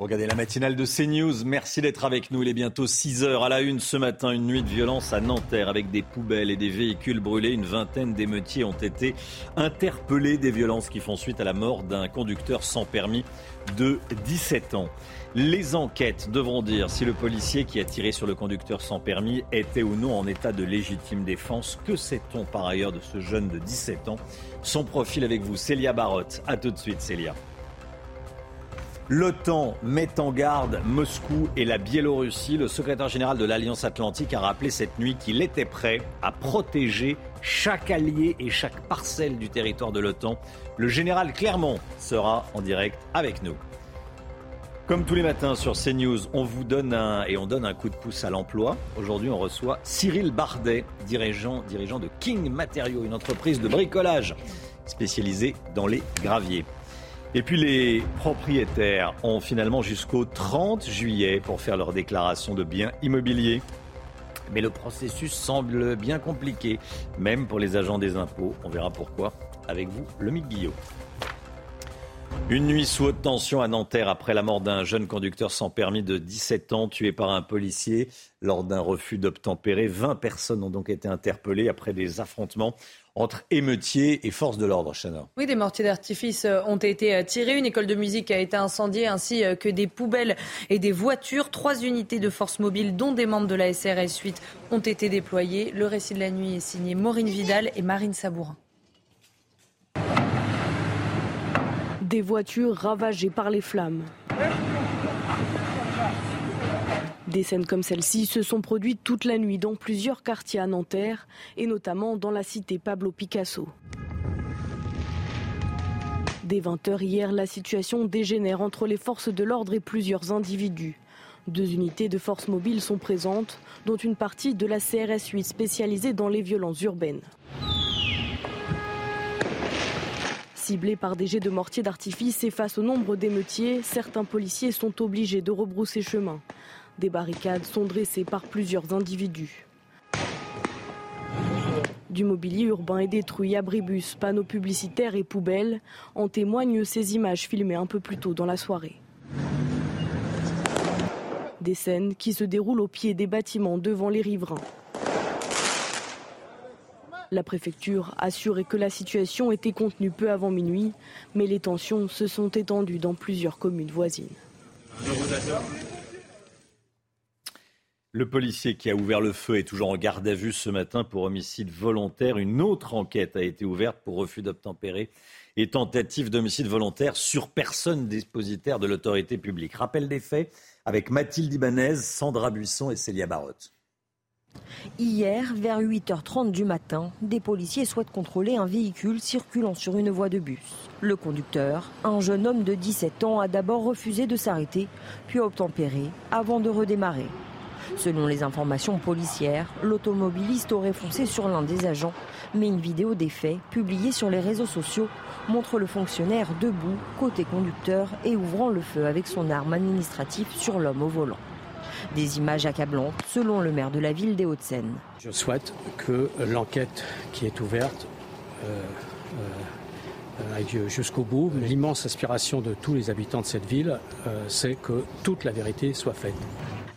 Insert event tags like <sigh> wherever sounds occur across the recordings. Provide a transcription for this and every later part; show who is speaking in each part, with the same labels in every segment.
Speaker 1: Regardez la matinale de CNews. Merci d'être avec nous. Il est bientôt 6 heures à la une ce matin. Une nuit de violence à Nanterre avec des poubelles et des véhicules brûlés. Une vingtaine d'émeutiers ont été interpellés. Des violences qui font suite à la mort d'un conducteur sans permis de 17 ans. Les enquêtes devront dire si le policier qui a tiré sur le conducteur sans permis était ou non en état de légitime défense. Que sait-on par ailleurs de ce jeune de 17 ans? Son profil avec vous, Célia Barotte. A tout de suite, Célia. L'OTAN met en garde Moscou et la Biélorussie. Le secrétaire général de l'Alliance Atlantique a rappelé cette nuit qu'il était prêt à protéger chaque allié et chaque parcelle du territoire de l'OTAN. Le général Clermont sera en direct avec nous. Comme tous les matins sur CNews, on vous donne un, et on donne un coup de pouce à l'emploi. Aujourd'hui, on reçoit Cyril Bardet, dirigeant, dirigeant de King Materiaux, une entreprise de bricolage spécialisée dans les graviers. Et puis les propriétaires ont finalement jusqu'au 30 juillet pour faire leur déclaration de biens immobiliers. Mais le processus semble bien compliqué, même pour les agents des impôts. On verra pourquoi avec vous, le Guillot. Une nuit sous haute tension à Nanterre après la mort d'un jeune conducteur sans permis de 17 ans tué par un policier lors d'un refus d'obtempérer. 20 personnes ont donc été interpellées après des affrontements entre émeutiers et forces de l'ordre, Chana.
Speaker 2: Oui, des mortiers d'artifice euh, ont été euh, tirés. Une école de musique a été incendiée, ainsi euh, que des poubelles et des voitures. Trois unités de force mobile, dont des membres de la SRS 8, ont été déployées. Le récit de la nuit est signé Maureen Vidal et Marine Sabourin.
Speaker 3: Des voitures ravagées par les flammes. Des scènes comme celle-ci se sont produites toute la nuit dans plusieurs quartiers à Nanterre et notamment dans la cité Pablo Picasso. Dès 20h hier, la situation dégénère entre les forces de l'ordre et plusieurs individus. Deux unités de force mobile sont présentes, dont une partie de la CRS 8 spécialisée dans les violences urbaines. Ciblés par des jets de mortiers d'artifice et face au nombre d'émeutiers, certains policiers sont obligés de rebrousser chemin. Des barricades sont dressées par plusieurs individus. Du mobilier urbain est détruit, abribus, panneaux publicitaires et poubelles. En témoignent ces images filmées un peu plus tôt dans la soirée. Des scènes qui se déroulent au pied des bâtiments devant les riverains. La préfecture a assuré que la situation était contenue peu avant minuit, mais les tensions se sont étendues dans plusieurs communes voisines.
Speaker 1: Le policier qui a ouvert le feu est toujours en garde à vue ce matin pour homicide volontaire. Une autre enquête a été ouverte pour refus d'obtempérer et tentative d'homicide volontaire sur personne dépositaire de l'autorité publique. Rappel des faits avec Mathilde Ibanez, Sandra Buisson et Célia Barotte.
Speaker 4: Hier, vers 8h30 du matin, des policiers souhaitent contrôler un véhicule circulant sur une voie de bus. Le conducteur, un jeune homme de 17 ans, a d'abord refusé de s'arrêter, puis a obtempéré avant de redémarrer. Selon les informations policières, l'automobiliste aurait foncé sur l'un des agents, mais une vidéo des faits, publiée sur les réseaux sociaux, montre le fonctionnaire debout, côté conducteur, et ouvrant le feu avec son arme administrative sur l'homme au volant. Des images accablantes, selon le maire de la ville des Hauts-de-Seine.
Speaker 5: Je souhaite que l'enquête qui est ouverte euh, euh, aille jusqu'au bout. L'immense aspiration de tous les habitants de cette ville, euh, c'est que toute la vérité soit faite.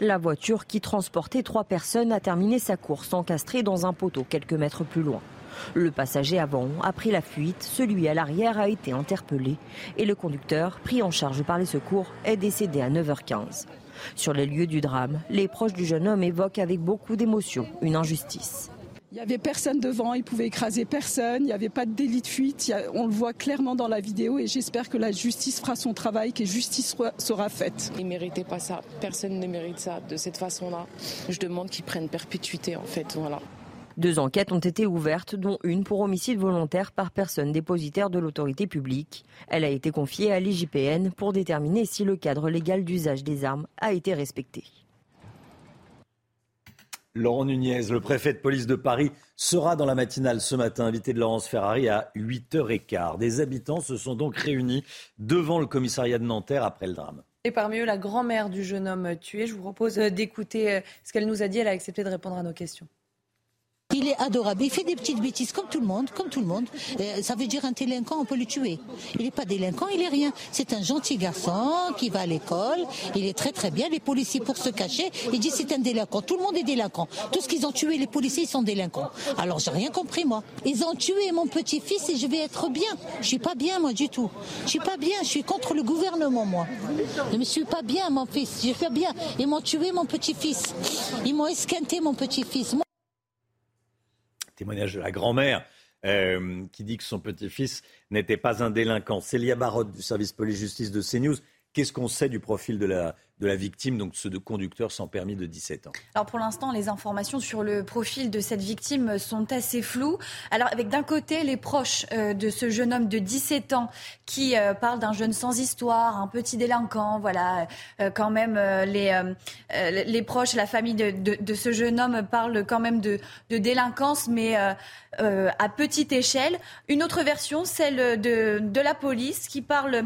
Speaker 4: La voiture qui transportait trois personnes a terminé sa course encastrée dans un poteau quelques mètres plus loin. Le passager avant a pris la fuite, celui à l'arrière a été interpellé et le conducteur, pris en charge par les secours, est décédé à 9h15. Sur les lieux du drame, les proches du jeune homme évoquent avec beaucoup d'émotion une injustice.
Speaker 6: Il n'y avait personne devant, il pouvait écraser personne, il n'y avait pas de délit de fuite, on le voit clairement dans la vidéo et j'espère que la justice fera son travail, que justice sera faite.
Speaker 7: Il ne méritait pas ça, personne ne mérite ça de cette façon-là. Je demande qu'ils prennent perpétuité en fait, voilà.
Speaker 4: Deux enquêtes ont été ouvertes, dont une pour homicide volontaire par personne dépositaire de l'autorité publique. Elle a été confiée à l'IGPN pour déterminer si le cadre légal d'usage des armes a été respecté.
Speaker 1: Laurent Nunez, le préfet de police de Paris, sera dans la matinale ce matin, invité de Laurence Ferrari à 8h15. Des habitants se sont donc réunis devant le commissariat de Nanterre après le drame.
Speaker 2: Et parmi eux, la grand-mère du jeune homme tué. Je vous propose d'écouter euh, ce qu'elle nous a dit. Elle a accepté de répondre à nos questions.
Speaker 8: Il est adorable. Il fait des petites bêtises comme tout le monde, comme tout le monde. ça veut dire un délinquant, on peut le tuer. Il n'est pas délinquant, il est rien. C'est un gentil garçon qui va à l'école. Il est très très bien. Les policiers pour se cacher, ils disent c'est un délinquant. Tout le monde est délinquant. Tout ce qu'ils ont tué, les policiers, ils sont délinquants. Alors j'ai rien compris moi. Ils ont tué mon petit-fils et je vais être bien. Je suis pas bien moi du tout. Je suis pas bien. Je suis contre le gouvernement moi. Je ne suis pas bien mon fils. Je fais bien. Ils m'ont tué mon petit-fils. Ils m'ont esquinté mon petit-fils
Speaker 1: témoignage de la grand-mère euh, qui dit que son petit-fils n'était pas un délinquant. Célia Barotte du service police-justice de CNews. Qu'est-ce qu'on sait du profil de la, de la victime, donc ce de conducteur sans permis de 17 ans?
Speaker 9: Alors pour l'instant, les informations sur le profil de cette victime sont assez floues. Alors avec d'un côté les proches euh, de ce jeune homme de 17 ans qui euh, parle d'un jeune sans histoire, un petit délinquant, voilà, euh, quand même les, les proches, la famille de, de, de, ce jeune homme parlent quand même de, de délinquance, mais à petite échelle. Une autre version, celle de, de la police qui parle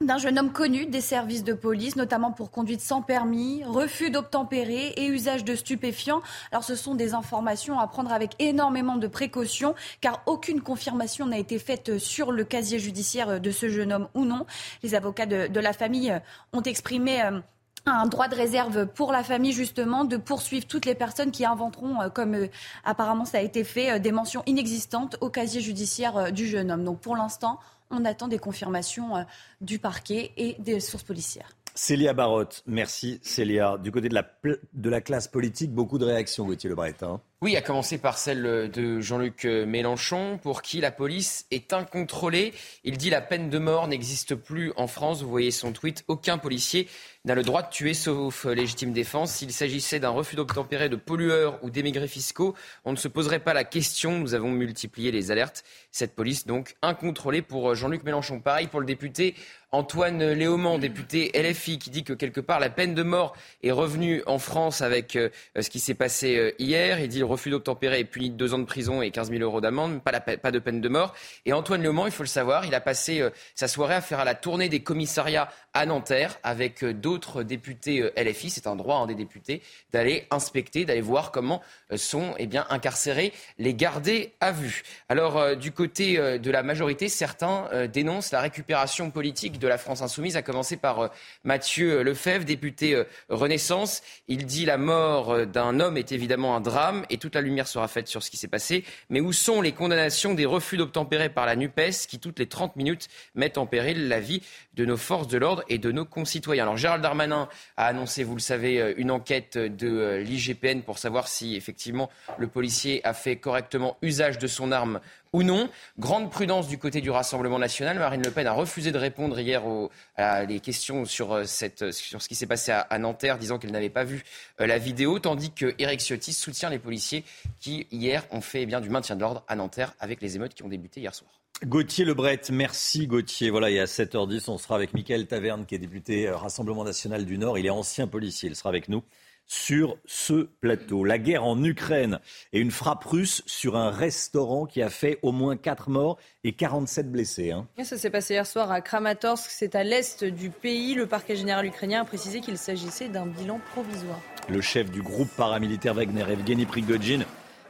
Speaker 9: d'un jeune homme connu des services de police, notamment pour conduite sans permis, refus d'obtempérer et usage de stupéfiants. Alors ce sont des informations à prendre avec énormément de précautions, car aucune confirmation n'a été faite sur le casier judiciaire de ce jeune homme ou non. Les avocats de, la famille ont exprimé euh, un droit de réserve pour la famille justement de poursuivre toutes les personnes qui inventeront, euh, comme euh, apparemment ça a été fait, des mentions inexistantes au casier judiciaire du jeune homme. Donc pour l'instant, on attend des confirmations euh, du parquet et des sources policières.
Speaker 1: Célia Barotte, merci Célia. Du côté de la, de la classe politique, beaucoup de réactions, Gauthier Lebret. Hein.
Speaker 10: Oui, à commencer par celle de Jean-Luc Mélenchon, pour qui la police est incontrôlée. Il dit la peine de mort n'existe plus en France. Vous voyez son tweet. Aucun policier n'a le droit de tuer sauf légitime défense. S'il s'agissait d'un refus d'obtempérer de pollueurs ou d'émigrés fiscaux, on ne se poserait pas la question. Nous avons multiplié les alertes. Cette police, donc, incontrôlée pour Jean-Luc Mélenchon. Pareil pour le député Antoine Léaumont, député LFI, qui dit que quelque part la peine de mort est revenue en France avec euh, ce qui s'est passé euh, hier. Il dit refus d'obtempérer est puni de deux ans de prison et 15 000 euros d'amende, pas, pas, de peine de mort. Et Antoine Léaumont, il faut le savoir, il a passé euh, sa soirée à faire la tournée des commissariats à Nanterre avec euh, d'autres députés euh, LFI. C'est un droit hein, des députés d'aller inspecter, d'aller voir comment sont eh bien, incarcérés les gardés à vue. Alors, du côté de la majorité, certains dénoncent la récupération politique de la France insoumise, à commencer par Mathieu Lefebvre, député Renaissance. Il dit la mort d'un homme est évidemment un drame et toute la lumière sera faite sur ce qui s'est passé. Mais où sont les condamnations des refus d'obtempérer par la NUPES qui, toutes les 30 minutes, mettent en péril la vie de nos forces de l'ordre et de nos concitoyens? Alors, Gérald Darmanin a annoncé, vous le savez, euh, une enquête de euh, l'IGPN pour savoir si, effectivement, le policier a fait correctement usage de son arme ou non. Grande prudence du côté du Rassemblement national. Marine Le Pen a refusé de répondre hier aux, à les questions sur, euh, cette, sur ce qui s'est passé à, Nanterre, disant qu'elle n'avait pas vu euh, la vidéo, tandis que Éric Ciotti soutient les policiers qui, hier, ont fait eh bien, du maintien de l'ordre à Nanterre avec les émeutes qui ont débuté hier soir.
Speaker 1: Gauthier Lebret, merci Gauthier. Voilà, et à 7h10, on sera avec Michael Taverne, qui est député euh, Rassemblement national du Nord. Il est ancien policier, il sera avec nous sur ce plateau. La guerre en Ukraine et une frappe russe sur un restaurant qui a fait au moins 4 morts et 47 blessés. Hein.
Speaker 2: Ça s'est passé hier soir à Kramatorsk, c'est à l'est du pays. Le parquet général ukrainien a précisé qu'il s'agissait d'un bilan provisoire.
Speaker 1: Le chef du groupe paramilitaire Wagner, Evgeny Prigogine,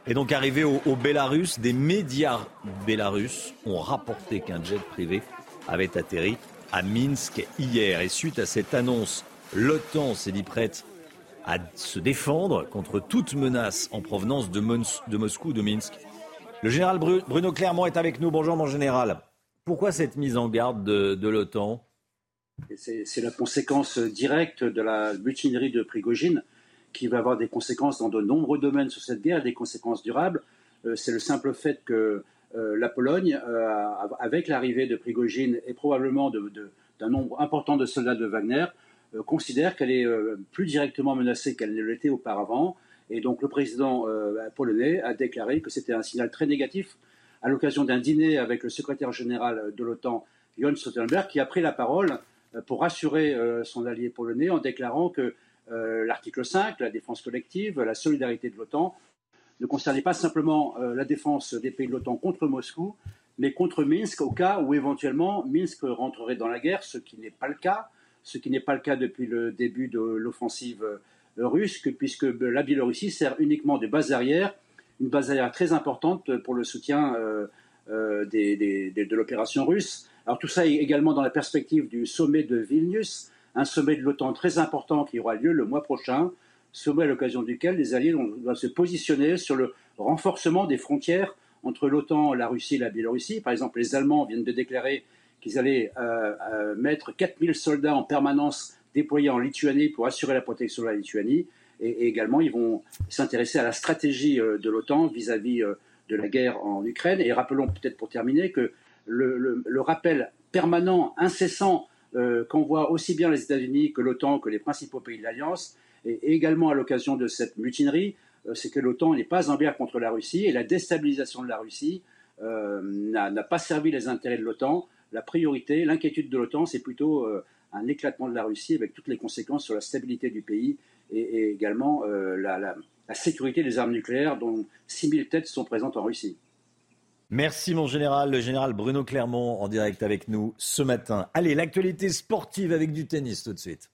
Speaker 1: est donc arrivé au, au Bélarus. Des médias bélarusses ont rapporté qu'un jet privé avait atterri à Minsk hier. Et suite à cette annonce, l'OTAN s'est dit prête à se défendre contre toute menace en provenance de, Moscou, de Minsk. Le général Bruno Clermont est avec nous. Bonjour mon général. Pourquoi cette mise en garde de, l'OTAN?
Speaker 11: C'est la conséquence directe de la mutinerie de Prigogine qui va avoir des conséquences dans de nombreux domaines sur cette guerre, des conséquences durables. Euh, c'est le simple fait que euh, la Pologne, euh, avec l'arrivée de Prigogine et probablement d'un nombre important de soldats de Wagner, considère qu'elle est euh, plus directement menacée qu'elle ne l'était auparavant. Et donc le président polonais a déclaré que c'était un signal très négatif à l'occasion d'un dîner avec le secrétaire général de l'OTAN, Jens Stoltenberg, qui a pris la parole pour rassurer son allié polonais en déclarant que l'article 5, la défense collective, la solidarité de l'OTAN, ne concernait pas simplement la défense des pays de l'OTAN contre Moscou, mais contre Minsk au cas où éventuellement Minsk rentrerait dans la guerre, ce qui n'est pas le cas, ce qui n'est pas le cas depuis le début de l'offensive euh, russe, puisque la Biélorussie sert uniquement de base arrière, une base arrière très importante pour le soutien euh, euh, de l'opération russe. Alors tout ça est également dans la perspective du sommet de Vilnius, un sommet de l'OTAN très important qui aura lieu le mois prochain, sommet à l'occasion duquel les alliés doivent se positionner sur le renforcement des frontières entre l'OTAN, la Russie et la Biélorussie. Par exemple, les Allemands viennent de déclarer qu'ils allaient euh, euh, mettre 4000 soldats en permanence déployés en Lituanie pour assurer la protection de la Lituanie. Et, également, ils vont s'intéresser à la stratégie euh, de l'OTAN vis-à-vis de la guerre en Ukraine. Et rappelons peut-être pour terminer que le, rappel permanent, incessant, qu'envoient aussi bien les États-Unis que l'OTAN, que les principaux pays de l'Alliance, et également à l'occasion de cette mutinerie, euh, c'est que l'OTAN n'est pas en guerre contre la Russie et la déstabilisation de la Russie euh, n'a pas servi les intérêts de l'OTAN. La priorité, l'inquiétude de l'OTAN, c'est plutôt euh, un éclatement de la Russie avec toutes les conséquences sur la stabilité du pays et, également la, sécurité des armes nucléaires dont 6000 têtes sont présentes en Russie.
Speaker 1: Merci mon général, le général Bruno Clermont en direct avec nous ce matin. Allez, l'actualité sportive avec du tennis tout de suite.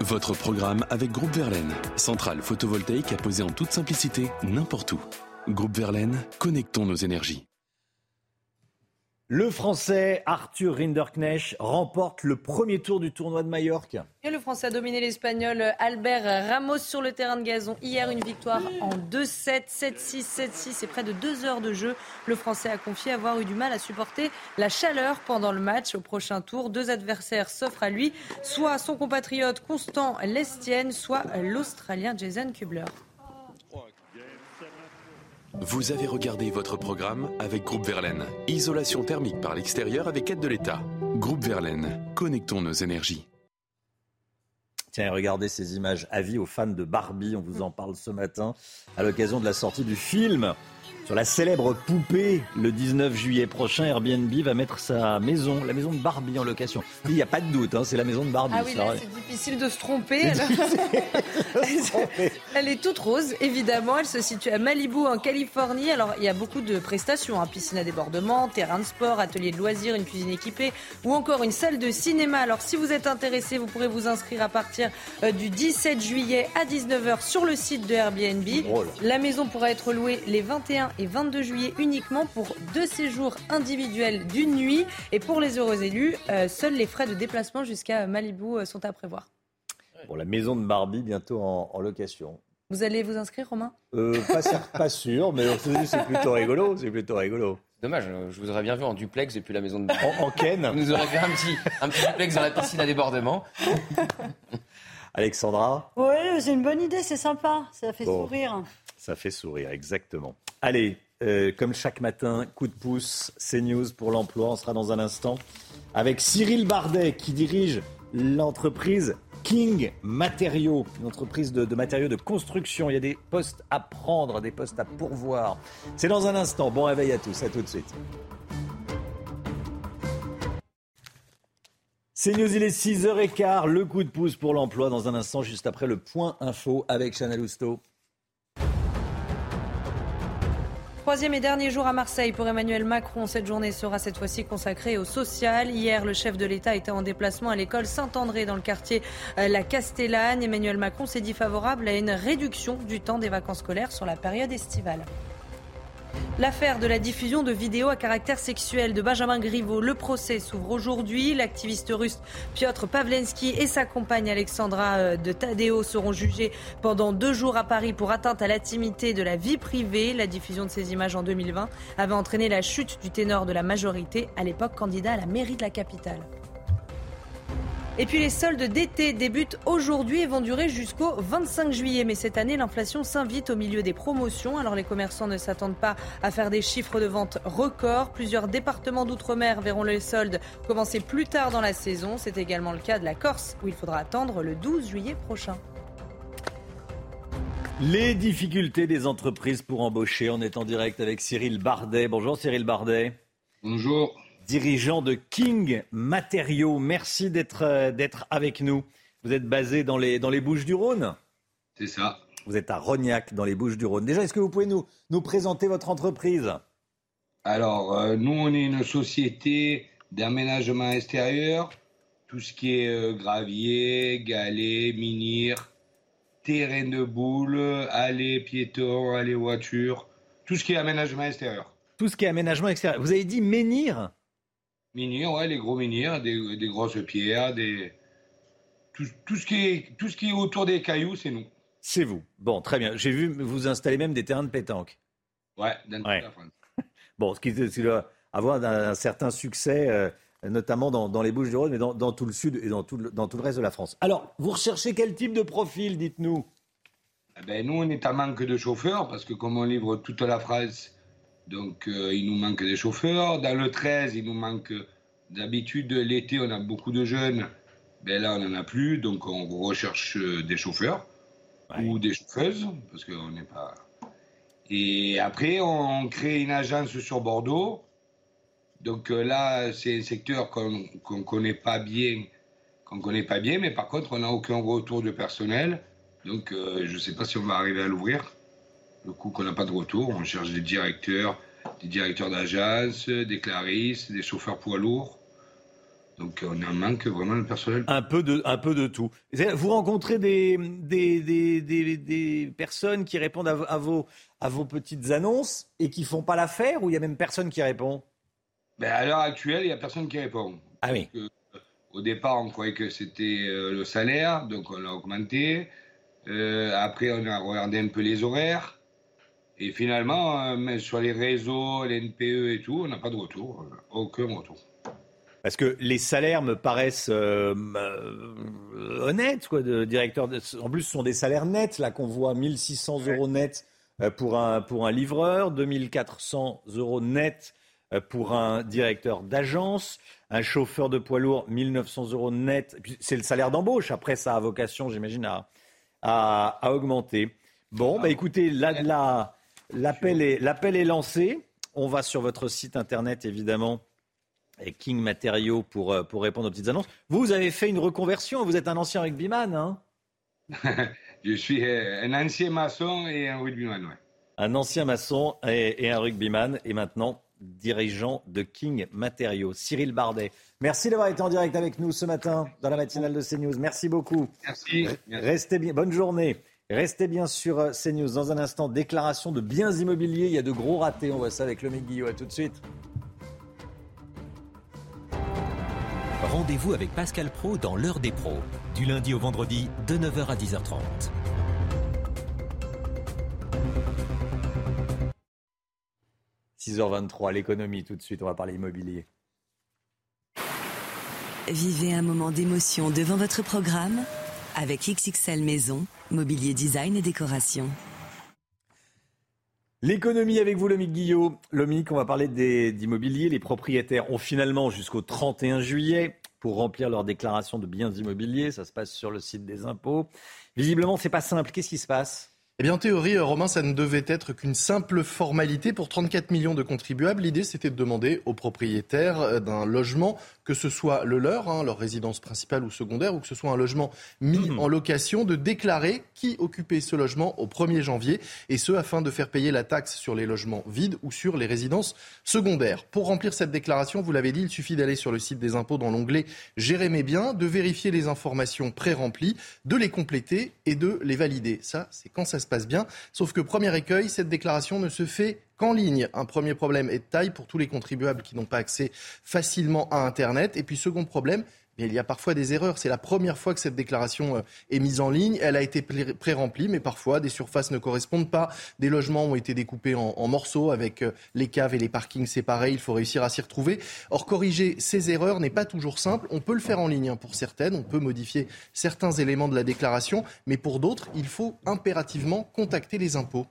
Speaker 12: Votre programme avec Groupe Verlaine, centrale photovoltaïque à poser en toute simplicité n'importe où. Groupe Verlaine, connectons nos énergies.
Speaker 1: Le Français Arthur Rinderknecht remporte le premier tour du tournoi de Majorque.
Speaker 2: Le Français a dominé l'Espagnol Albert Ramos sur le terrain de gazon. Hier, une victoire en 2-7, 7-6, 7-6 et près de deux heures de jeu. Le Français a confié avoir eu du mal à supporter la chaleur pendant le match. Au prochain tour, deux adversaires s'offrent à lui, soit son compatriote Constant Lestienne, soit l'Australien Jason Kubler.
Speaker 12: Vous avez regardé votre programme avec Groupe Verlaine. Isolation thermique par l'extérieur avec aide de l'État. Groupe Verlaine, connectons nos énergies.
Speaker 1: Tiens, regardez ces images. Avis aux fans de Barbie, on vous en parle ce matin à l'occasion de la sortie du film sur la célèbre poupée, le 19 juillet prochain, Airbnb va mettre sa maison, la maison de Barbie en location. Il n'y a pas de doute, hein, c'est la maison de Barbie.
Speaker 2: Ah oui, c'est difficile de se tromper. <laughs> Elle est toute rose, évidemment. Elle se situe à Malibu, en Californie. Alors, il y a beaucoup de prestations. Hein. Piscine à débordement, terrain de sport, atelier de loisirs, une cuisine équipée ou encore une salle de cinéma. Alors, si vous êtes intéressé, vous pourrez vous inscrire à partir euh, du 17 juillet à 19h sur le site de Airbnb. La maison pourra être louée les 21 et 22 juillet uniquement pour deux séjours individuels d'une nuit. Et pour les heureux élus, euh, seuls les frais de déplacement jusqu'à Malibu euh, sont à prévoir.
Speaker 1: Bon, la maison de Barbie bientôt en, location.
Speaker 2: Vous allez vous inscrire, Romain?
Speaker 1: Euh, <laughs> pas, sûr, mais c'est plutôt rigolo. C'est plutôt rigolo.
Speaker 10: Dommage, je vous aurais bien vu en duplex depuis la maison de Barbie.
Speaker 1: En, Ken
Speaker 10: Vous nous aurez fait un petit, un petit duplex dans la piscine à débordement. <laughs>
Speaker 1: Alexandra?
Speaker 13: Oui, c'est une bonne idée, c'est sympa, ça fait sourire.
Speaker 1: Ça fait sourire, exactement. Allez, euh, comme chaque matin, coup de pouce, CNews pour l'emploi. On sera dans un instant avec Cyril Bardet qui dirige l'entreprise King Matériaux, une entreprise de, matériaux de construction. Il y a des postes à prendre, des postes à pourvoir. C'est dans un instant. Bon réveil à tous, à tout de suite. C'est News, il est 6h15, le coup de pouce pour l'emploi dans un instant, juste après le point info avec Chanel Housteau.
Speaker 2: Troisième et dernier jour à Marseille pour Emmanuel Macron. Cette journée sera cette fois-ci consacrée au social. Hier, le chef de l'État était en déplacement à l'école Saint-André dans le quartier euh, La Castellane. Emmanuel Macron s'est dit favorable à une réduction du temps des vacances scolaires sur la période estivale. L'affaire de la diffusion de vidéos à caractère sexuel de Benjamin Griveaux, le procès s'ouvre aujourd'hui. L'activiste russe Piotr Pavlensky et sa compagne Alexandra euh, de Tadeo seront jugés pendant deux jours à Paris pour atteinte à l'intimité de la vie privée. La diffusion de ces images en 2020 avait entraîné la chute du ténor de la majorité, à l'époque candidat à la mairie de la capitale. Et puis les soldes d'été débutent aujourd'hui et vont durer jusqu'au 25 juillet. Mais cette année, l'inflation s'invite au milieu des promotions. Alors les commerçants ne s'attendent pas à faire des chiffres de vente records. Plusieurs départements d'outre-mer verront les soldes commencer plus tard dans la saison. C'est également le cas de la Corse où il faudra attendre le 12 juillet prochain.
Speaker 1: Les difficultés des entreprises pour embaucher. On est en direct avec Cyril Bardet. Bonjour Cyril Bardet.
Speaker 14: Bonjour.
Speaker 1: Dirigeant de King Matériaux. Merci d'être euh, d'être avec nous. Vous êtes basé dans les, dans les Bouches du Rhône?
Speaker 14: C'est ça.
Speaker 1: Vous êtes à Rognac, dans les Bouches du Rhône. Déjà, est-ce que vous pouvez nous, nous présenter votre entreprise?
Speaker 14: Alors, euh, nous, on est une société d'aménagement extérieur. Tout ce qui est euh, gravier, galets, minir, terrain de boule, allées piétons, allées voitures. Tout ce qui est aménagement extérieur.
Speaker 1: Tout ce qui est aménagement extérieur. Vous avez dit menhir?
Speaker 14: Menhir, ouais, les gros menhirs, des, des grosses pierres, des... Tout, tout, ce qui est, tout ce qui est autour des cailloux, c'est nous.
Speaker 1: C'est vous. Bon, très bien. J'ai vu vous installer même des terrains de pétanque.
Speaker 14: Ouais, dans
Speaker 1: Ouais.
Speaker 14: la France. <laughs>
Speaker 1: Bon, ce qui, ce qui doit avoir un, un certain succès, euh, notamment dans, dans les Bouches-du-Rhône, mais dans, dans tout le sud et dans tout le, dans tout le reste de la France. Alors, vous recherchez quel type de profil, dites-nous?
Speaker 14: Eh ben, nous, on est en manque de chauffeurs parce que comme on livre toute la France, donc euh, il nous manque des chauffeurs. Dans le 13, il nous manque d'habitude l'été, on a beaucoup de jeunes. Ben là, on n'en a plus, donc on recherche euh, des chauffeurs ou des chauffeuses parce qu'on n'est pas. Et après, on crée une agence sur Bordeaux. Donc euh, là, c'est un secteur qu'on ne connaît pas bien, qu'on connaît pas bien, mais par contre, on n'a aucun retour de personnel. Donc, euh, je ne sais pas si on va arriver à l'ouvrir. Le coup qu'on n'a pas de retour, on cherche des directeurs, des directeurs d'agence, des claristes, des chauffeurs poids lourds. Donc, on en manque vraiment de personnel.
Speaker 1: un peu, de, un peu de tout. Vous rencontrez des, des, des, des- des personnes qui répondent à, vo- à vos, à vos petites annonces et qui font pas l'affaire ou il y a même personne qui répond?
Speaker 14: Ben, à l'heure actuelle, il n'y a personne qui répond.
Speaker 1: Ah oui.
Speaker 14: Euh, au départ, on croyait que c'était euh, le salaire, donc on l'a augmenté. Euh, après, on a regardé un peu les horaires. Et finalement, euh, mais sur les réseaux, les NPE et tout, on n'a pas de retour. euh, Aucun retour.
Speaker 1: Parce que les salaires me paraissent euh, euh, honnêtes, quoi, de directeur. de- En plus, ce sont des salaires nets, là, qu'on voit 1600 euros nets pour un, pour un livreur, 2400 euros nets pour un directeur d'agence, un chauffeur de poids lourd, 1900 euros net. C'est le salaire d'embauche. Après, ça a vocation, j'imagine, à, à, à augmenter. Bon, bah, écoutez, là, là, l'appel est, l'appel est lancé. On va sur votre site internet, évidemment et King Matériaux pour, euh, pour répondre aux petites annonces. Vous avez fait une reconversion, vous êtes un ancien rugbyman, hein <laughs>
Speaker 14: Je suis euh, un ancien maçon et un rugbyman, ouais.
Speaker 1: Un ancien maçon et, et un rugbyman, et maintenant dirigeant de King Matériaux. Cyril Bardet, merci d'avoir été en direct avec nous ce matin dans la matinale de CNews. Merci beaucoup.
Speaker 14: Merci.
Speaker 1: Restez bien, bonne journée. Restez bien sur euh, CNews. Dans un instant, déclaration de biens immobiliers. Il y a de gros ratés. On voit ça avec le Guillot. À tout de suite.
Speaker 15: Rendez-vous avec Pascal Pro dans l'heure des pros, du lundi au vendredi de 9h à 10h30.
Speaker 1: – 6h23, l'économie tout de suite. On va parler immobilier.
Speaker 16: Vivez un moment d'émotion devant votre programme avec XXL Maison, mobilier design et décoration.
Speaker 1: L'économie avec vous, Lomique Guillot. Lomique, on va parler d'immobilier. Les propriétaires ont finalement jusqu'au 31 juillet pour remplir leur déclaration de biens immobiliers. Ça se passe sur le site des impôts. Visiblement, c'est pas simple. Qu'est-ce qui se passe?
Speaker 17: Eh bien, en théorie, euh, Romain, ça ne devait être qu'une simple formalité pour 34 millions de contribuables. L'idée, c'était de demander aux propriétaires euh, d'un logement, que ce soit le leur, hein, leur résidence principale ou secondaire, ou que ce soit un logement mis en location, de déclarer qui occupait ce logement au 1er janvier, et ce, afin de faire payer la taxe sur les logements vides ou sur les résidences secondaires. Pour remplir cette déclaration, vous l'avez dit, il suffit d'aller sur le site des impôts dans l'onglet Gérer mes biens, de vérifier les informations pré-remplies, de les compléter et de les valider. Ça, c'est quand ça se passe bien. Sauf que premier écueil, cette déclaration ne se fait qu'en ligne. Un premier problème est de taille pour tous les contribuables qui n'ont pas accès facilement à Internet. Et puis second problème, il y a parfois des erreurs. C'est la première fois que cette déclaration euh, est mise en ligne. Elle a été pré- pré-remplie, mais parfois des surfaces ne correspondent pas. Des logements ont été découpés en, en morceaux avec euh, les caves et les parkings séparés. Il faut réussir à s'y retrouver. Or, corriger ces erreurs n'est pas toujours simple. On peut le faire en ligne hein, pour certaines. On peut modifier certains éléments de la déclaration. Mais pour d'autres, il faut impérativement contacter les impôts.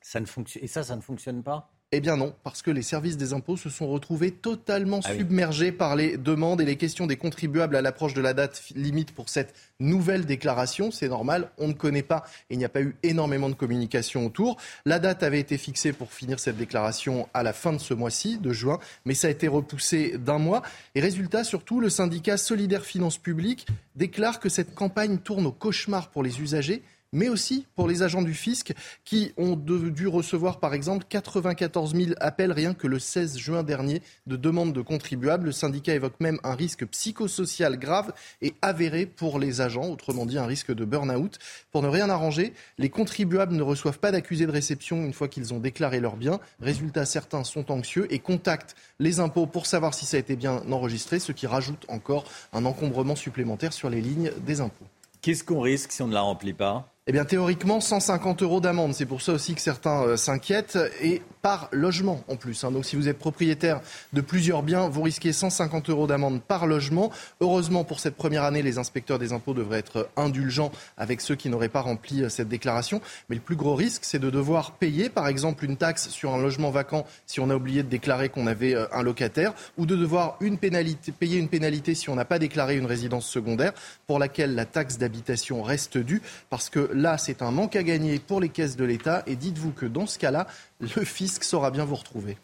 Speaker 1: Ça ne fonctionne et ça, ça ne fonctionne pas?
Speaker 17: Eh bien non, parce que les services des impôts se sont retrouvés totalement
Speaker 1: Ah oui.
Speaker 17: submergés par les demandes et les questions des contribuables à l'approche de la date limite pour cette nouvelle déclaration. C'est normal, on ne connaît pas et il n'y a pas eu énormément de communication autour. La date avait été fixée pour finir cette déclaration à la fin de ce mois-ci, de juin, mais ça a été repoussé d'un mois. Et résultat, surtout, le syndicat Solidaire Finances Publiques déclare que cette campagne tourne au cauchemar pour les usagers mais aussi pour les agents du fisc qui ont dû recevoir par exemple 94 000 appels rien que le 16 juin dernier de demandes de contribuables. Le syndicat évoque même un risque psychosocial grave et avéré pour les agents, autrement dit un risque de burn-out. Pour ne rien arranger, les contribuables ne reçoivent pas d'accusé de réception une fois qu'ils ont déclaré leurs biens. Résultat, certains sont anxieux et contactent les impôts pour savoir si ça a été bien enregistré, ce qui rajoute encore un encombrement supplémentaire sur les lignes des impôts.
Speaker 1: Qu'est-ce qu'on risque si on ne la remplit pas?
Speaker 17: Eh bien, théoriquement, 150 euros d'amende. C'est pour ça aussi que certains euh, s'inquiètent. Et par logement en plus. hein. Donc, si vous êtes propriétaire de plusieurs biens, vous risquez 150 euros d'amende par logement. Heureusement, pour cette première année, les inspecteurs des impôts devraient être indulgents avec ceux qui n'auraient pas rempli euh, cette déclaration. Mais le plus gros risque, c'est de devoir payer, par exemple, une taxe sur un logement vacant si on a oublié de déclarer qu'on avait euh, un locataire, ou de devoir une pénalité, payer une pénalité si on n'a pas déclaré une résidence secondaire, pour laquelle la taxe d'habitation reste due, parce que là, c'est un manque à gagner pour les caisses de l'État. Et dites-vous que dans ce cas-là, le fisc saura bien vous retrouver.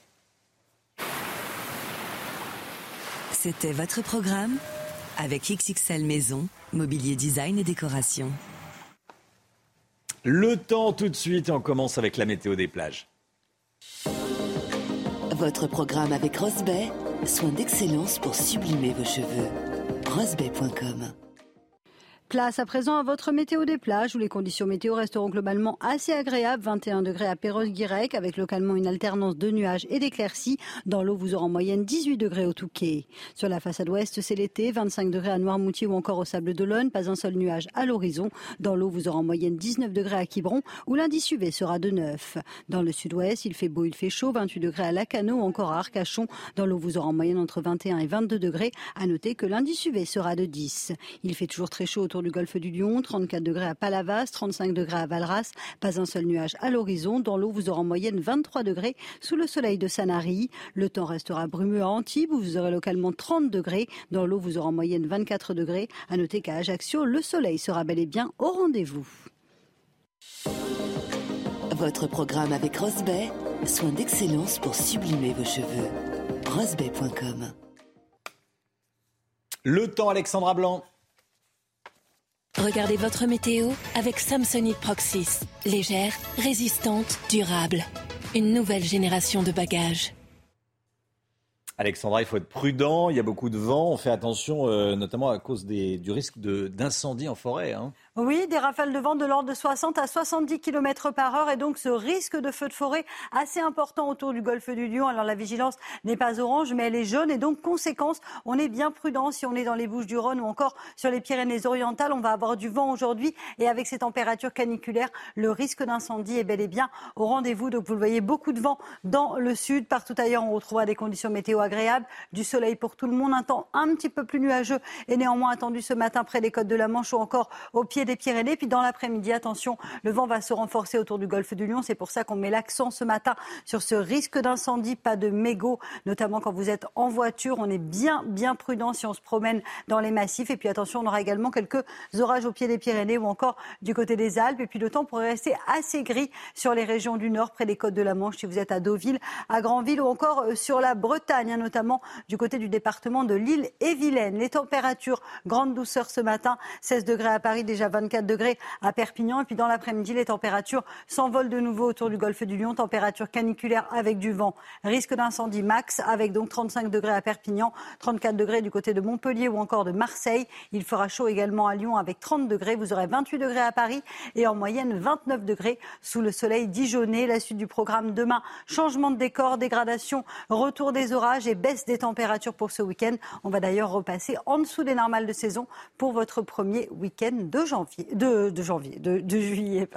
Speaker 16: C'était votre programme avec XXL Maison, mobilier design et décoration.
Speaker 1: Le temps tout de suite, et on commence avec la météo des plages.
Speaker 18: Votre programme avec Rosbay, soin d'excellence pour sublimer vos cheveux. Rosbay.com
Speaker 13: Place à présent à votre météo des plages où les conditions météo resteront globalement assez agréables. 21 degrés à Perros-Guirec avec localement une alternance de nuages et d'éclaircies. Dans l'eau, vous aurez en moyenne 18 degrés au Touquet. Sur la façade ouest, c'est l'été. 25 degrés à Noirmoutier ou encore au Sable d'Olonne. Pas un seul nuage à l'horizon. Dans l'eau, vous aurez en moyenne 19 degrés à Quiberon où l'indice UV sera de 9. Dans le sud-ouest, il fait beau, il fait chaud. 28 degrés à Lacano ou encore à Arcachon. Dans l'eau, vous aurez en moyenne entre 21 et 22 degrés. À noter que l'indice UV sera de 10. Il fait toujours très chaud autour du golfe du Lion, 34 degrés à Palavas, 35 degrés à Valras, pas un seul nuage à l'horizon. Dans l'eau, vous aurez en moyenne 23 degrés sous le soleil de Sanary. Le temps restera brumeux à Antibes où vous aurez localement 30 degrés. Dans l'eau, vous aurez en moyenne 24 degrés. À noter qu'à Ajaccio, le soleil sera bel et bien au rendez-vous.
Speaker 18: Votre programme avec Rosbay, soin d'excellence pour sublimer vos cheveux. Rosbay.com
Speaker 1: Le temps, Alexandra Blanc.
Speaker 19: Regardez votre météo avec Samsonite Proxys. Légère, résistante, durable. Une nouvelle génération de bagages.
Speaker 1: Alexandra, il faut être prudent, il y a beaucoup de vent, on fait attention euh, notamment à cause du risque d'incendie en forêt. hein.
Speaker 13: Oui, des rafales de vent de l'ordre de 60 à 70 km par heure et donc ce risque de feu de forêt assez important autour du golfe du Lion. Alors la vigilance n'est pas orange mais elle est jaune et donc conséquence, on est bien prudent si on est dans les Bouches du Rhône ou encore sur les Pyrénées-Orientales. On va avoir du vent aujourd'hui et avec ces températures caniculaires, le risque d'incendie est bel et bien au rendez-vous. Donc vous le voyez, beaucoup de vent dans le sud. Partout ailleurs, on retrouvera des conditions météo agréables, du soleil pour tout le monde, un temps un petit peu plus nuageux et néanmoins attendu ce matin près des côtes de la Manche ou encore au des Pyrénées. Puis dans l'après-midi, attention, le vent va se renforcer autour du golfe du Lion. C'est pour ça qu'on met l'accent ce matin sur ce risque d'incendie, pas de mégots, notamment quand vous êtes en voiture. On est bien, bien prudent si on se promène dans les massifs. Et puis attention, on aura également quelques orages au pied des Pyrénées ou encore du côté des Alpes. Et puis le temps pourrait rester assez gris sur les régions du nord, près des côtes de la Manche, si vous êtes à Deauville, à Granville ou encore euh, sur la Bretagne, hein, notamment du côté du département de l'île et Vilaine. Les températures, grande douceur ce matin, 16 degrés à Paris, déjà 24 degrés à Perpignan. Et puis dans l'après-midi, les températures s'envolent de nouveau autour du golfe du Lion. Température caniculaire avec du vent. Risque d'incendie max avec donc 35 degrés à Perpignan, 34 degrés du côté de Montpellier ou encore de Marseille. Il fera chaud également à Lyon avec 30 degrés. Vous aurez 28 degrés à Paris et en moyenne 29 degrés sous le soleil dijonnais. La suite du programme demain, changement de décor, dégradation, retour des orages et baisse des températures pour ce week-end. On va d'ailleurs repasser en dessous des normales de saison pour votre premier week-end de janvier, de, juillet.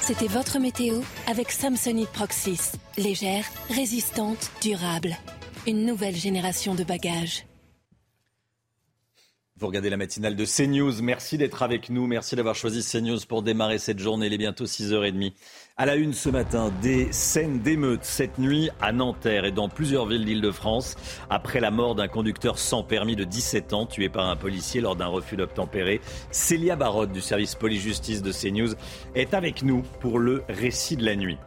Speaker 19: C'était votre météo avec Samsonite Proxys. Légère, résistante, durable. Une nouvelle génération de bagages.
Speaker 1: Vous regardez la matinale de CNews. Merci d'être avec nous. Merci d'avoir choisi CNews pour démarrer cette journée. Il est bientôt 6h30. À la une ce matin, des scènes d'émeutes cette nuit à Nanterre et dans plusieurs villes d'Île-de-France après la mort d'un conducteur sans permis de 17 ans tué par un policier lors d'un refus d'obtempérer. Célia Barotte du service police-justice de CNews est avec nous pour le récit de la nuit.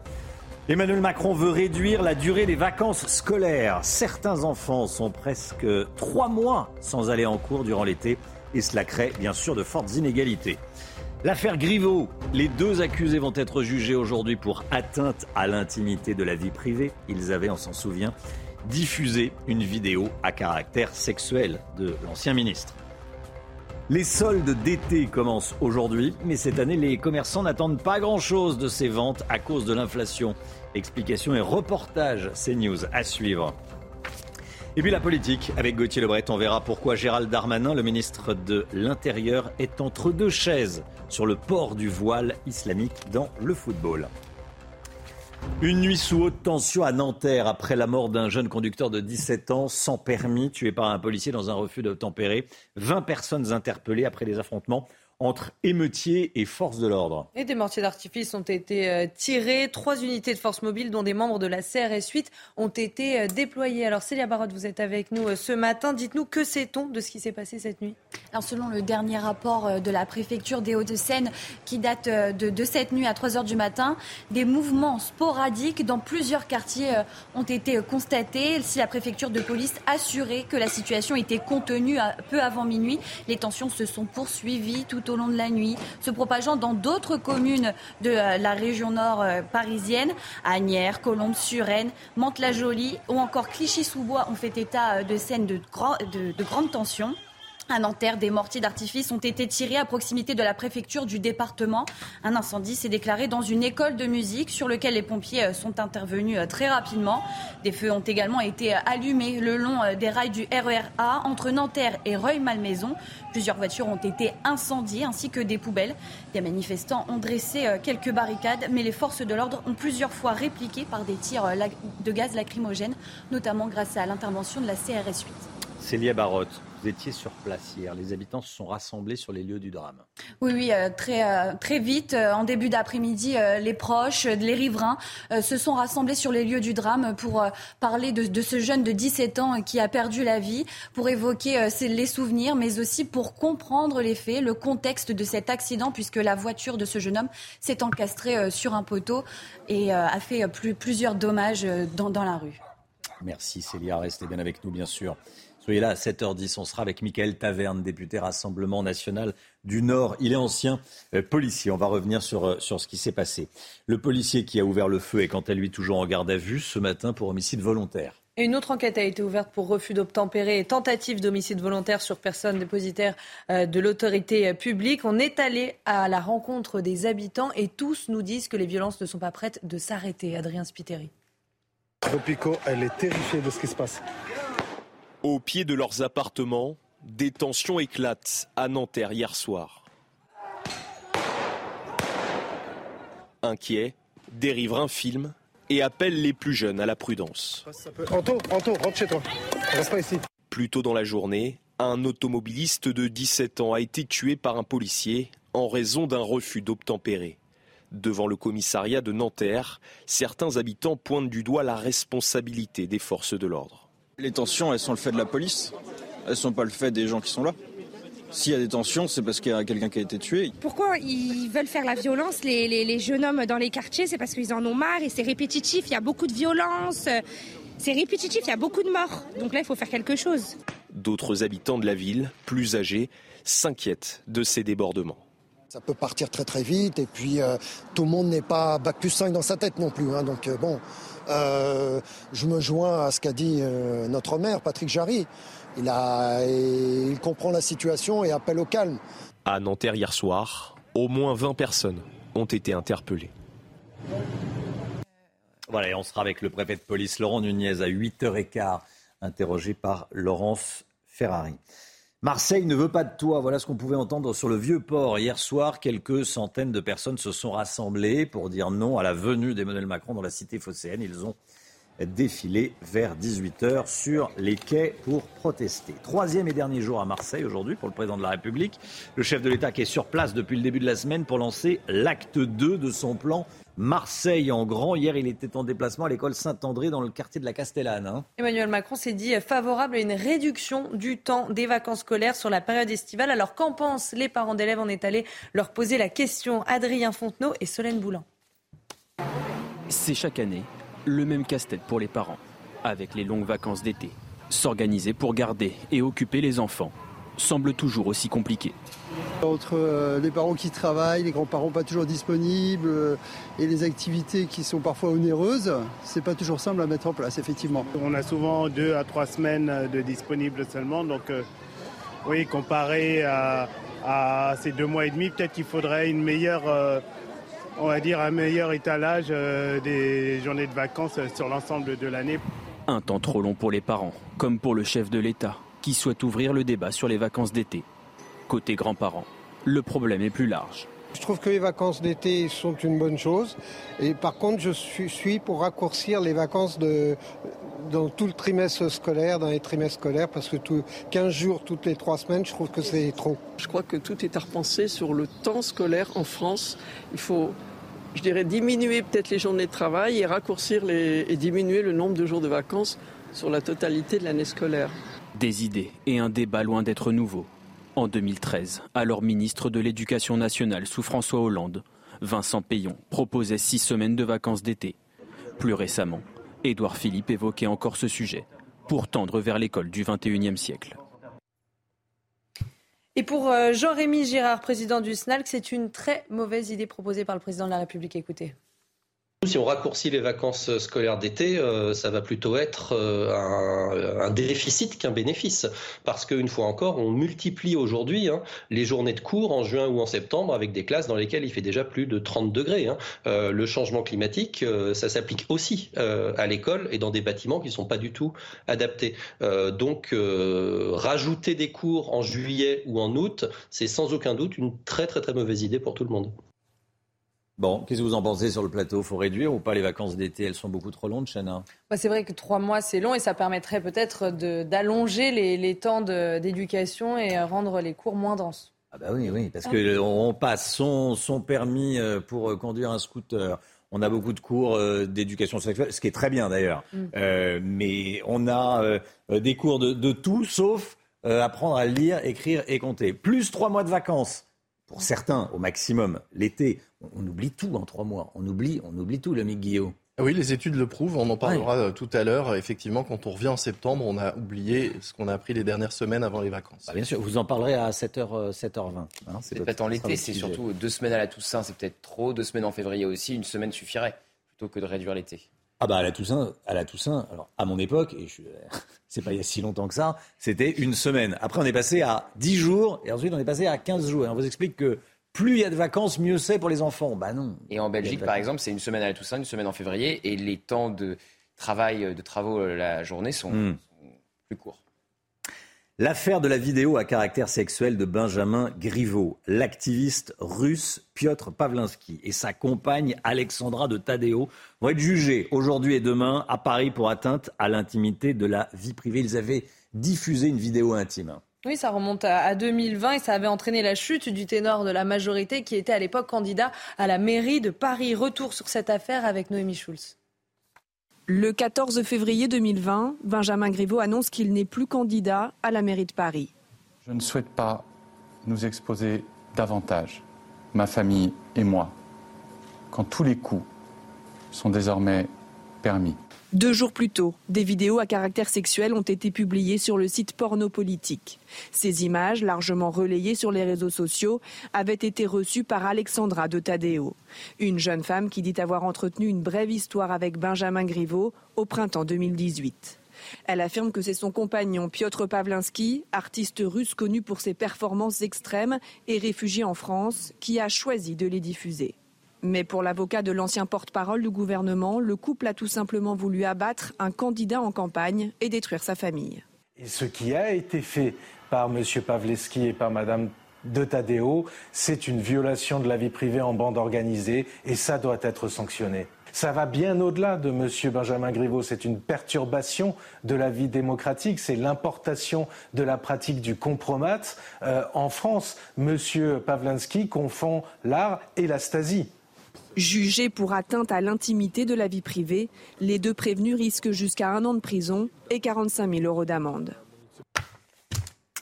Speaker 1: Emmanuel Macron veut réduire la durée des vacances scolaires. Certains enfants sont presque trois mois sans aller en cours durant l'été et cela crée bien sûr de fortes inégalités. L'affaire Griveaux, les deux accusés vont être jugés aujourd'hui pour atteinte à l'intimité de la vie privée. Ils avaient, on s'en souvient, diffusé une vidéo à caractère sexuel de l'ancien ministre. Les soldes d'été commencent aujourd'hui, mais cette année, les commerçants n'attendent pas grand-chose de ces ventes à cause de l'inflation. Explications et reportages CNews à suivre. Et puis la politique, avec Gauthier Lebret, on verra pourquoi Gérald Darmanin, le ministre de l'Intérieur, est entre deux chaises sur le port du voile islamique dans le football. Une nuit sous haute tension à Nanterre après la mort d'un jeune conducteur de 17 ans sans permis tué par un policier dans un refus de tempérer. 20 personnes interpellées après des affrontements entre émeutiers et forces de l'ordre.
Speaker 2: Et des mortiers d'artifice ont été euh, tirés. Trois unités de force mobile, dont des membres de la CRS 8, ont été euh, déployées. Alors Célia Barotte, vous êtes avec nous euh, ce matin. Dites-nous, que sait-on de ce qui s'est passé cette nuit?
Speaker 9: Alors selon le dernier rapport de la préfecture des Hauts-de-Seine, qui date de, de, cette nuit à 3 heures du matin, des mouvements sporadiques dans plusieurs quartiers ont été constatés. Si la préfecture de police assurait que la situation était contenue peu avant minuit, les tensions se sont poursuivies tout au long de la nuit, se propageant dans d'autres communes de euh, la région nord euh, parisienne, Agnières, Colombes, Suresnes, Mantes-la-Jolie ou encore Clichy-sous-Bois ont fait état euh, de scènes de, de, de grande tension. À Nanterre, des mortiers d'artifice ont été tirés à proximité de la préfecture du département. Un incendie s'est déclaré dans une école de musique sur lequel les pompiers euh, sont intervenus euh, très rapidement. Des feux ont également été euh, allumés le long des rails du RERA entre Nanterre et Reuil-Malmaison. Plusieurs voitures ont été incendiées ainsi que des poubelles. Des manifestants ont dressé quelques barricades, mais les forces de l'ordre ont plusieurs fois répliqué par des tirs de gaz lacrymogène, notamment grâce à l'intervention de la CRS 8.
Speaker 1: Célia Barotte. Vous étiez sur place hier. Les habitants se sont rassemblés sur les lieux du drame.
Speaker 9: Oui, oui, euh, très, euh, très vite. Euh, en début d'après-midi, les proches, les riverains se sont rassemblés sur les lieux du drame pour parler de, ce jeune de 17 ans qui a perdu la vie, pour évoquer les souvenirs, mais aussi pour comprendre les faits, le contexte de cet accident, puisque la voiture de ce jeune homme s'est encastrée sur un poteau et a fait plusieurs dommages dans, dans la rue.
Speaker 1: Merci Célia, restez bien avec nous bien sûr. Soyez là à 7h10. On sera avec Michael Taverne, député Rassemblement national du Nord. Il est ancien euh, policier. On va revenir sur, euh, sur ce qui s'est passé. Le policier qui a ouvert le feu est quant à lui toujours en garde à vue ce matin pour homicide volontaire.
Speaker 2: une autre enquête a été ouverte pour refus d'obtempérer et tentative d'homicide volontaire sur personne dépositaire euh, de l'autorité publique. On est allé à la rencontre des habitants et tous nous disent que les violences ne sont pas prêtes de s'arrêter. Adrien Spiteri.
Speaker 20: Tropico, elle est terrifiée de ce qui se passe.
Speaker 21: Au pied de leurs appartements, des tensions éclatent à Nanterre hier soir. Inquiets, des riverains filment et appellent les plus jeunes à la prudence.
Speaker 20: Anto, Anto, rentre chez toi. Reste pas ici.
Speaker 21: Plus tôt dans la journée, un automobiliste de 17 ans a été tué par un policier en raison d'un refus d'obtempérer. Devant le commissariat de Nanterre, certains habitants pointent du doigt la responsabilité des forces de l'ordre.
Speaker 22: Les tensions, elles sont le fait de la police. Elles sont pas le fait des gens qui sont là. S'il y a des tensions, c'est parce qu'il y a quelqu'un qui a été tué.
Speaker 23: Pourquoi ils veulent faire la violence, les, jeunes hommes dans les quartiers? C'est parce qu'ils en ont marre et c'est répétitif. Il y a beaucoup de violence. C'est répétitif, il y a beaucoup de morts. Donc là, il faut faire quelque chose.
Speaker 21: D'autres habitants de la ville, plus âgés, s'inquiètent de ces débordements.
Speaker 24: Ça peut partir très très vite et puis euh, tout le monde n'est pas bac plus 5 dans sa tête non plus. Hein. donc euh, bon, euh, je me joins à ce qu'a dit euh, notre maire, Patrick Jarry. Il, a, il comprend la situation et appelle au calme.
Speaker 21: À Nanterre hier soir, au moins 20 personnes ont été interpellées.
Speaker 1: Voilà, et on sera avec le préfet de police Laurent Nunez à 8h15, interrogé par Laurence Ferrari. Marseille ne veut pas de toi. Voilà ce qu'on pouvait entendre sur le vieux port. Hier soir, quelques centaines de personnes se sont rassemblées pour dire non à la venue d'Emmanuel Macron dans la cité phocéenne. Ils ont défiler vers 18h sur les quais pour protester. Troisième et dernier jour à Marseille aujourd'hui pour le président de la République. Le chef de l'État qui est sur place depuis le début de la semaine pour lancer l'acte 2 de son plan Marseille en grand. Hier, il était en déplacement à l'école Saint-André dans le quartier de la Castellane. Hein.
Speaker 2: Emmanuel Macron s'est dit favorable à une réduction du temps des vacances scolaires sur la période estivale. Alors qu'en pensent les parents d'élèves? On est allé leur poser la question. Adrien Fontenot et Solène Boulan.
Speaker 25: C'est chaque année le même casse-tête pour les parents, avec les longues vacances d'été. S'organiser pour garder et occuper les enfants semble toujours aussi compliqué.
Speaker 20: Entre euh, les parents qui travaillent, les grands-parents pas toujours disponibles euh, et les activités qui sont parfois onéreuses, c'est pas toujours simple à mettre en place, effectivement.
Speaker 26: On a souvent deux à trois semaines de disponibles seulement, donc euh, oui, comparé à, ces deux mois et demi, peut-être qu'il faudrait une meilleure, on va dire un meilleur étalage des journées de vacances sur l'ensemble de l'année.
Speaker 25: Un temps trop long pour les parents, comme pour le chef de l'État qui souhaite ouvrir le débat sur les vacances d'été. Côté grands-parents, le problème est plus large.
Speaker 20: Je trouve que les vacances d'été sont une bonne chose. Et par contre, je suis pour raccourcir les vacances de, dans tout le trimestre scolaire, dans les trimestres scolaires, parce que tout, 15 jours toutes les 3 semaines, je trouve que c'est trop.
Speaker 27: Je crois que tout est à repenser sur le temps scolaire en France. Il faut, je dirais, diminuer peut-être les journées de travail et raccourcir les, et diminuer le nombre de jours de vacances sur la totalité de l'année scolaire.
Speaker 25: Des idées et un débat loin d'être nouveau. En 2013, alors ministre de l'Éducation nationale sous François Hollande, Vincent Payon proposait six semaines de vacances d'été. Plus récemment, Édouard Philippe évoquait encore ce sujet pour tendre vers l'école du XXIe siècle.
Speaker 2: Et pour euh, Jean-Rémy Girard, président du SNALC, c'est une très mauvaise idée proposée par le président de la République. Écoutez.
Speaker 28: Si on raccourcit les vacances scolaires d'été, euh, ça va plutôt être euh, un, déficit qu'un bénéfice. Parce qu'une fois encore, on multiplie aujourd'hui hein, les journées de cours en juin ou en septembre avec des classes dans lesquelles il fait déjà plus de 30 degrés. Hein. Euh, le changement climatique, ça s'applique aussi à l'école et dans des bâtiments qui ne sont pas du tout adaptés. donc, rajouter des cours en juillet ou en août, c'est sans aucun doute une très très très mauvaise idée pour tout le monde.
Speaker 1: Bon, qu'est-ce que vous en pensez sur le plateau? Faut réduire ou pas? Les vacances d'été Elles sont beaucoup trop longues, Chana
Speaker 2: bah, C'est vrai que trois mois, c'est long et ça permettrait peut-être d'allonger les, temps d'éducation et rendre les cours moins denses.
Speaker 1: Ah bah oui, oui, parce qu'on passe son, permis euh, pour euh, conduire un scooter. On a beaucoup de cours euh, d'éducation sexuelle, ce qui est très bien d'ailleurs. Mm. mais on a des cours de, de tout sauf apprendre à lire, écrire et compter. Plus trois mois de vacances pour certains au maximum l'été, on, oublie tout en trois mois. On oublie, on oublie tout, l'ami Guillaume.
Speaker 17: Ah oui, les études le prouvent. On en parlera euh, tout à l'heure. Effectivement, quand on revient en septembre, on a oublié ce qu'on a appris les dernières semaines avant les vacances.
Speaker 1: Bah, bien sûr, vous en parlerez à 7h, 7h20.
Speaker 10: Hein, c'est peut-être en l'été, c'est surtout deux semaines à la Toussaint, c'est peut-être trop. Deux semaines en février aussi, une semaine suffirait plutôt que de réduire l'été.
Speaker 1: Ah bah à la Toussaint, à la Toussaint. Alors à mon époque, et je <laughs> c'est pas il y a si longtemps que ça, c'était une semaine. Après on est passé à 10 jours et ensuite on est passé à 15 jours. Et on vous explique que plus il y a de vacances, mieux c'est pour les enfants. Bah non.
Speaker 10: Et en Belgique, par exemple, c'est une semaine à la Toussaint, une semaine en février, et les temps de travail, de travaux euh, la journée sont, hmm. plus courts.
Speaker 1: L'affaire de la vidéo à caractère sexuel de Benjamin Griveaux, l'activiste russe Piotr Pavlinsky et sa compagne Alexandra de Tadeo vont être jugés aujourd'hui et demain à Paris pour atteinte à l'intimité de la vie privée. Ils avaient diffusé une vidéo intime.
Speaker 2: Oui, ça remonte à 2020 et ça avait entraîné la chute du ténor de la majorité qui était à l'époque candidat à la mairie de Paris. Retour sur cette affaire avec Noémie Schulz.
Speaker 3: Le 14 février 2020, Benjamin Griveaux annonce qu'il n'est plus candidat à la mairie de Paris.
Speaker 29: Je ne souhaite pas nous exposer davantage, ma famille et moi, quand tous les coups sont désormais permis.
Speaker 3: Deux jours plus tôt, des vidéos à caractère sexuel ont été publiées sur le site Pornopolitique. Ces images, largement relayées sur les réseaux sociaux, avaient été reçues par Alexandra de Tadeo, une jeune femme qui dit avoir entretenu une brève histoire avec Benjamin Griveaux au printemps 2018. Elle affirme que c'est son compagnon Piotr Pavlinsky, artiste russe connu pour ses performances extrêmes et réfugié en France, qui a choisi de les diffuser. Mais pour l'avocat de l'ancien porte-parole du gouvernement, le couple a tout simplement voulu abattre un candidat en campagne et détruire sa famille.
Speaker 30: Et ce qui a été fait par M. Pavleski et par Mme de Tadeo, c'est une violation de la vie privée en bande organisée et ça doit être sanctionné.
Speaker 31: Ça va bien au-delà de M. Benjamin Griveaux. C'est une perturbation de la vie démocratique. C'est l'importation de la pratique du compromat. Euh, en France, M. Pavlinsky confond l'art et la Stasi.
Speaker 3: Jugés pour atteinte à l'intimité de la vie privée, les deux prévenus risquent jusqu'à un an de prison et 45 000 euros d'amende.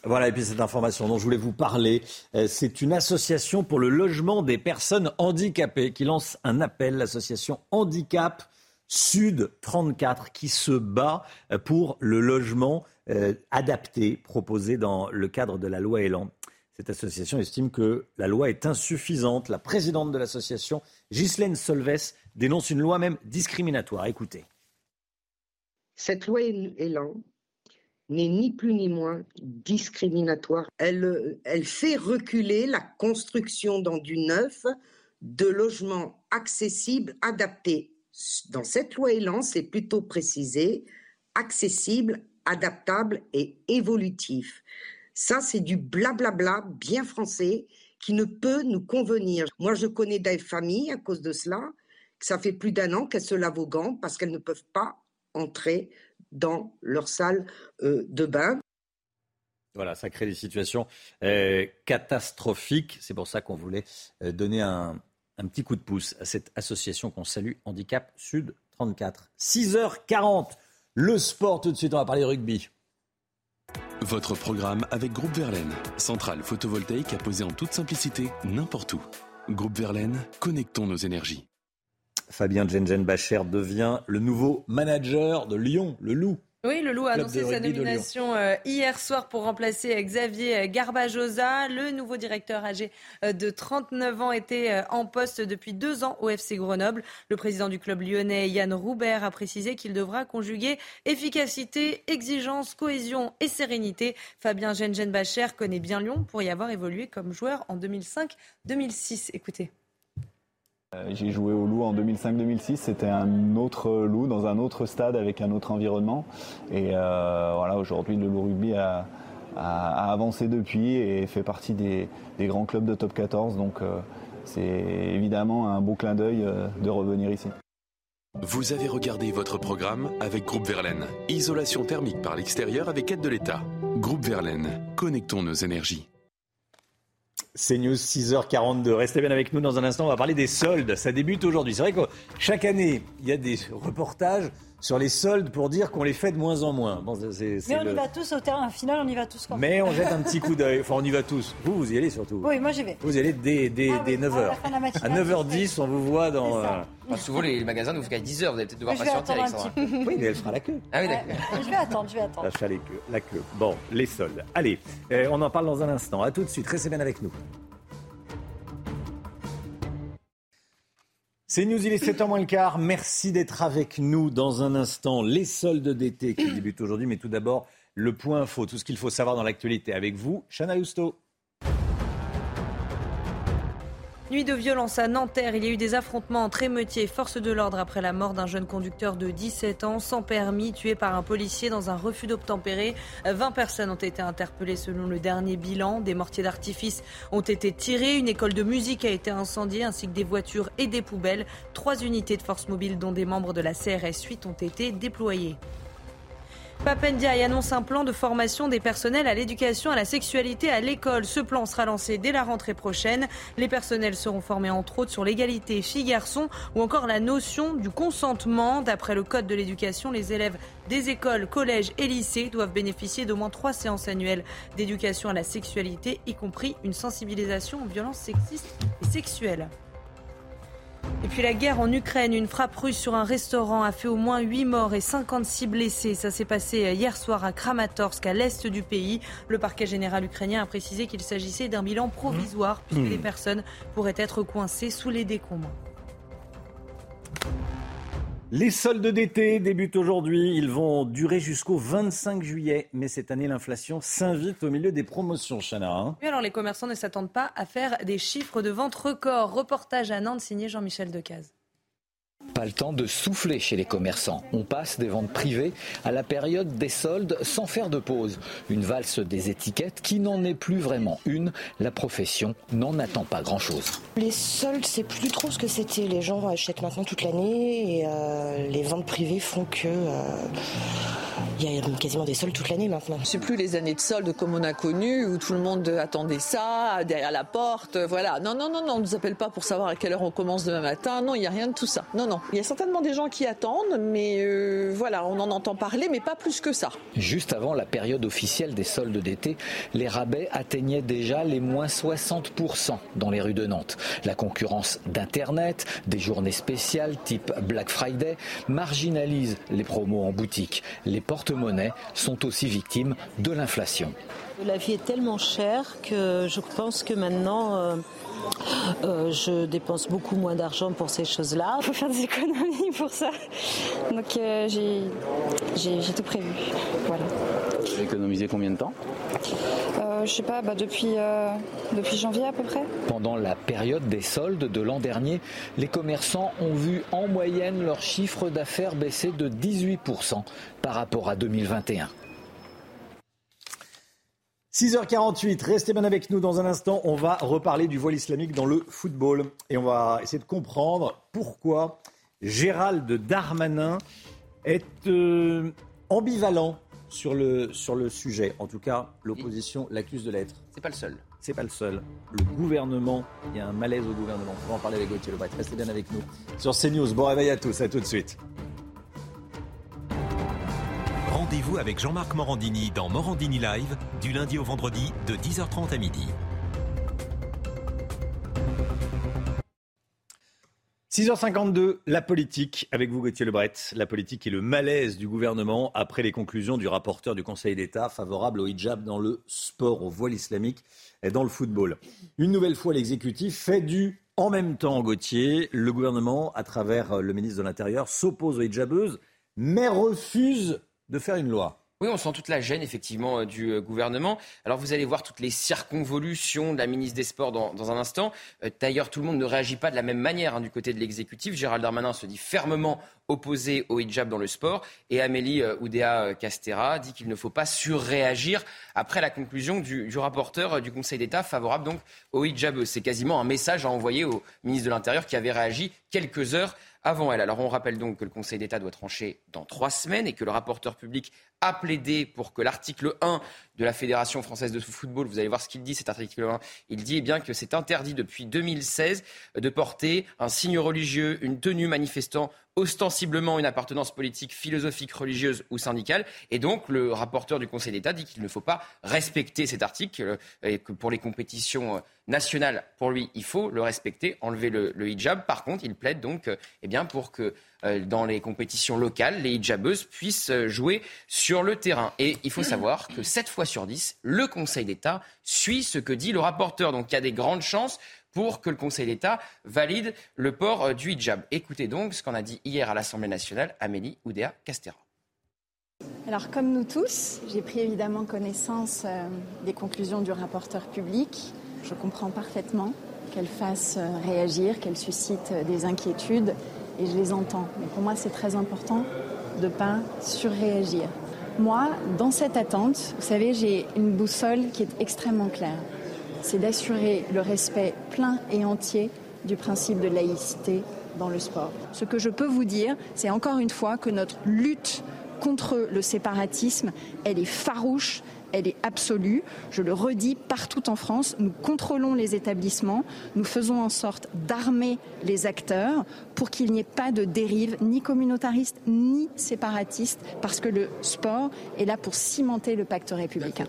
Speaker 1: Voilà, et puis cette information dont je voulais vous parler, euh, c'est une association pour le logement des personnes handicapées qui lance un appel, l'association Handicap Sud 34, qui se bat euh, pour le logement euh, adapté proposé dans le cadre de la loi Elan. Cette association estime que la loi est insuffisante. La présidente de l'association, Ghislaine Solves, dénonce une loi même discriminatoire. Écoutez.
Speaker 32: Cette loi Elan n'est ni plus ni moins discriminatoire. Elle, elle fait reculer la construction dans du neuf de logements accessibles, adaptés. Dans cette loi Elan, c'est plutôt précisé accessible, adaptable et évolutif. Ça, c'est du blablabla bien français qui ne peut nous convenir. Moi, je connais des familles à cause de cela, que ça fait plus d'un an qu'elles se lavent aux gants parce qu'elles ne peuvent pas entrer dans leur salle euh, de bain.
Speaker 1: Voilà, ça crée des situations euh, catastrophiques. C'est pour ça qu'on voulait euh, donner un, un, petit coup de pouce à cette association qu'on salue, Handicap Sud 34. 6h40, le sport tout de suite, on va parler de rugby.
Speaker 33: Votre programme avec Groupe Verlaine, centrale photovoltaïque à poser en toute simplicité n'importe où. Groupe Verlaine, connectons nos énergies.
Speaker 1: Fabien Gengen Bacher devient le nouveau manager de Lyon, le Loup.
Speaker 2: Oui, le Loup a annoncé sa nomination euh, hier soir pour remplacer euh, Xavier Garbajosa. Le nouveau directeur âgé euh, de 39 ans était en poste depuis deux ans au FC Grenoble. Le président du club lyonnais, Yann Roubert, a précisé qu'il devra conjuguer efficacité, exigence, cohésion et sérénité. Fabien Gengen Bacher connaît bien Lyon pour y avoir évolué comme joueur en 2005-2006. Écoutez.
Speaker 34: Euh, j'ai joué au Loup en 2005-2006. C'était un autre Loup dans un autre stade avec un autre environnement. Et euh, voilà, aujourd'hui, le Loup Rugby a, avancé depuis et fait partie des, grands clubs de top 14. Donc euh, c'est évidemment un beau clin d'œil de revenir ici.
Speaker 33: Vous avez regardé votre programme avec Groupe Verlaine. Isolation thermique par l'extérieur avec aide de l'État. Groupe Verlaine, connectons nos énergies.
Speaker 1: C'est News 6h42. Restez bien avec nous dans un instant. On va parler des soldes. Ça débute aujourd'hui. C'est vrai que chaque année, il y a des reportages sur les soldes pour dire qu'on les fait de moins en moins.
Speaker 13: Bon, c'est, c'est Mais on le... y va tous au terrain. Final, on y va tous quand
Speaker 1: Mais on jette un petit coup d'œil. <laughs> Enfin, on y va tous. Vous, vous y allez surtout.
Speaker 13: Oui, moi j'y vais.
Speaker 1: Vous y allez dès, dès, ah, dès 9h. À, 9h10, on vous voit dans. Euh...
Speaker 10: Enfin, souvent, les magasins vous qu'à 10h. Vous allez peut-être devoir
Speaker 13: je
Speaker 10: patienter,
Speaker 13: Alexandra.
Speaker 1: Oui, mais elle fera la queue.
Speaker 10: Ah oui, d'accord.
Speaker 13: Ouais, je vais attendre, je vais attendre.
Speaker 1: Les queues, la queue. Bon, les soldes. Allez, euh, on en parle dans un instant. À tout de suite. Restez bien avec nous. C'est News, il est 7h moins le quart. Merci d'être avec nous dans un instant. Les soldes d'été qui débutent aujourd'hui, mais tout d'abord, le point info, tout ce qu'il faut savoir dans l'actualité. Avec vous, Chana Lousteau.
Speaker 2: Nuit de violence à Nanterre. Il y a eu des affrontements entre émeutiers et forces de l'ordre après la mort d'un jeune conducteur de 17 ans sans permis, tué par un policier dans un refus d'obtempérer. 20 personnes ont été interpellées selon le dernier bilan. Des mortiers d'artifice ont été tirés. Une école de musique a été incendiée ainsi que des voitures et des poubelles. Trois unités de force mobile dont des membres de la CRS 8 ont été déployées. Papendiaï annonce un plan de formation des personnels à l'éducation à la sexualité à l'école. Ce plan sera lancé dès la rentrée prochaine. Les personnels seront formés entre autres sur l'égalité filles-garçons ou encore la notion du consentement. D'après le Code de l'éducation, les élèves des écoles, collèges et lycées doivent bénéficier d'au moins trois séances annuelles d'éducation à la sexualité, y compris une sensibilisation aux violences sexistes et sexuelles. Et puis la guerre en Ukraine, une frappe russe sur un restaurant a fait au moins 8 morts et 56 blessés. Ça s'est passé hier soir à Kramatorsk, à l'est du pays. Le parquet général ukrainien a précisé qu'il s'agissait d'un bilan provisoire puisque les personnes pourraient être coincées sous les décombres.
Speaker 1: Les soldes d'été débutent aujourd'hui. Ils vont durer jusqu'au 25 juillet. Mais cette année, l'inflation s'invite au milieu des promotions, Chana. hein.
Speaker 2: Alors les commerçants ne s'attendent pas à faire des chiffres de vente records. Reportage à Nantes signé Jean-Michel Decaze.
Speaker 35: Pas le temps de souffler chez les commerçants. On passe des ventes privées à la période des soldes sans faire de pause. Une valse des étiquettes qui n'en est plus vraiment une. La profession n'en attend pas grand-chose.
Speaker 36: Les soldes, c'est plus trop ce que c'était. Les gens achètent maintenant toute l'année et euh, les ventes privées font que... Euh, il y a quasiment des soldes toute l'année maintenant.
Speaker 37: C'est plus les années de soldes comme on a connu où tout le monde attendait ça derrière la porte. Voilà. Non, non, non, non, on ne nous appelle pas pour savoir à quelle heure on commence demain matin. Non, il n'y a rien de tout ça. Non, non. Il y a certainement des gens qui attendent, mais euh, voilà, on en entend parler, mais pas plus que ça.
Speaker 35: Juste avant la période officielle des soldes d'été, les rabais atteignaient déjà les moins 60% dans les rues de Nantes. La concurrence d'Internet, des journées spéciales type Black Friday, marginalise les promos en boutique. Les porte-monnaies sont aussi victimes de l'inflation.
Speaker 36: La vie est tellement chère que je pense que maintenant, euh, euh, je dépense beaucoup moins d'argent pour ces choses-là.
Speaker 38: Il faut faire des économies pour ça. Donc euh, j'ai tout prévu. Voilà.
Speaker 35: Vous avez économisé combien de temps?
Speaker 38: Euh, Je sais pas, bah, depuis, depuis janvier à peu près.
Speaker 35: Pendant la période des soldes de l'an dernier, les commerçants ont vu en moyenne leur chiffre d'affaires baisser de 18% par rapport à 2021.
Speaker 1: 6h48, restez bien avec nous dans un instant. On va reparler du voile islamique dans le football et on va essayer de comprendre pourquoi Gérald Darmanin est euh, ambivalent sur le, sur le sujet. En tout cas, l'opposition l'accuse de l'être.
Speaker 10: C'est pas le seul.
Speaker 1: C'est pas le seul. Le gouvernement, il y a un malaise au gouvernement. On va en parler avec Gauthier Lebret. Restez bien avec nous sur CNews. Bon réveil à tous, à tout de suite.
Speaker 39: Rendez-vous avec Jean-Marc Morandini dans Morandini Live du lundi au vendredi de 10h30 à midi.
Speaker 1: 6h52, la politique, avec vous Gauthier Lebret. La politique et le malaise du gouvernement après les conclusions du rapporteur du Conseil d'État favorable au hijab dans le sport, au voile islamique et dans le football. Une nouvelle fois, l'exécutif fait du en même temps, Gauthier. Le gouvernement, à travers le ministre de l'Intérieur, s'oppose aux hijabeuses, mais refuse de faire une loi.
Speaker 10: Oui, on sent toute la gêne effectivement euh, du euh, gouvernement. Alors vous allez voir toutes les circonvolutions de la ministre des Sports dans, un instant. Euh, d'ailleurs, tout le monde ne réagit pas de la même manière hein, du côté de l'exécutif. Gérald Darmanin se dit fermement opposé au hijab dans le sport et Amélie Oudéa Castera dit qu'il ne faut pas surréagir après la conclusion du, du rapporteur du Conseil d'État favorable donc au hijab. C'est quasiment un message à envoyer au ministre de l'Intérieur qui avait réagi quelques heures avant elle. Alors on rappelle donc que le Conseil d'État doit trancher dans trois semaines et que le rapporteur public a plaidé pour que l'article 1 de la Fédération française de football, vous allez voir ce qu'il dit, cet article 1, il dit eh que c'est interdit depuis 2016 de porter un signe religieux, une tenue manifestant ostensiblement une appartenance politique, philosophique, religieuse ou syndicale. Et donc, le rapporteur du Conseil d'État dit qu'il ne faut pas respecter cet article euh, et que pour les compétitions euh, nationales, pour lui, il faut le respecter, enlever le, hijab. Par contre, il plaide donc euh, eh bien, pour que dans les compétitions locales, les hijabeuses puissent jouer sur le terrain. Et il faut savoir que 7 fois sur 10, le Conseil d'État suit ce que dit le rapporteur. Donc il y a des grandes chances pour que le Conseil d'État valide le port euh, du hijab. Écoutez donc ce qu'on a dit hier à l'Assemblée nationale, Amélie Oudéa Castera.
Speaker 38: Alors comme nous tous, j'ai pris évidemment connaissance euh, des conclusions du rapporteur public. Je comprends parfaitement qu'elle fasse euh, réagir, qu'elle suscite des inquiétudes et je les entends. Mais pour moi, c'est très important de ne pas surréagir. Moi, dans cette attente, vous savez, j'ai une boussole qui est extrêmement claire c'est d'assurer le respect plein et entier du principe de laïcité dans le sport. Ce que je peux vous dire, c'est encore une fois que notre lutte contre le séparatisme, elle est farouche, elle est absolue. Je le redis, partout en France, nous contrôlons les établissements, nous faisons en sorte d'armer les acteurs pour qu'il n'y ait pas de dérive ni communautariste ni séparatiste, parce que le sport est là pour cimenter le pacte républicain.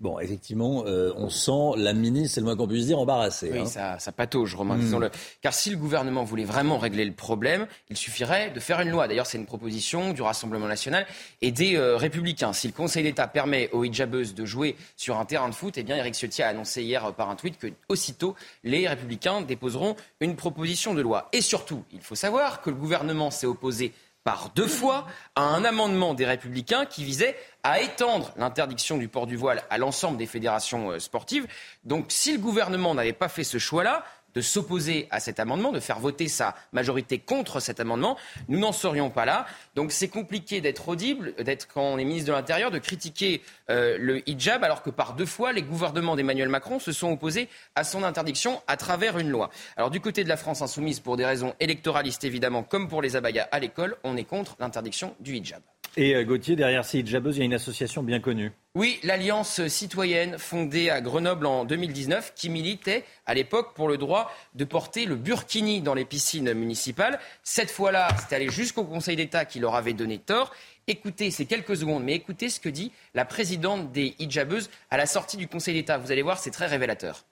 Speaker 1: Bon, effectivement, euh, on sent la ministre, c'est le moins qu'on puisse dire, embarrassée.
Speaker 10: Oui, hein. ça, ça patauge, Romain, hmm. disons-le. Car si le gouvernement voulait vraiment régler le problème, il suffirait de faire une loi. D'ailleurs, c'est une proposition du Rassemblement national et des euh, Républicains. Si le Conseil d'État permet aux hijabeuses de jouer sur un terrain de foot, eh bien, Eric Ciotti a annoncé hier euh, par un tweet que, aussitôt, les Républicains déposeront une proposition de loi. Et surtout, il faut savoir que le gouvernement s'est opposé par deux fois à un amendement des Républicains qui visait à étendre l'interdiction du port du voile à l'ensemble des fédérations euh, sportives. Donc si le gouvernement n'avait pas fait ce choix-là, de s'opposer à cet amendement, de faire voter sa majorité contre cet amendement. Nous n'en serions pas là. Donc c'est compliqué d'être audible, d'être quand on est ministre de l'Intérieur, de critiquer euh, le hijab, alors que par deux fois, les gouvernements d'Emmanuel Macron se sont opposés à son interdiction à travers une loi. Alors du côté de la France insoumise, pour des raisons électoralistes évidemment, comme pour les abayas à l'école, on est contre l'interdiction du hijab.
Speaker 1: Et euh, Gauthier, derrière ces hijabeuses, il y a une association bien connue.
Speaker 10: Oui, l'Alliance citoyenne fondée à Grenoble en 2019 qui militait à l'époque pour le droit de porter le burkini dans les piscines municipales. Cette fois-là, c'est allé jusqu'au Conseil d'État qui leur avait donné tort. Écoutez, c'est quelques secondes, mais écoutez ce que dit la présidente des hijabeuses à la sortie du Conseil d'État. Vous allez voir, c'est très révélateur.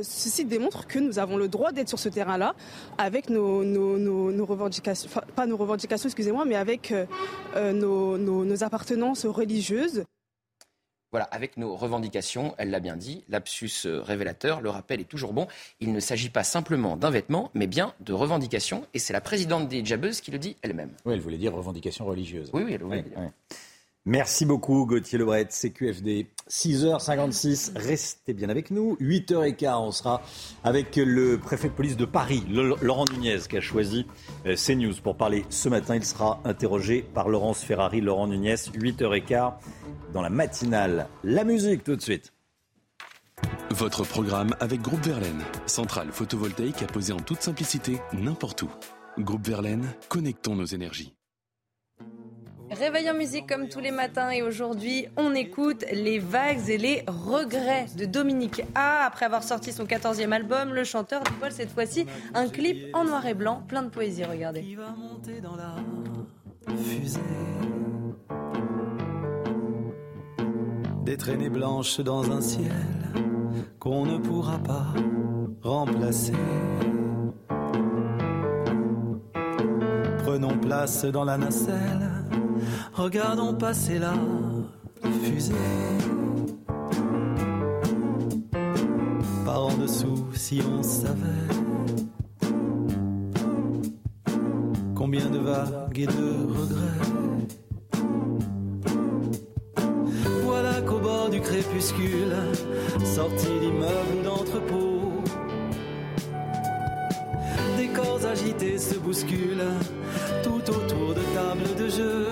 Speaker 40: Ceci démontre que nous avons le droit d'être sur ce terrain-là avec nos, revendications, pas nos revendications, excusez-moi, mais avec euh, euh, nos, appartenances religieuses.
Speaker 10: Voilà, avec nos revendications, elle l'a bien dit, lapsus euh, révélateur, le rappel est toujours bon. Il ne s'agit pas simplement d'un vêtement, mais bien de revendications. Et c'est la présidente des Jabeuses qui le dit elle-même.
Speaker 1: Oui, elle voulait dire revendications religieuses.
Speaker 10: Oui, oui, elle voulait dire.
Speaker 1: Merci beaucoup Gauthier Lebret, CQFD. 6h56, restez bien avec nous. 8h15, on sera avec le préfet de police de Paris, Laurent Nunez, qui a choisi euh, CNews pour parler ce matin. Il sera interrogé par Laurence Ferrari. Laurent Nunez, 8h15 dans la matinale. La musique tout de suite.
Speaker 33: Votre programme avec Groupe Verlaine, centrale photovoltaïque à poser en toute simplicité n'importe où. Groupe Verlaine, connectons nos énergies.
Speaker 2: Réveil en musique comme tous les matins et aujourd'hui on écoute les vagues et les regrets de Dominique A. Après avoir sorti son 14e album, le chanteur dévoile cette fois-ci un clip en noir et blanc, plein de poésie, regardez. Il va monter dans la fusée?
Speaker 41: Des traînées blanches dans un ciel qu'on ne pourra pas remplacer. Prenons place dans la nacelle Regardons passer la fusée. Par en dessous, si on savait combien de vagues et de regrets. Voilà qu'au bord du crépuscule, sorti d'immeubles d'entrepôt, des corps agités se bousculent tout autour de tables de jeu.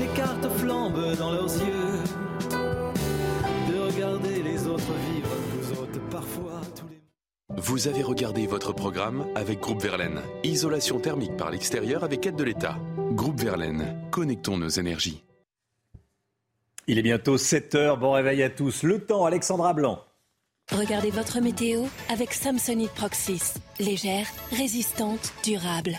Speaker 41: Les cartes flambent dans leurs yeux. De regarder les autres vivre, vous autres parfois tous les.
Speaker 33: Vous avez regardé votre programme avec Groupe Verlaine. Isolation thermique par l'extérieur avec aide de l'État. Groupe Verlaine, connectons nos énergies.
Speaker 1: Il est bientôt 7 heures. Bon réveil à tous. Le temps, Alexandra Blanc.
Speaker 42: Regardez votre météo avec Samsonite Proxys. Légère, résistante, durable.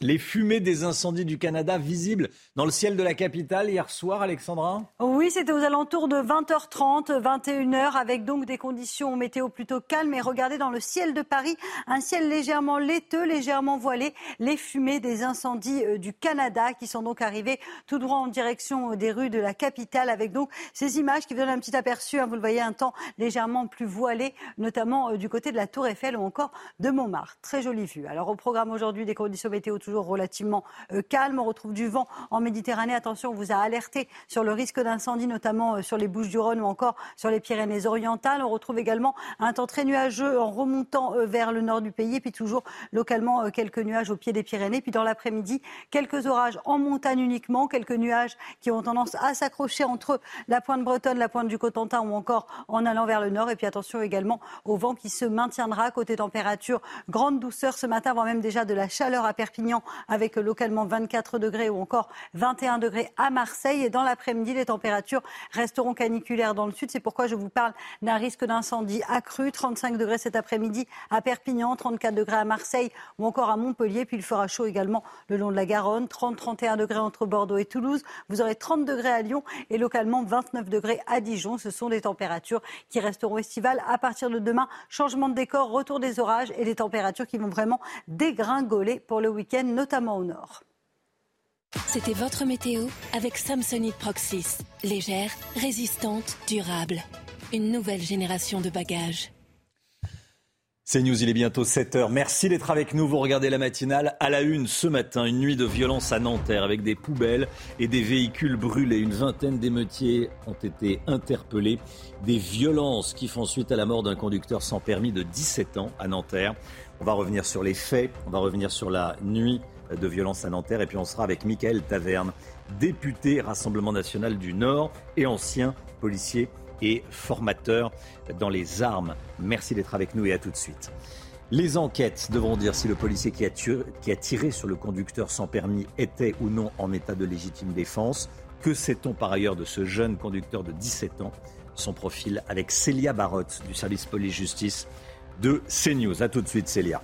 Speaker 1: Les fumées des incendies du Canada visibles dans le ciel de la capitale hier soir, Alexandra
Speaker 13: Oui, c'était aux alentours de 20h30, 21h, avec donc des conditions météo plutôt calmes. Et regardez dans le ciel de Paris, un ciel légèrement laiteux, légèrement voilé, les fumées des incendies euh, du Canada qui sont donc arrivées tout droit en direction euh, des rues de la capitale, avec donc ces images qui vous donnent un petit aperçu. Hein, vous le voyez, un temps légèrement plus voilé, notamment euh, du côté de la Tour Eiffel ou encore de Montmartre. Très jolie vue. Alors au programme aujourd'hui, des conditions météo toujours relativement euh, calme. On retrouve du vent en Méditerranée. Attention, on vous a alerté sur le risque d'incendie, notamment euh, sur les Bouches-du-Rhône ou encore sur les Pyrénées-Orientales. On retrouve également un temps très nuageux en remontant euh, vers le nord du pays. Et puis toujours localement quelques nuages au pied des Pyrénées. Puis dans l'après-midi, quelques orages en montagne uniquement. Quelques nuages qui ont tendance à s'accrocher entre la pointe bretonne, la pointe du Cotentin ou encore en allant vers le nord. Et puis attention également au vent qui se maintiendra. Côté température, grande douceur ce matin, voire même déjà de la chaleur à Perpignan avec localement 24 degrés ou encore 21 degrés à Marseille. Et dans l'après-midi, les températures resteront caniculaires dans le sud. C'est pourquoi je vous parle d'un risque d'incendie accru. 35 degrés cet après-midi à Perpignan, 34 degrés à Marseille ou encore à Montpellier. Puis il fera chaud également le long de la Garonne, 30-31 degrés entre Bordeaux et Toulouse. Vous aurez 30 degrés à Lyon et localement 29 degrés à Dijon. Ce sont des températures qui resteront estivales à partir de demain. Changement de décor, retour des orages et des températures qui vont vraiment dégringoler pour le week-end notamment au nord.
Speaker 42: C'était votre météo avec Samsonite Proxys. Légère, résistante, durable. Une nouvelle génération de bagages.
Speaker 1: 6h57, C'est News, il est bientôt 7h. Merci d'être avec nous. Vous regardez la matinale à la une ce matin. Une nuit de violence à Nanterre avec des poubelles et des véhicules brûlés. Une vingtaine d'émeutiers ont été interpellés. Des violences qui font suite à la mort d'un conducteur sans permis de 17 ans à Nanterre. On va revenir sur les faits. On va revenir sur la nuit de violence à Nanterre. Et puis on sera avec Michael Taverne, député Rassemblement national du Nord et ancien policier et formateur dans les armes. Merci d'être avec nous et à tout de suite. Les enquêtes devront dire si le policier qui a, tiré, sur le conducteur sans permis était ou non en état de légitime défense. Que sait-on par ailleurs de ce jeune conducteur de 17 ans? Son profil avec Célia Barotte du service police-justice de CNews. A tout de suite Célia.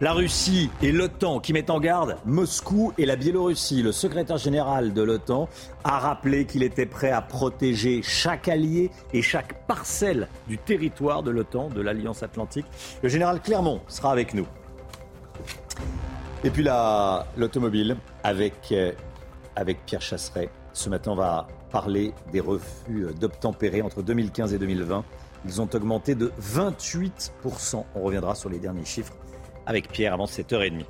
Speaker 1: La Russie et l'OTAN qui mettent en garde Moscou et la Biélorussie. Le secrétaire général de l'OTAN a rappelé qu'il était prêt à protéger chaque allié et chaque parcelle du territoire de l'OTAN, de l'Alliance Atlantique. Le général Clermont sera avec nous. Et puis l'automobile avec, euh, avec Pierre Chasseret. Ce matin, on va parler des refus d'obtempérer entre 2015 et 2020. Ils ont augmenté de 28%. On reviendra sur les derniers chiffres avec Pierre avant 7h30.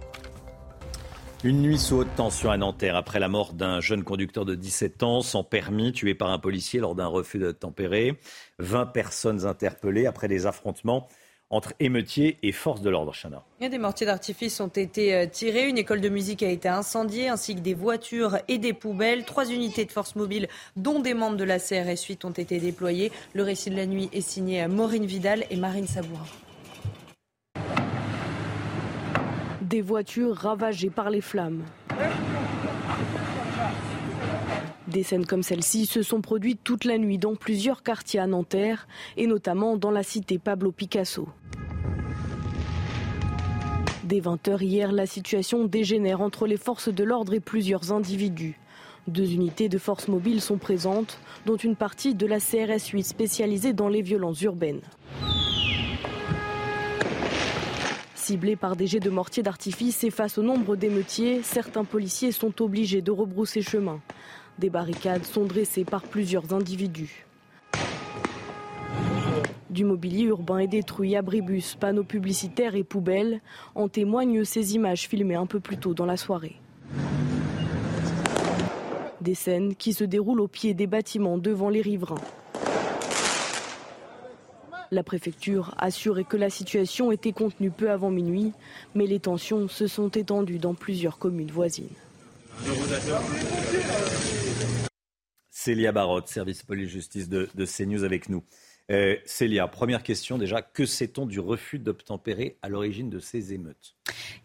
Speaker 1: Une nuit sous haute tension à Nanterre après la mort d'un jeune conducteur de 17 ans sans permis tué par un policier lors d'un refus de tempérer. 20 personnes interpellées après des affrontements entre émeutiers et forces de l'ordre. Chana.
Speaker 2: Des mortiers d'artifice ont été euh, tirés, une école de musique a été incendiée, ainsi que des voitures et des poubelles. Trois unités de force mobile, dont des membres de la CRS 8, ont été déployées. Le récit de la nuit est signé à Maureen Vidal et Marine Sabourin.
Speaker 3: Des voitures ravagées par les flammes. Des scènes comme celle-ci se sont produites toute la nuit dans plusieurs quartiers à Nanterre et notamment dans la cité Pablo Picasso. Dès 20h hier, la situation dégénère entre les forces de l'ordre et plusieurs individus. Deux unités de force mobile sont présentes, dont une partie de la CRS 8 spécialisée dans les violences urbaines. Ciblés par des jets de mortier d'artifice et face au nombre d'émeutiers, certains policiers sont obligés de rebrousser chemin. Des barricades sont dressées par plusieurs individus. Du mobilier urbain est détruit, abribus, panneaux publicitaires et poubelles. En témoignent ces images filmées un peu plus tôt dans la soirée. Des scènes qui se déroulent au pied des bâtiments devant les riverains. La préfecture assurait que la situation était contenue peu avant minuit, mais les tensions se sont étendues dans plusieurs communes voisines.
Speaker 1: Célia Barotte, service police-justice de, de CNews avec nous. Euh, Célia, première question déjà, que sait-on du refus d'obtempérer à l'origine de ces émeutes?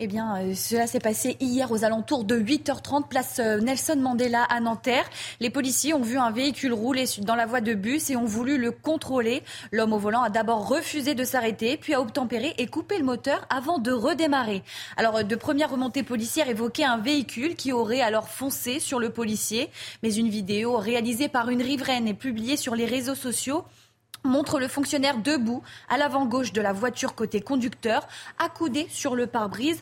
Speaker 9: Eh bien, euh, cela s'est passé hier aux alentours de 8h30, place euh, Nelson Mandela à Nanterre. Les policiers ont vu un véhicule rouler dans la voie de bus et ont voulu le contrôler. L'homme au volant a d'abord refusé de s'arrêter, puis a obtempéré et coupé le moteur avant de redémarrer. Alors, de premières remontées policières évoquaient un véhicule qui aurait alors foncé sur le policier, mais une vidéo réalisée par une riveraine et publiée sur les réseaux sociaux montre le fonctionnaire debout à l'avant-gauche de la voiture côté conducteur, accoudé sur le pare-brise,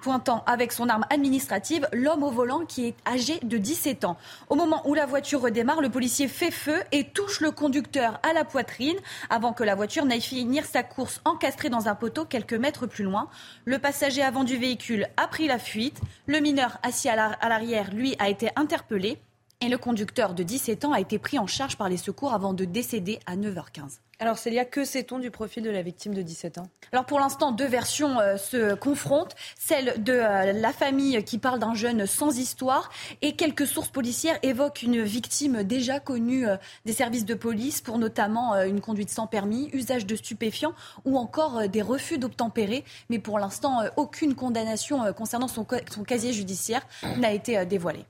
Speaker 9: pointant avec son arme administrative l'homme au volant qui est âgé de 17 ans. Au moment où la voiture redémarre, le policier fait feu et touche le conducteur à la poitrine avant que la voiture n'aille finir sa course encastrée dans un poteau quelques mètres plus loin. Le passager avant du véhicule a pris la fuite. Le mineur assis à l'arrière, lui, a été interpellé. Et le conducteur de 17 ans a été pris en charge par les secours avant de décéder à 9h15.
Speaker 2: Alors Célia, que sait-on du profil de la victime de 17 ans?
Speaker 9: Alors pour l'instant, deux versions euh, se confrontent. Celle de euh, la famille qui parle d'un jeune sans histoire et quelques sources policières évoquent une victime déjà connue euh, des services de police pour notamment une conduite sans permis, usage de stupéfiants ou encore des refus d'obtempérer. Mais pour l'instant, aucune condamnation concernant son, son casier judiciaire n'a été dévoilée.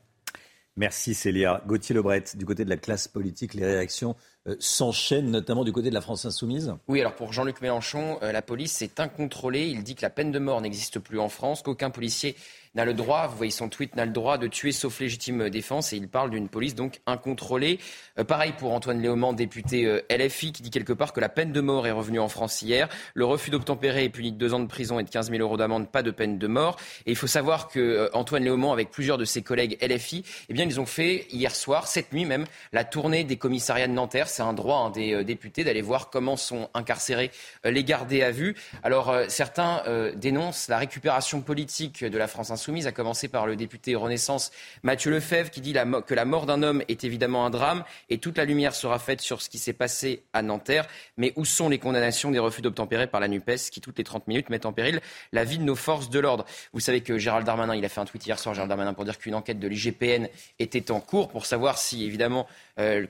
Speaker 1: Merci Célia. Gauthier Lebret, du côté de la classe politique, les réactions euh, s'enchaînent, notamment du côté de la France insoumise
Speaker 10: Oui, alors pour Jean-Luc Mélenchon, euh, la police est incontrôlée. Il dit que la peine de mort n'existe plus en France, qu'aucun policier n'a le droit, vous voyez son tweet, n'a le droit de tuer sauf légitime défense et il parle d'une police donc incontrôlée. Euh, pareil pour Antoine Léaumont, député euh, LFI, qui dit quelque part que la peine de mort est revenue en France hier. Le refus d'obtempérer est puni de deux ans de prison et de 15 000 euros d'amende, pas de peine de mort. Et il faut savoir que euh, Antoine Léaumont, avec plusieurs de ses collègues LFI, eh bien ils ont fait hier soir, cette nuit même, la tournée des commissariats de Nanterre. c'est un droit hein, des euh, députés d'aller voir comment sont incarcérés les gardés à vue. Alors certains dénoncent la récupération politique de la France insoumise, à commencer par le député Renaissance Mathieu Lefebvre, qui dit que la mort d'un homme est évidemment un drame et toute la lumière sera faite sur ce qui s'est passé à Nanterre. Mais où sont les condamnations des refus d'obtempérer par la NUPES qui, toutes les 30 minutes, mettent en péril la vie de nos forces de l'ordre? Vous savez que Gérald Darmanin, a fait un tweet hier soir, Gérald Darmanin, pour dire qu'une enquête de l'IGPN était en cours pour savoir si, évidemment,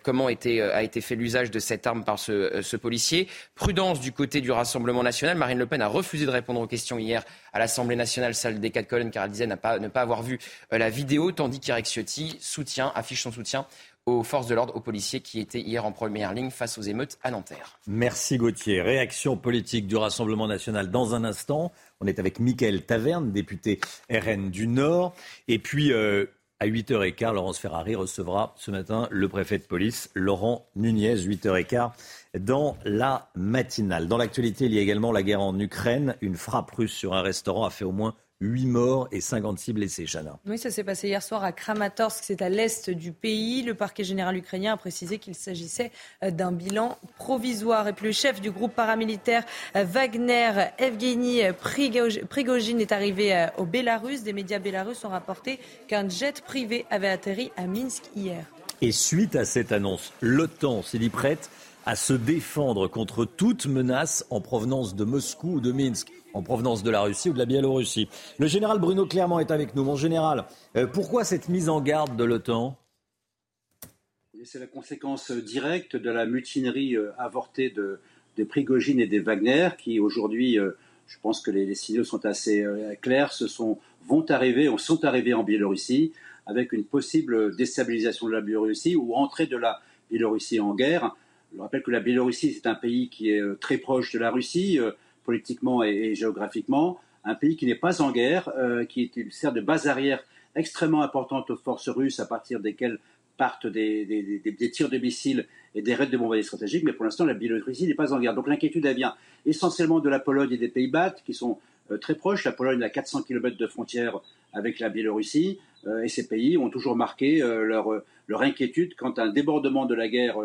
Speaker 10: comment était, a été fait l'usage de cette arme par ce, ce, policier. Prudence du côté du Rassemblement national. Marine Le Pen a refusé de répondre aux questions hier à l'Assemblée nationale, salle des quatre colonnes, car elle disait ne pas, avoir vu la vidéo, tandis qu'Eric Ciotti soutient, affiche son soutien aux forces de l'ordre, aux policiers qui étaient hier en première ligne face aux émeutes à Nanterre.
Speaker 1: Merci Gauthier. Réaction politique du Rassemblement national dans un instant. On est avec Michael Taverne, député RN du Nord. Et puis, euh, à 8h15, Laurence Ferrari recevra ce matin le préfet de police, Laurent Nunez, 8h15, dans la matinale. Dans l'actualité, il y a également la guerre en Ukraine. Une frappe russe sur un restaurant a fait au moins 8 morts et 56 blessés, Chana.
Speaker 2: Oui, ça s'est passé hier soir à Kramatorsk, c'est à l'est du pays. Le parquet général ukrainien a précisé qu'il s'agissait euh, d'un bilan provisoire. Et puis le chef du groupe paramilitaire euh, Wagner, Evgeny Prigogine, est arrivé euh, au Bélarus. Des médias bélarusses ont rapporté qu'un jet privé avait atterri à Minsk hier.
Speaker 1: Et suite à cette annonce, l'OTAN s'est dit prête à se défendre contre toute menace en provenance de Moscou ou de Minsk en provenance de la Russie ou de la Biélorussie. Le général Bruno Clermont est avec nous. Mon général, euh, pourquoi cette mise en garde de l'OTAN?
Speaker 11: C'est la conséquence directe de la mutinerie euh, avortée de, de Prigogine et des Wagner, qui aujourd'hui, euh, je pense que les, signaux sont assez clairs, se sont, vont arriver sont arrivés en Biélorussie avec une possible déstabilisation de la Biélorussie ou entrée de la Biélorussie en guerre. Je rappelle que la Biélorussie, c'est un pays qui est très proche de la Russie politiquement et, géographiquement, un pays qui n'est pas en guerre, euh, qui sert de base arrière extrêmement importante aux forces russes à partir desquelles partent des, tirs de missiles et des raids de bombardiers stratégiques, mais pour l'instant, la Biélorussie n'est pas en guerre. Donc l'inquiétude, elle vient essentiellement de la Pologne et des Pays-Bas, qui sont euh, très proches. La Pologne a 400 km de frontière avec la Biélorussie, euh, et ces pays ont toujours marqué leur, leur, inquiétude quant à un débordement de la guerre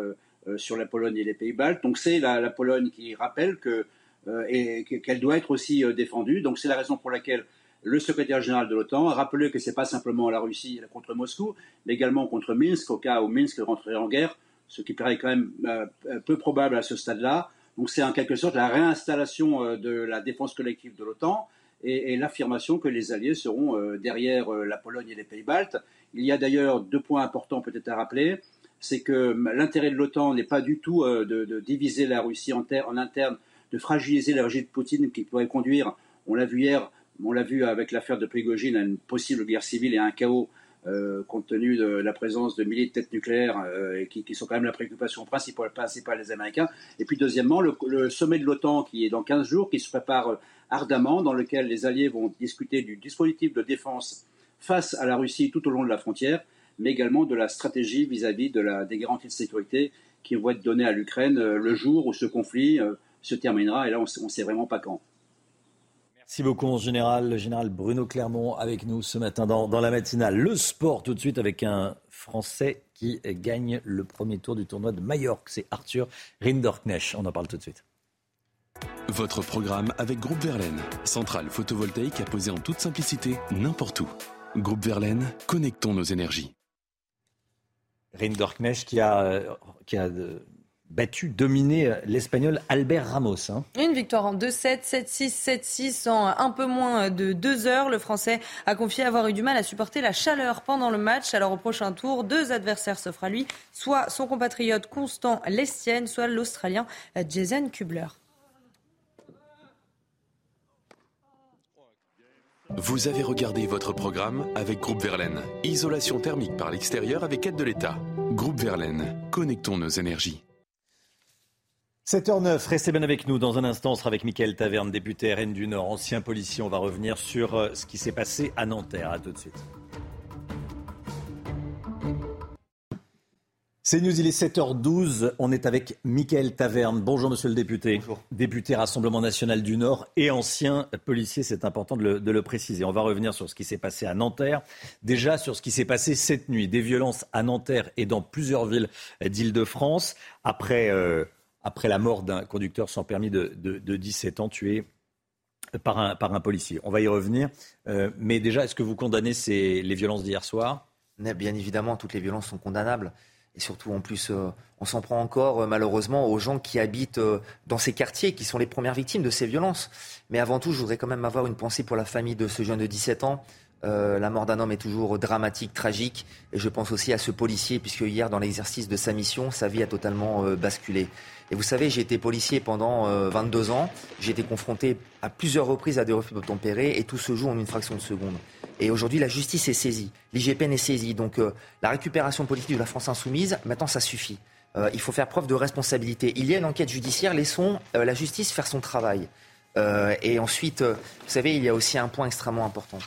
Speaker 11: sur la Pologne et les Pays-Baltes. Donc c'est la, Pologne qui rappelle que euh, et qu'elle doit être aussi euh, défendue. Donc c'est la raison pour laquelle le secrétaire général de l'OTAN a rappelé que ce n'est pas simplement la Russie contre Moscou, mais également contre Minsk, au cas où Minsk rentrerait en guerre, ce qui paraît quand même euh, peu probable à ce stade-là. Donc c'est en quelque sorte la réinstallation de la défense collective de l'OTAN et, l'affirmation que les alliés seront derrière la Pologne et les pays-baltes. Il y a d'ailleurs deux points importants peut-être à rappeler. C'est que l'intérêt de l'OTAN n'est pas du tout de, diviser la Russie en, interne de fragiliser le régime de Poutine qui pourrait conduire, on l'a vu hier, on l'a vu avec l'affaire de Prigogine, à une possible guerre civile et à un chaos euh, compte tenu de la présence de milliers de têtes nucléaires euh, qui, sont quand même la préoccupation principale, des Américains. Et puis deuxièmement, le, sommet de l'OTAN qui est dans 15 jours, qui se prépare euh, ardemment, dans lequel les alliés vont discuter du dispositif de défense face à la Russie tout au long de la frontière, mais également de la stratégie vis-à-vis de la, des garanties de sécurité qui vont être données à l'Ukraine le jour où ce conflit se terminera. Et là, on ne sait vraiment pas quand.
Speaker 1: Merci beaucoup, général. Le général Bruno Clermont avec nous ce matin dans, dans, la matinale. Le sport, tout de suite, avec un Français qui gagne le premier tour du tournoi de Majorque. C'est Arthur Rinderknecht. On en parle tout de suite.
Speaker 33: Votre programme avec Groupe Verlaine. Centrale photovoltaïque à poser en toute simplicité n'importe où. Groupe Verlaine, connectons nos énergies.
Speaker 1: Rinderknecht qui a, euh, qui a battu, dominé euh, l'Espagnol Albert Ramos. Hein.
Speaker 2: Une victoire en 2-7, 7-6, 7-6 en un peu moins de deux heures. Le Français a confié avoir eu du mal à supporter la chaleur pendant le match. Alors au prochain tour, deux adversaires s'offrent à lui, soit son compatriote Constant Lestienne, soit l'Australien euh, Jason Kubler.
Speaker 33: Vous avez regardé votre programme avec Groupe Verlaine. Isolation thermique par l'extérieur avec aide de l'État. Groupe Verlaine, connectons nos énergies.
Speaker 1: 7h09, restez bien avec nous. Dans un instant, on sera avec Mickaël Taverne, député RN du Nord, ancien policier. On va revenir sur euh, ce qui s'est passé à Nanterre. A tout de suite. C'est News, il est 7h12. On est avec Michael Taverne. Bonjour, monsieur le député.
Speaker 43: Bonjour.
Speaker 1: Député Rassemblement national du Nord et ancien policier, c'est important de le, de le, préciser. On va revenir sur ce qui s'est passé à Nanterre. Déjà, sur ce qui s'est passé cette nuit. Des violences à Nanterre et dans plusieurs villes d'Île-de-France. Après, euh, après la mort d'un conducteur sans permis de, de, de 17 ans tué par un, par un, policier. On va y revenir. Euh, mais déjà, est-ce que vous condamnez ces, les violences d'hier soir?
Speaker 43: Bien évidemment, toutes les violences sont condamnables. Et surtout, en plus, euh, on s'en prend encore, euh, malheureusement, aux gens qui habitent euh, dans ces quartiers, qui sont les premières victimes de ces violences. Mais avant tout, je voudrais quand même avoir une pensée pour la famille de ce jeune de 17 ans. la mort d'un homme est toujours dramatique, tragique. Et je pense aussi à ce policier, puisque hier, dans l'exercice de sa mission, sa vie a totalement basculé. Et vous savez, j'ai été policier pendant 22 ans. J'ai été confronté à plusieurs reprises à des refus d'obtempérer, et tout se joue en une fraction de seconde. Et aujourd'hui, la justice est saisie, l'IGPN est saisie. Donc euh, la récupération politique de la France insoumise, maintenant, ça suffit. Euh, il faut faire preuve de responsabilité. Il y a une enquête judiciaire, laissons euh, la justice faire son travail. Euh, et ensuite, vous savez, il y a aussi un point extrêmement important.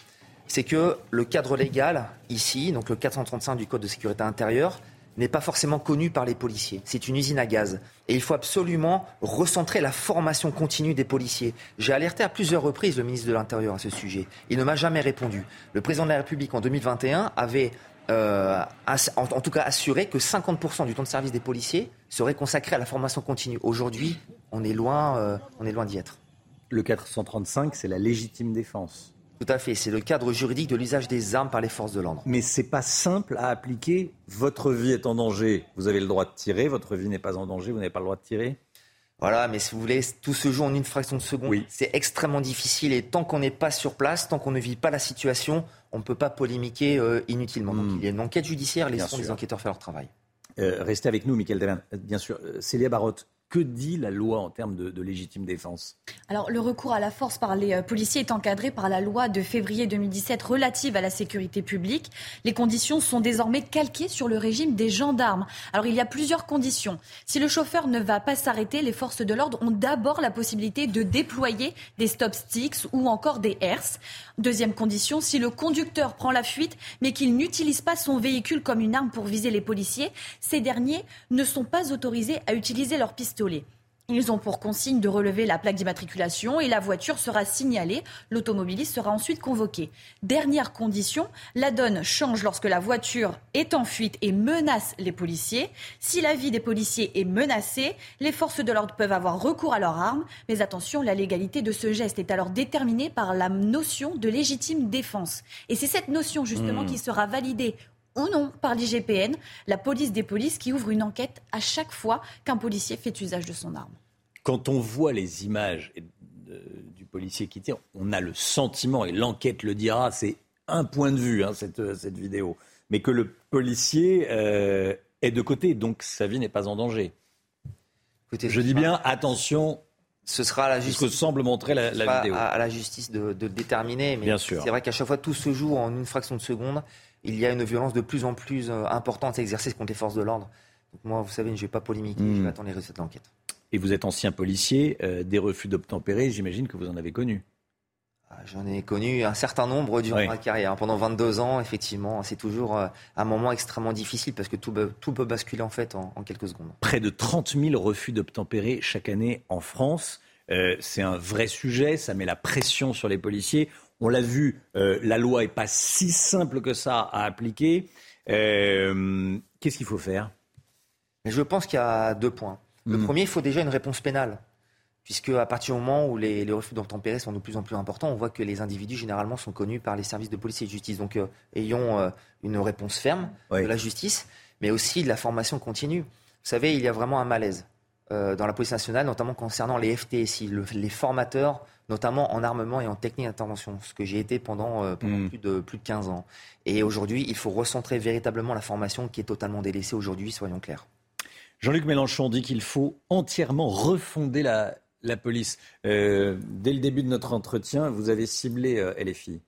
Speaker 43: C'est que le cadre légal, ici, donc le 435 du Code de sécurité intérieure, n'est pas forcément connu par les policiers. C'est une usine à gaz. Et il faut absolument recentrer la formation continue des policiers. J'ai alerté à plusieurs reprises le ministre de l'Intérieur à ce sujet. Il ne m'a jamais répondu. Le président de la République en 2021 avait euh, en, tout cas assuré que 50% du temps de service des policiers serait consacré à la formation continue. Aujourd'hui, on est loin, euh, on est loin d'y être.
Speaker 1: Le 435, c'est la légitime défense.
Speaker 43: Tout à fait. C'est le cadre juridique de l'usage des armes par les forces de l'ordre.
Speaker 1: Mais c'est pas simple à appliquer. Votre vie est en danger. Vous avez le droit de tirer. Votre vie n'est pas en danger. Vous n'avez pas le droit de tirer.
Speaker 43: Voilà, mais si vous voulez, tout se joue en une fraction de seconde. Oui. C'est extrêmement difficile et tant qu'on n'est pas sur place, tant qu'on ne vit pas la situation, on ne peut pas polémiquer euh, inutilement. Donc, mmh. il y a une enquête judiciaire, laissons les enquêteurs faire leur travail.
Speaker 1: Euh, restez avec nous, Michael Devin. Bien sûr, euh, Célia Barotte, que dit la loi en termes de, légitime défense?
Speaker 9: Alors, le recours à la force par les euh, policiers est encadré par la loi de février 2017 relative à la sécurité publique. Les conditions sont désormais calquées sur le régime des gendarmes. Alors, il y a plusieurs conditions. Si le chauffeur ne va pas s'arrêter, les forces de l'ordre ont d'abord la possibilité de déployer des stop sticks ou encore des herses. Deuxième condition, si le conducteur prend la fuite mais qu'il n'utilise pas son véhicule comme une arme pour viser les policiers, ces derniers ne sont pas autorisés à utiliser leur pistolet. Ils ont pour consigne de relever la plaque d'immatriculation et la voiture sera signalée. L'automobiliste sera ensuite convoqué. Dernière condition, la donne change lorsque la voiture est en fuite et menace les policiers. Si la vie des policiers est menacée, les forces de l'ordre peuvent avoir recours à leurs armes. Mais attention, la légalité de ce geste est alors déterminée par la notion de légitime défense. Et c'est cette notion justement mmh. qui sera validée ou non par l'IGPN, la police des polices qui ouvre une enquête à chaque fois qu'un policier fait usage de son arme.
Speaker 1: Quand on voit les images du policier qui tire, on a le sentiment, et l'enquête le dira, c'est un point de vue, hein, cette, cette, vidéo, mais que le policier euh, est de côté, donc sa vie n'est pas en danger. Écoutez, Je dis bien, attention,
Speaker 43: ce sera à la justice. Ce
Speaker 1: que semble montrer la, la vidéo.
Speaker 43: À, à, la justice de, de le déterminer. Mais c'est vrai qu'à chaque fois, tout se joue en une fraction de seconde il y a une violence de plus en plus euh, importante exercée contre les forces de l'ordre. Moi, vous savez, je ne vais pas polémiquer, je vais hmm. attendre les résultats de l'enquête.
Speaker 1: Et vous êtes ancien policier, euh, des refus d'obtempérer, j'imagine que vous en avez connu.
Speaker 43: Ah, j'en ai connu un certain nombre durant ma carrière. Pendant 22 ans, effectivement, c'est toujours euh, un moment extrêmement difficile parce que tout, tout peut basculer en fait en, en, quelques secondes.
Speaker 1: Près de 30 000 refus d'obtempérer chaque année en France. Euh, c'est un vrai sujet, ça met la pression sur les policiers. On l'a vu, euh, la loi n'est pas si simple que ça à appliquer. Euh, qu'est-ce qu'il faut faire?
Speaker 43: Je pense qu'il y a deux points. Le hmm. premier, il faut déjà une réponse pénale. Puisque à partir du moment où les, refus d'obtempérer sont de plus en plus importants, on voit que les individus généralement sont connus par les services de police et de justice. Donc euh, ayons une réponse ferme de la justice, mais aussi de la formation continue. Vous savez, il y a vraiment un malaise dans la police nationale, notamment concernant les FTSI, les formateurs notamment en armement et en technique d'intervention, ce que j'ai été pendant, euh, pendant mm. plus, de, plus de 15 ans. Et aujourd'hui, il faut recentrer véritablement la formation qui est totalement délaissée aujourd'hui, soyons clairs.
Speaker 1: Jean-Luc Mélenchon dit qu'il faut entièrement refonder la, la police. Euh, dès le début de notre entretien, vous avez ciblé euh, LFI.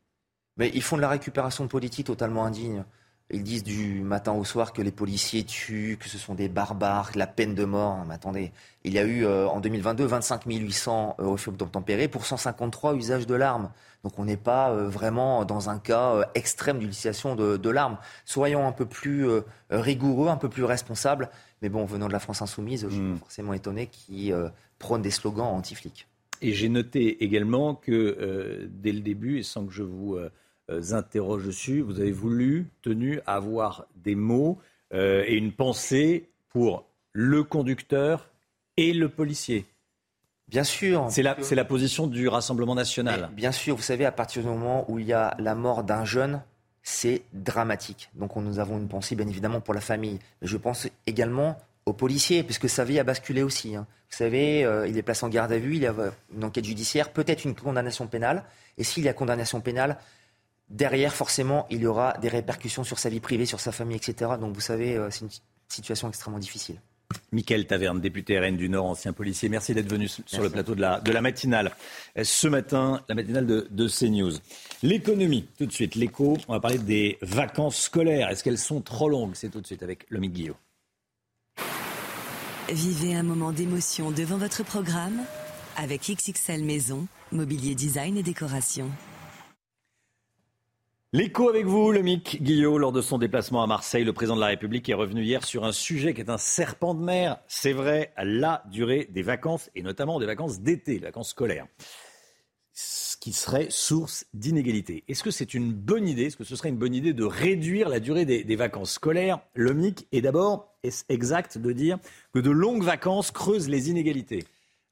Speaker 43: Mais ils font de la récupération politique totalement indigne. Ils disent du matin au soir que les policiers tuent, que ce sont des barbares, la peine de mort. Mais attendez, il y a eu euh, en 2022 25 800 refus d'obtempérer pour 153 usages de l'arme. Donc on n'est pas euh, vraiment dans un cas euh, extrême d'utilisation de, de l'arme. Soyons un peu plus rigoureux, un peu plus responsables. Mais bon, venant de la France insoumise, je suis hmm. forcément étonné qu'ils prônent des slogans anti-flics.
Speaker 1: Et j'ai noté également que dès le début, et sans que je vous interroge dessus. Vous avez voulu, tenu à avoir des mots euh, et une pensée pour le conducteur et le policier.
Speaker 43: Bien sûr.
Speaker 1: C'est la, la, position du Rassemblement national.
Speaker 43: bien sûr, vous savez, à partir du moment où il y a la mort d'un jeune, c'est dramatique. Donc nous avons une pensée, bien évidemment, pour la famille. Mais je pense également aux policiers, puisque sa vie a basculé aussi. Hein. Vous savez, euh, il est placé en garde à vue, il y a une enquête judiciaire, peut-être une condamnation pénale. Et s'il y a condamnation pénale, derrière, forcément, il y aura des répercussions sur sa vie privée, sur sa famille, etc. Donc, vous savez, euh, c'est une situation extrêmement difficile.
Speaker 1: Michael Taverne, député RN du Nord, ancien policier. Merci d'être venu sur le plateau de la, de la, matinale. Euh, ce matin, la matinale de, de CNews. L'économie, tout de suite. L'écho, on va parler des vacances scolaires. Est-ce qu'elles sont trop longues? C'est tout de suite avec Lomique Guillot.
Speaker 18: Vivez un moment d'émotion devant votre programme avec XXL Maison, mobilier design et décoration.
Speaker 1: L'écho avec vous, le Mick Guillot, lors de son déplacement à Marseille, le président de la République est revenu hier sur un sujet qui est un serpent de mer. C'est vrai, la durée des vacances et notamment des vacances d'été, les vacances scolaires. Ce qui serait source d'inégalité. Est-ce que c'est une bonne idée Est-ce que ce serait une bonne idée de réduire la durée des, des vacances scolaires? Le Mick est d'abord, est-ce exact de dire que de longues vacances creusent les inégalités?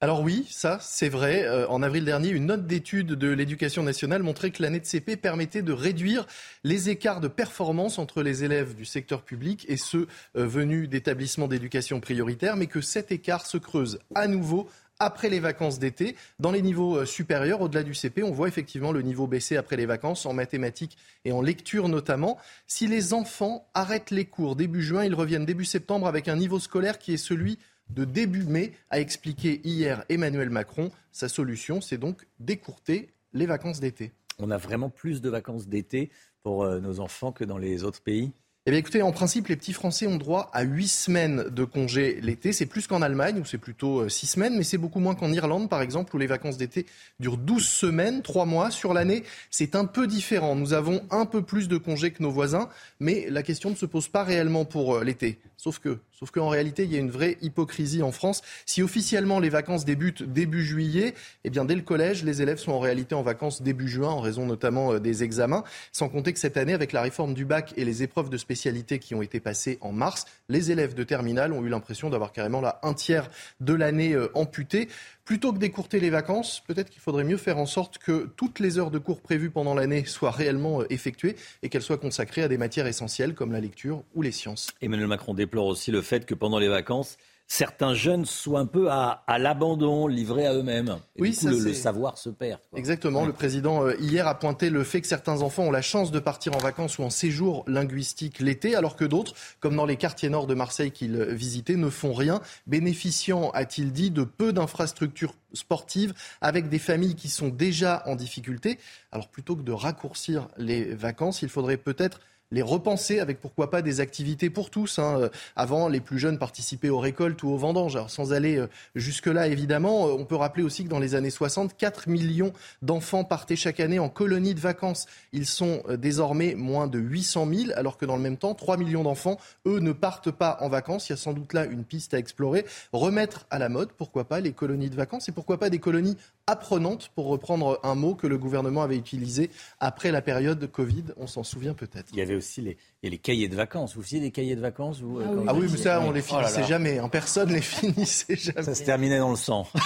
Speaker 17: Alors oui, ça c'est vrai. Euh, en avril dernier, une note d'étude de l'éducation nationale montrait que l'année de CP permettait de réduire les écarts de performance entre les élèves du secteur public et ceux euh, venus d'établissements d'éducation prioritaire, mais que cet écart se creuse à nouveau après les vacances d'été. Dans les niveaux euh, supérieurs, au-delà du CP, on voit effectivement le niveau baisser après les vacances, en mathématiques et en lecture notamment. Si les enfants arrêtent les cours début juin, ils reviennent début septembre avec un niveau scolaire qui est celui de début mai, a expliqué hier Emmanuel Macron. Sa solution, c'est donc d'écourter les vacances d'été.
Speaker 1: On a vraiment plus de vacances d'été pour euh, nos enfants que dans les autres pays
Speaker 17: eh bien, écoutez, en principe, les petits Français ont droit à 8 semaines de congé l'été. C'est plus qu'en Allemagne, où c'est plutôt 6 euh, semaines, mais c'est beaucoup moins qu'en Irlande, par exemple, où les vacances d'été durent 12 semaines, 3 mois. Sur l'année, c'est un peu différent. Nous avons un peu plus de congés que nos voisins, mais la question ne se pose pas réellement pour euh, l'été. Sauf que, sauf qu'en réalité, il y a une vraie hypocrisie en France. Si officiellement les vacances débutent début juillet, eh bien dès le collège, les élèves sont en réalité en vacances début juin, en raison notamment euh, des examens. Sans compter que cette année, avec la réforme du bac et les épreuves de spécialité qui ont été passées en mars, les élèves de terminale ont eu l'impression d'avoir carrément là un tiers de l'année euh, amputée. Plutôt que d'écourter les vacances, peut-être qu'il faudrait mieux faire en sorte que toutes les heures de cours prévues pendant l'année soient réellement euh, effectuées et qu'elles soient consacrées à des matières essentielles comme la lecture ou les sciences.
Speaker 1: Emmanuel Macron déplore aussi le fait que pendant les vacances, certains jeunes soient un peu à, l'abandon, livrés à eux-mêmes. oui, le, savoir se perd.
Speaker 17: Exactement. Le président, euh, hier, a pointé le fait que certains enfants ont la chance de partir en vacances ou en séjour linguistique l'été, alors que d'autres, comme dans les quartiers nord de Marseille qu'il visitait, ne font rien, bénéficiant, a-t-il dit, de peu d'infrastructures sportives avec des familles qui sont déjà en difficulté. Alors plutôt que de raccourcir les vacances, il faudrait peut-être les repenser avec pourquoi pas des activités pour tous. Hein. Euh, avant, les plus jeunes participaient aux récoltes ou aux vendanges. Alors, sans aller euh, jusque-là, évidemment, euh, on peut rappeler aussi que dans les années 60, 4 millions d'enfants partaient chaque année en colonie de vacances. Ils sont désormais moins de 800 000, alors que dans le même temps, 3 millions d'enfants, eux, ne partent pas en vacances. Il y a sans doute là une piste à explorer. Remettre à la mode, pourquoi pas, les colonies de vacances et pourquoi pas des colonies apprenantes, pour reprendre un mot que le gouvernement avait utilisé après la période Covid. On s'en souvient peut-être
Speaker 1: aussi les, les cahiers de vacances. Vous faisiez des cahiers de vacances
Speaker 17: vous, ah, oui. ah oui, mais ça, on les oh finissait jamais. En personne les <laughs> finissait jamais.
Speaker 1: Ça se terminait dans le sang. <laughs>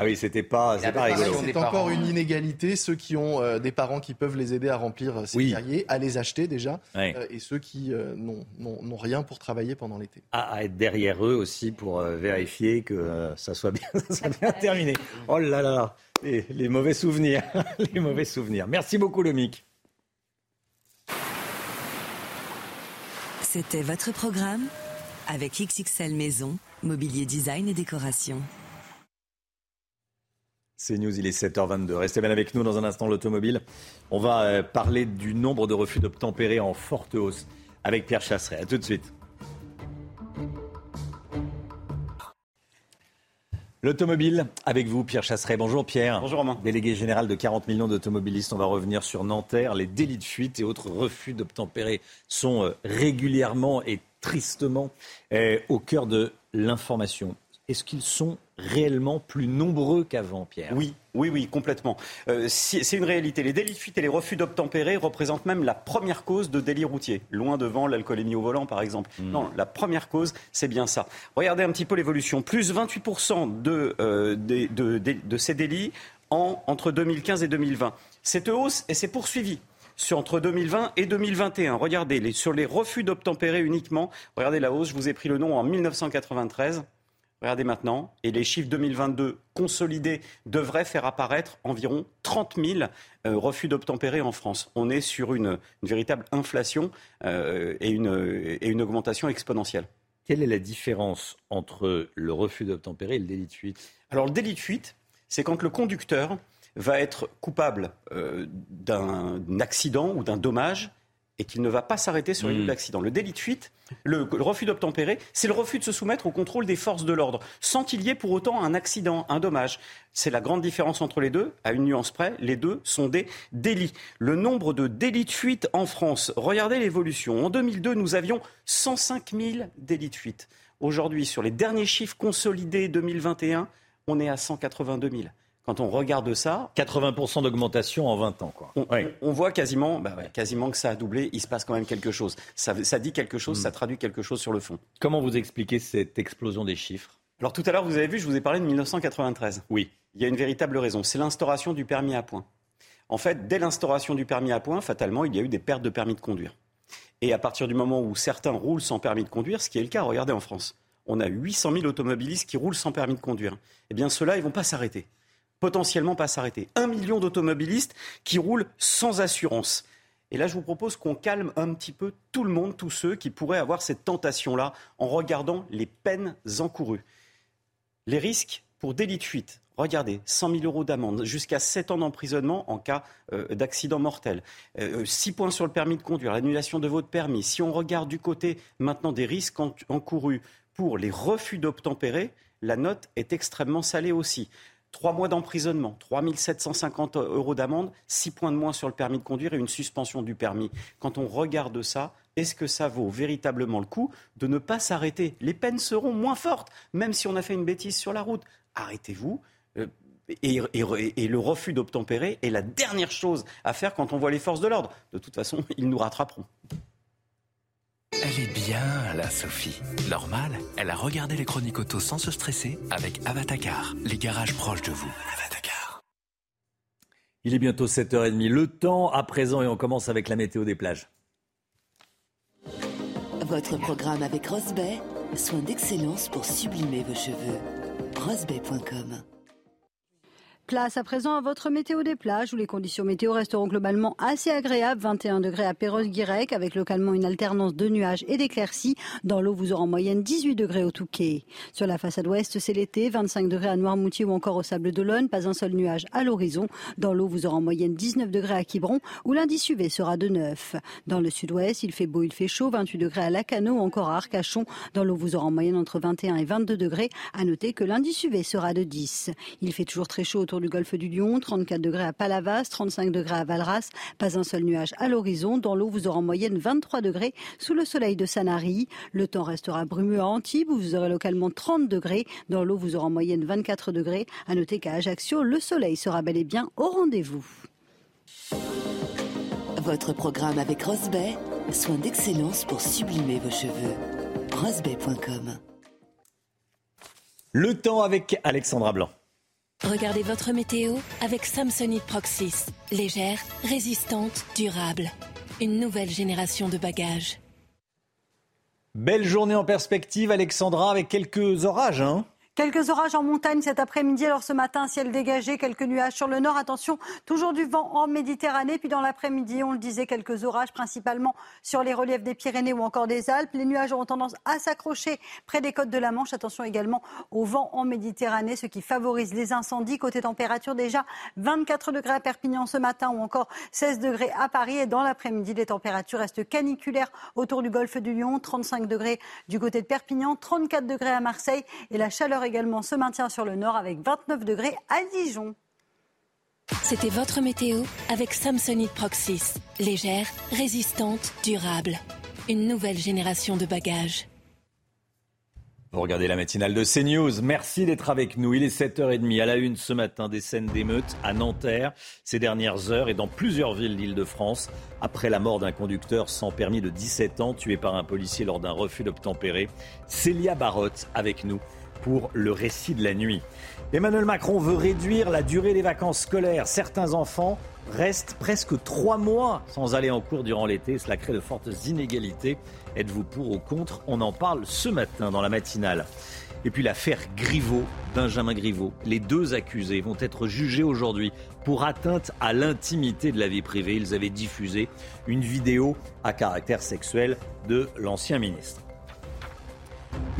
Speaker 1: Ah oui, c'était pas, c'est pas rigolo.
Speaker 17: C'est encore une inégalité. Ceux qui ont euh, des parents qui peuvent les aider à remplir euh, ces cahiers, à les acheter déjà, euh, et ceux qui n'ont rien pour travailler pendant l'été.
Speaker 1: À, être derrière eux aussi pour vérifier que ça soit bien, <laughs> ça bien terminé. Oh là là, les, les mauvais souvenirs, les mauvais souvenirs. Merci beaucoup, Lomic.
Speaker 18: C'était votre programme avec XXL Maison, mobilier design et décoration.
Speaker 1: C'est News, il est 7h22. Restez bien avec nous dans un instant l'automobile. On va euh, parler du nombre de refus d'obtempérer en forte hausse avec Pierre Chasseret. A tout de suite. L'automobile, avec vous, Pierre Chasseret. Bonjour Pierre.
Speaker 44: Bonjour Romain.
Speaker 1: Délégué général de 40 millions d'automobilistes. On va revenir sur Nanterre. Les délits de fuite et autres refus d'obtempérer sont euh, régulièrement et tristement euh, au cœur de l'information. Est-ce qu'ils sont réellement plus nombreux qu'avant, Pierre
Speaker 44: Oui, oui, oui, complètement. Euh, c'est une réalité. Les délits de fuite et les refus d'obtempérer représentent même la première cause de délit routier, loin devant l'alcoolémie au volant, par exemple. Hmm. Non, la première cause, c'est bien ça. Regardez un petit peu l'évolution. Plus 28% de, euh, de, de, ces délits en, entre 2015 et 2020. Cette hausse, et c'est poursuivie sur entre 2020 et 2021. Regardez, les, sur les refus d'obtempérer uniquement, regardez la hausse, je vous ai pris le nom en 1993. Regardez maintenant, et les chiffres 2022 consolidés devraient faire apparaître environ 30 000 euh, refus d'obtempérer en France. On est sur une, véritable inflation euh, et, une, et une augmentation exponentielle.
Speaker 1: Quelle est la différence entre le refus d'obtempérer et le délit de fuite?
Speaker 44: Alors le délit de fuite, c'est quand le conducteur va être coupable euh, d'un accident ou d'un dommage et qu'il ne va pas s'arrêter sur lieu hmm. d'accident. Le délit de fuite, le, refus d'obtempérer, c'est le refus de se soumettre au contrôle des forces de l'ordre, sans qu'il y ait pour autant un accident, un dommage. C'est la grande différence entre les deux. À une nuance près, les deux sont des délits. Le nombre de délits de fuite en France, regardez l'évolution. En 2002, nous avions 105 000 délits de fuite. Aujourd'hui, sur les derniers chiffres consolidés 2021, on est à 182 000. Quand on regarde ça.
Speaker 1: 80% d'augmentation en 20 ans. Quoi.
Speaker 44: On, voit quasiment, bah quasiment que ça a doublé. Il se passe quand même quelque chose. Ça, dit quelque chose, hmm. ça traduit quelque chose sur le fond.
Speaker 1: Comment vous expliquez cette explosion des chiffres?
Speaker 44: Alors tout à l'heure, vous avez vu, je vous ai parlé de 1993.
Speaker 1: Oui.
Speaker 44: Il y a une véritable raison. C'est l'instauration du permis à points. En fait, dès l'instauration du permis à points, fatalement, il y a eu des pertes de permis de conduire. Et à partir du moment où certains roulent sans permis de conduire, ce qui est le cas, regardez en France, on a 800 000 automobilistes qui roulent sans permis de conduire. Eh bien, ceux-là, ils ne vont pas s'arrêter potentiellement pas s'arrêter. Un million d'automobilistes qui roulent sans assurance. Et là, je vous propose qu'on calme un petit peu tout le monde, tous ceux qui pourraient avoir cette tentation-là, en regardant les peines encourues. Les risques pour délit de fuite. Regardez, 100 000 euros d'amende, jusqu'à 7 ans d'emprisonnement en cas euh, d'accident mortel. 6 euh, points sur le permis de conduire, l'annulation de votre permis. Si on regarde du côté maintenant des risques encourus pour les refus d'obtempérer, la note est extrêmement salée aussi. Trois mois d'emprisonnement, 3 750 euros d'amende, six points de moins sur le permis de conduire et une suspension du permis. Quand on regarde ça, est-ce que ça vaut véritablement le coup de ne pas s'arrêter? Les peines seront moins fortes, même si on a fait une bêtise sur la route. Arrêtez-vous. Euh, et, le refus d'obtempérer est la dernière chose à faire quand on voit les forces de l'ordre. De toute façon, <laughs> ils nous rattraperont.
Speaker 45: Elle est bien, la Sophie. Normal, elle a regardé les chroniques auto sans se stresser avec Avatacar, les garages proches de vous. Avatacar.
Speaker 1: Il est bientôt 7h30. Le temps à présent et on commence avec la météo des plages.
Speaker 42: Votre programme avec Rosbay, soin d'excellence pour sublimer vos cheveux. Rosbay.com
Speaker 13: Place à présent à votre météo des plages où les conditions météo resteront globalement assez agréables. 21 degrés à Perros-Guirec avec localement une alternance de nuages et d'éclaircies. Dans l'eau, vous aurez en moyenne 18 degrés au Touquet. Sur la façade ouest, c'est l'été. 25 degrés à Noirmoutier ou encore au Sable d'Olonne. Pas un seul nuage à l'horizon. Dans l'eau, vous aurez en moyenne 19 degrés à Quiberon où l'indice UV sera de 9. Dans le sud-ouest, il fait beau, il fait chaud. 28 degrés à Lacano ou encore à Arcachon. Dans l'eau, vous aurez en moyenne entre 21 et 22 degrés. À noter que l'indice UV sera de 10. Il fait toujours très chaud autour du golfe du Lion, 34 degrés à Palavas, 35 degrés à Valras, pas un seul nuage à l'horizon. Dans l'eau, vous aurez en moyenne 23 degrés sous le soleil de Sanary. Le temps restera brumeux à Antibes où vous aurez localement 30 degrés. Dans l'eau, vous aurez en moyenne 24 degrés. À noter qu'à Ajaccio, le soleil sera bel et bien au rendez-vous.
Speaker 42: Votre programme avec Rosbay, soin d'excellence pour sublimer vos cheveux. Rosbay.com
Speaker 1: Le temps avec Alexandra Blanc.
Speaker 42: Regardez votre météo avec Samsonite Proxys. Légère, résistante, durable. Une nouvelle génération de bagages.
Speaker 1: Belle journée en perspective, Alexandra, avec quelques orages. Hein
Speaker 13: Quelques orages en montagne cet après-midi. Alors ce matin, ciel dégagé, quelques nuages sur le nord. Attention, toujours du vent en Méditerranée. Puis dans l'après-midi, on le disait, quelques orages principalement sur les reliefs des Pyrénées ou encore des Alpes. Les nuages auront tendance à s'accrocher près des côtes de la Manche. Attention également au vent en Méditerranée, ce qui favorise les incendies. Côté température, déjà 24 degrés à Perpignan ce matin ou encore 16 degrés à Paris. Et dans l'après-midi, les températures restent caniculaires autour du golfe du Lion. 35 degrés du côté de Perpignan, 34 degrés à Marseille. Et la chaleur également se maintient sur le nord avec 29 degrés à Dijon.
Speaker 42: C'était votre météo avec Samsonite Proxys. Légère, résistante, durable. Une nouvelle génération de bagages.
Speaker 1: Vous regardez la matinale de CNews. Merci d'être avec nous. Il est 7h30 à la une ce matin des scènes d'émeutes à Nanterre ces dernières heures et dans plusieurs villes d'Île-de-France après la mort d'un conducteur sans permis de 17 ans tué par un policier lors d'un refus d'obtempérer. Célia Barotte avec nous pour le récit de la nuit. Emmanuel Macron veut réduire la durée des vacances scolaires. Certains enfants restent presque trois mois sans aller en cours durant l'été. Cela crée de fortes inégalités. Êtes-vous pour ou contre? On en parle ce matin dans la matinale. Et puis l'affaire Griveaux, Benjamin Griveaux. Les deux accusés vont être jugés aujourd'hui pour atteinte à l'intimité de la vie privée. Ils avaient diffusé une vidéo à caractère sexuel de l'ancien ministre.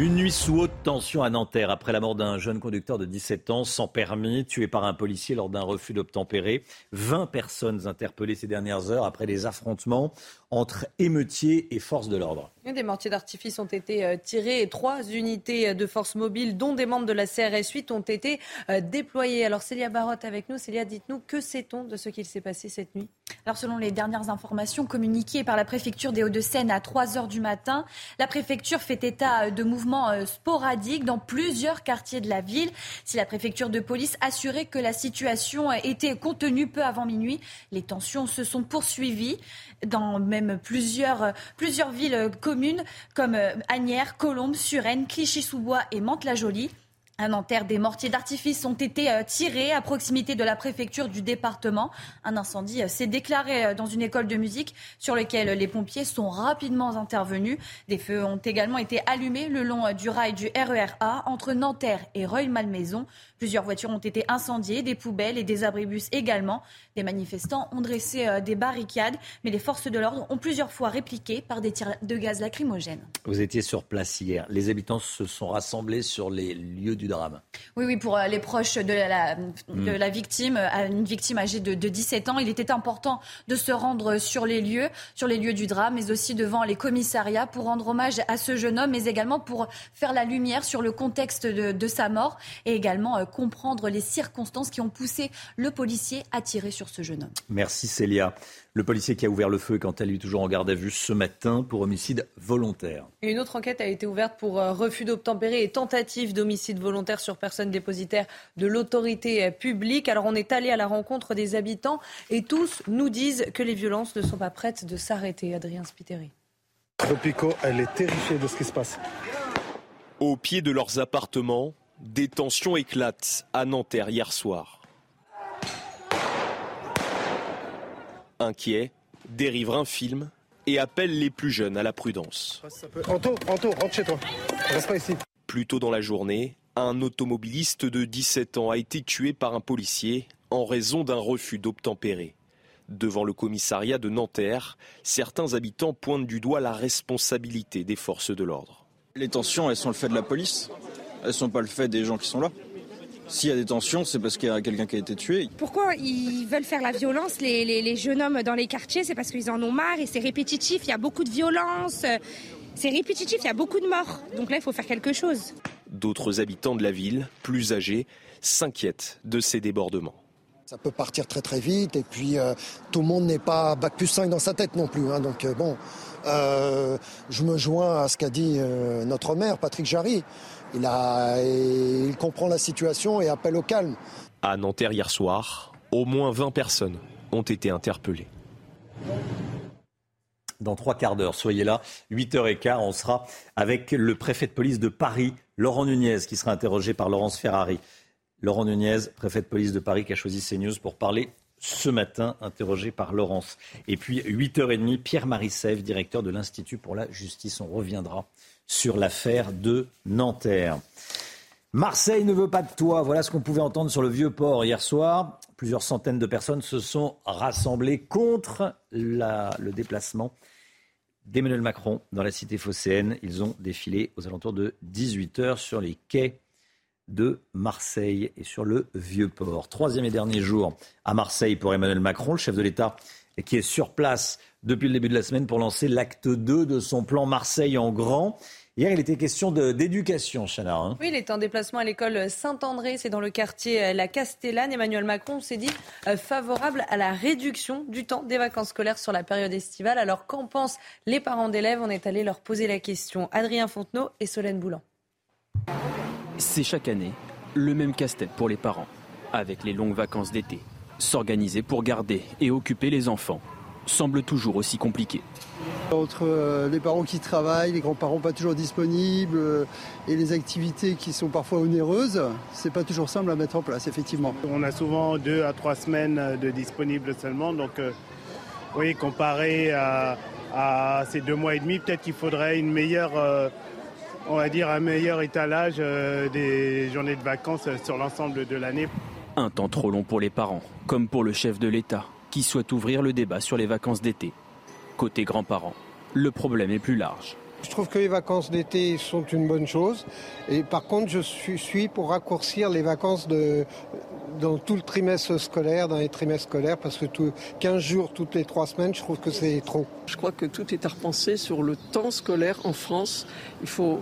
Speaker 1: Une nuit sous haute tension à Nanterre après la mort d'un jeune conducteur de 17 ans sans permis, tué par un policier lors d'un refus d'obtempérer. 20 personnes interpellées ces dernières heures après des affrontements entre émeutiers et forces de l'ordre.
Speaker 2: Des mortiers d'artifice ont été euh, tirés et trois unités de force mobile, dont des membres de la CRS 8, ont été euh, déployées. Alors Célia Barotte avec nous. Célia, dites-nous, que sait-on de ce qu'il s'est passé cette nuit?
Speaker 9: Alors selon les dernières informations communiquées par la préfecture des Hauts-de-Seine à 3 heures du matin, la préfecture fait état de mouvements euh, sporadiques dans plusieurs quartiers de la ville. Si la préfecture de police assurait que la situation était contenue peu avant minuit, les tensions se sont poursuivies dans même plusieurs, plusieurs villes communes comme euh, Agnières, Colombes, Suresnes, Clichy-sous-Bois et Mantes-la-Jolie. À Nanterre, des mortiers d'artifice ont été euh, tirés à proximité de la préfecture du département. Un incendie euh, s'est déclaré euh, dans une école de musique sur laquelle les pompiers sont rapidement intervenus. Des feux ont également été allumés le long du rail du RERA entre Nanterre et Reuil-Malmaison. Plusieurs voitures ont été incendiées, des poubelles et des abribus également. Des manifestants ont dressé des barricades, mais les forces de l'ordre ont plusieurs fois répliqué par des tirs de gaz lacrymogènes.
Speaker 1: Vous étiez sur place hier. Les habitants se sont rassemblés sur les lieux du drame.
Speaker 9: Oui, oui, pour les proches de la, de la victime, une victime âgée de, de, 17 ans, il était important de se rendre sur les lieux, sur les lieux du drame, mais aussi devant les commissariats pour rendre hommage à ce jeune homme, mais également pour faire la lumière sur le contexte de, de sa mort et également comprendre les circonstances qui ont poussé le policier à tirer sur ce jeune homme.
Speaker 1: Merci Célia. Le policier qui a ouvert le feu, quant à lui, toujours en garde à vue ce matin pour homicide volontaire.
Speaker 2: Et une autre enquête a été ouverte pour refus d'obtempérer et tentative d'homicide volontaire sur personne dépositaire de l'autorité publique. Alors on est allé à la rencontre des habitants et tous nous disent que les violences ne sont pas prêtes de s'arrêter. Adrien Spiteri.
Speaker 30: Tropico, elle est terrifiée de ce qui se passe.
Speaker 21: Au pied de leurs appartements, des tensions éclatent à Nanterre hier soir. Inquiets, des riverains filment et appellent les plus jeunes à la prudence.
Speaker 30: Anto, Anto, rentre chez toi. Reste pas ici.
Speaker 21: Plus tôt dans la journée, un automobiliste de 17 ans a été tué par un policier en raison d'un refus d'obtempérer. Devant le commissariat de Nanterre, certains habitants pointent du doigt la responsabilité des forces de l'ordre.
Speaker 46: Les tensions, elles sont le fait de la police. Elles ne sont pas le fait des gens qui sont là. S'il y a des tensions, c'est parce qu'il y a quelqu'un qui a été tué.
Speaker 23: Pourquoi ils veulent faire la violence, les, les, les jeunes hommes dans les quartiers? C'est parce qu'ils en ont marre et c'est répétitif, il y a beaucoup de violence. C'est répétitif, il y a beaucoup de morts. Donc là, il faut faire quelque chose.
Speaker 21: D'autres habitants de la ville, plus âgés, s'inquiètent de ces débordements.
Speaker 24: Ça peut partir très très vite et puis euh, tout le monde n'est pas bac plus 5 dans sa tête non plus. Hein, donc euh, bon, euh, je me joins à ce qu'a dit notre maire, Patrick Jarry. Il, a, il comprend la situation et appelle au calme.
Speaker 21: À Nanterre hier soir, au moins 20 personnes ont été interpellées.
Speaker 1: Dans trois quarts d'heure, soyez là, 8h15, on sera avec le préfet de police de Paris, Laurent Nunez, qui sera interrogé par Laurence Ferrari. Laurent Nunez, préfet de police de Paris, qui a choisi CNews pour parler ce matin, interrogé par Laurence. Et puis, 8h30, Pierre-Marie Sèvres, directeur de l'Institut pour la justice. On reviendra sur l'affaire de Nanterre. Marseille ne veut pas de toi. Voilà ce qu'on pouvait entendre sur le vieux port hier soir. Plusieurs centaines de personnes se sont rassemblées contre le déplacement d'Emmanuel Macron dans la cité phocéenne. Ils ont défilé aux alentours de 18h sur les quais de Marseille et sur le vieux port. Troisième et dernier jour à Marseille pour Emmanuel Macron, le chef de l'État qui est sur place depuis le début de la semaine pour lancer l'acte 2 de son plan Marseille en grand. Hier, il était question d'éducation, Chana. Hein.
Speaker 2: oui, il est en déplacement à l'école Saint-André, c'est dans le quartier euh, La Castellane. Emmanuel Macron s'est dit euh, favorable à la réduction du temps des vacances scolaires sur la période estivale. Alors, qu'en pensent les parents d'élèves? On est allé leur poser la question. Adrien Fontenot et Solène Boulan.
Speaker 47: C'est chaque année le même casse-tête pour les parents, avec les longues vacances d'été. S'organiser pour garder et occuper les enfants semble toujours aussi compliqué.
Speaker 20: Entre euh, les parents qui travaillent, les grands-parents pas toujours disponibles euh, et les activités qui sont parfois onéreuses, c'est pas toujours simple à mettre en place, effectivement.
Speaker 26: On a souvent deux à trois semaines de disponibles seulement, donc euh, oui, comparé à, ces deux mois et demi, peut-être qu'il faudrait une meilleure, on va dire un meilleur étalage des journées de vacances sur l'ensemble de l'année.
Speaker 47: Un temps trop long pour les parents, comme pour le chef de l'État, qui souhaite ouvrir le débat sur les vacances d'été. Côté grands-parents, le problème est plus large.
Speaker 20: Je trouve que les vacances d'été sont une bonne chose. Et par contre, je suis pour raccourcir les vacances de, dans tout le trimestre scolaire, dans les trimestres scolaires, parce que 15 jours toutes les 3 semaines, je trouve que c'est trop.
Speaker 48: Je crois que tout est à repenser sur le temps scolaire en France. Il faut,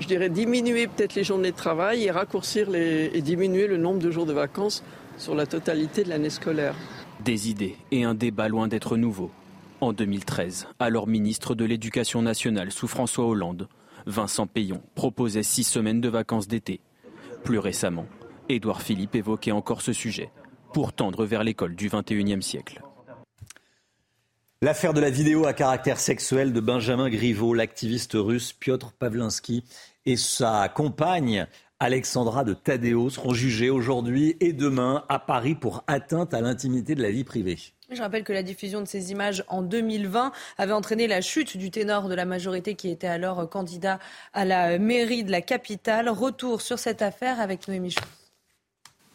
Speaker 48: je dirais, diminuer peut-être les journées de travail et raccourcir les, et diminuer le nombre de jours de vacances sur la totalité de l'année scolaire.
Speaker 47: Des idées et un débat loin d'être nouveau. En 2013, alors ministre de l'Éducation nationale sous François Hollande, Vincent Payon proposait six semaines de vacances d'été. Plus récemment, Édouard Philippe évoquait encore ce sujet pour tendre vers l'école du XXIe siècle.
Speaker 1: L'affaire de la vidéo à caractère sexuel de Benjamin Griveaux, l'activiste russe Piotr Pavlinsky et sa compagne Alexandra de Tadeo seront jugés aujourd'hui et demain à Paris pour atteinte à l'intimité de la vie privée.
Speaker 2: Je rappelle que la diffusion de ces images en 2020 avait entraîné la chute du ténor de la majorité qui était alors candidat à la mairie de la capitale. Retour sur cette affaire avec Noémie Chou.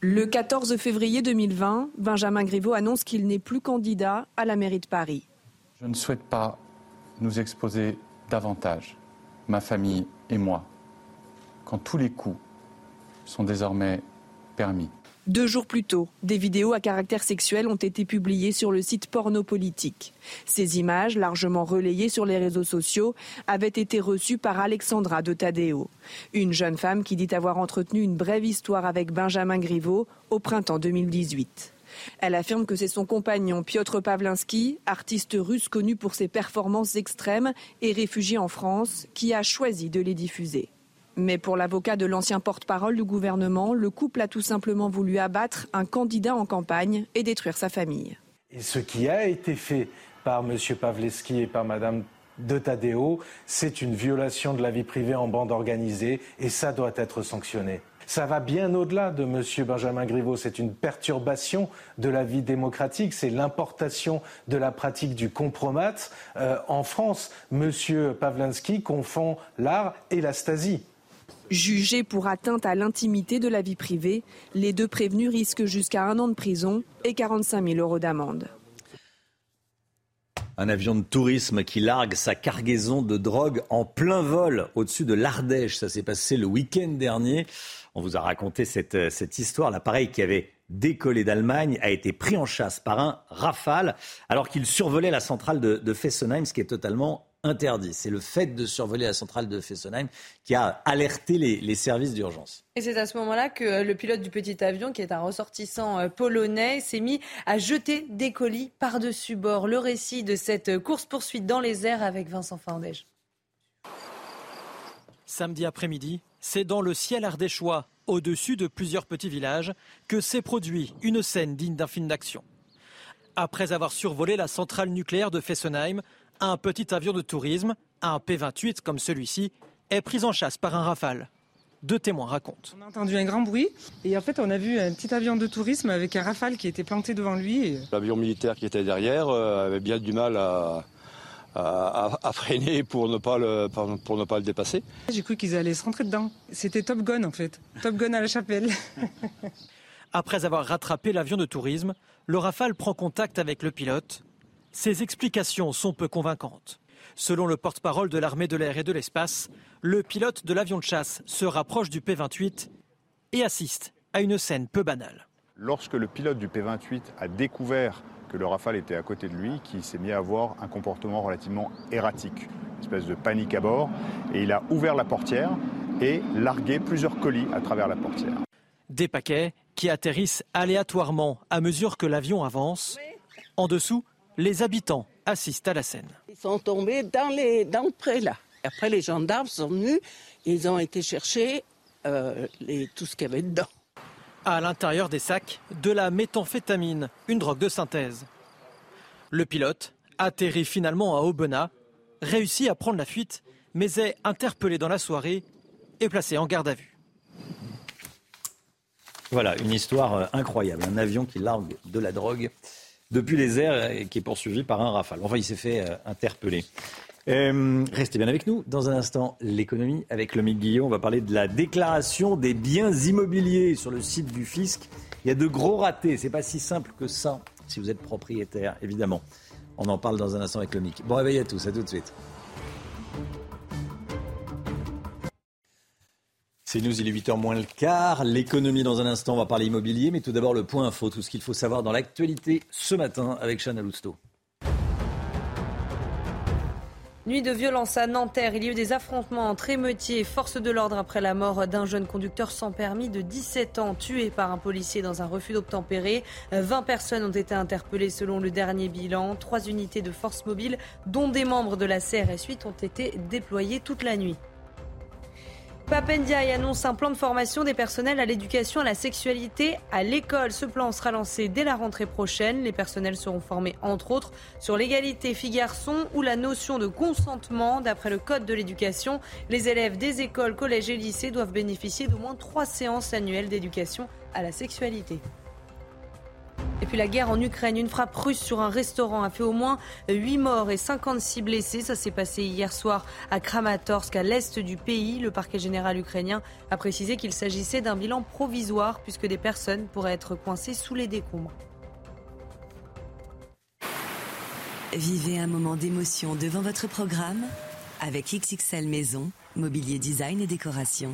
Speaker 3: Le 14 février 2020, Benjamin Griveaux annonce qu'il n'est plus candidat à la mairie de Paris.
Speaker 49: Je ne souhaite pas nous exposer davantage, ma famille et moi, quand tous les coups sont désormais permis.
Speaker 3: Deux jours plus tôt, des vidéos à caractère sexuel ont été publiées sur le site Pornopolitique. Ces images, largement relayées sur les réseaux sociaux, avaient été reçues par Alexandra de Tadeo, une jeune femme qui dit avoir entretenu une brève histoire avec Benjamin Griveaux au printemps 2018. Elle affirme que c'est son compagnon Piotr Pavlinsky, artiste russe connu pour ses performances extrêmes et réfugié en France, qui a choisi de les diffuser. Mais pour l'avocat de l'ancien porte-parole du gouvernement, le couple a tout simplement voulu abattre un candidat en campagne et détruire sa famille.
Speaker 30: Et ce qui a été fait par M. Pavleski et par Mme de Tadeo, c'est une violation de la vie privée en bande organisée et ça doit être sanctionné. Ça va bien au-delà de M. Benjamin Griveaux. C'est une perturbation de la vie démocratique. C'est l'importation de la pratique du compromat. Euh, en France, M. Pavlinsky confond l'art et la stasie.
Speaker 3: Jugés pour atteinte à l'intimité de la vie privée, les deux prévenus risquent jusqu'à un an de prison et 45 000 euros d'amende.
Speaker 1: Un avion de tourisme qui largue sa cargaison de drogue en plein vol au-dessus de l'Ardèche. Ça s'est passé le week-end dernier. On vous a raconté cette, cette histoire. L'appareil qui avait décollé d'Allemagne a été pris en chasse par un Rafale alors qu'il survolait la centrale de, de Fessenheim, ce qui est totalement interdit. C'est le fait de survoler la centrale de Fessenheim qui a alerté les, services d'urgence.
Speaker 2: Et c'est à ce moment-là que euh, le pilote du petit avion, qui est un ressortissant euh, polonais, s'est mis à jeter des colis par-dessus bord. Le récit de cette course-poursuite dans les airs avec Vincent Fandège.
Speaker 50: Samedi après-midi, c'est dans le ciel ardéchois, au-dessus de plusieurs petits villages, que s'est produit une scène digne d'un film d'action. Après avoir survolé la centrale nucléaire de Fessenheim, un petit avion de tourisme, un P-28 comme celui-ci, est pris en chasse par un rafale. Deux témoins racontent.
Speaker 51: On a entendu un grand bruit et en fait on a vu un petit avion de tourisme avec un rafale qui était planté devant lui.
Speaker 52: L'avion militaire qui était derrière euh, avait bien du mal à,
Speaker 53: à, <laughs> freiner pour ne pas le, pour ne pas le dépasser.
Speaker 54: J'ai cru qu'ils allaient se rentrer dedans. C'était Top Gun en fait. Top Gun à la chapelle. <laughs>
Speaker 50: Après avoir rattrapé l'avion de tourisme, le Rafale prend contact avec le pilote. Ses explications sont peu convaincantes. Selon le porte-parole de l'armée de l'air et de l'espace, le pilote de l'avion de chasse se rapproche du P-28 et assiste à une scène peu banale.
Speaker 55: Lorsque le pilote du P-28 a découvert que le Rafale était à côté de lui, qui s'est mis à avoir un comportement relativement erratique, une espèce de panique à bord, et il a ouvert la portière et largué plusieurs colis à travers la portière.
Speaker 50: Des paquets qui atterrissent aléatoirement à mesure que l'avion avance. En dessous, les habitants assistent à la scène.
Speaker 40: Ils sont tombés dans, les, dans le pré là. Après, les gendarmes sont venus, ils ont été chercher euh, les, tout ce qu'il y avait dedans.
Speaker 50: À l'intérieur des sacs, de la méthamphétamine, une drogue de synthèse. Le pilote atterrit finalement à Aubenas, réussit à prendre la fuite, mais est interpellé dans la soirée et placé en garde à vue.
Speaker 1: Voilà, une histoire euh, incroyable. Un avion qui largue de la drogue depuis les airs qui est poursuivi par un rafale. Enfin, il s'est fait euh, interpeller. Euh, restez bien avec nous. Dans un instant, l'économie avec le Guillaume. On va parler de la déclaration des biens immobiliers sur le site du fisc. Il y a de gros ratés. C'est pas si simple que ça si vous êtes propriétaire, évidemment. On en parle dans un instant avec MIC. Bon réveil à tous. À tout de suite. C'est nous, il est 8h moins le quart. L'économie dans un instant, on va parler immobilier, mais tout d'abord le point info, tout ce qu'il faut savoir dans l'actualité ce matin avec Chana Lousteau.
Speaker 2: Nuit de violence à Nanterre. Il y a eu des affrontements entre émeutiers et forces de l'ordre après la mort d'un jeune conducteur sans permis de 17 ans tué par un policier dans un refus d'obtempérer. 20 personnes ont été interpellées selon le dernier bilan. Trois unités de force mobile, dont des membres de la CRS 8, ont été déployées toute la nuit. Papendiaï annonce un plan de formation des personnels à l'éducation à la sexualité à l'école. Ce plan sera lancé dès la rentrée prochaine. Les personnels seront formés entre autres sur l'égalité filles-garçons ou la notion de consentement. D'après le Code de l'éducation, les élèves des écoles, collèges et lycées doivent bénéficier d'au moins trois séances annuelles d'éducation à la sexualité. Et puis la guerre en Ukraine, une frappe russe sur un restaurant a fait au moins 8 morts et 56 blessés. Ça s'est passé hier soir à Kramatorsk, à l'est du pays. Le parquet général ukrainien a précisé qu'il s'agissait d'un bilan provisoire puisque des personnes pourraient être coincées sous les décombres.
Speaker 18: Vivez un moment d'émotion devant votre programme avec XXL Maison, mobilier design et décoration.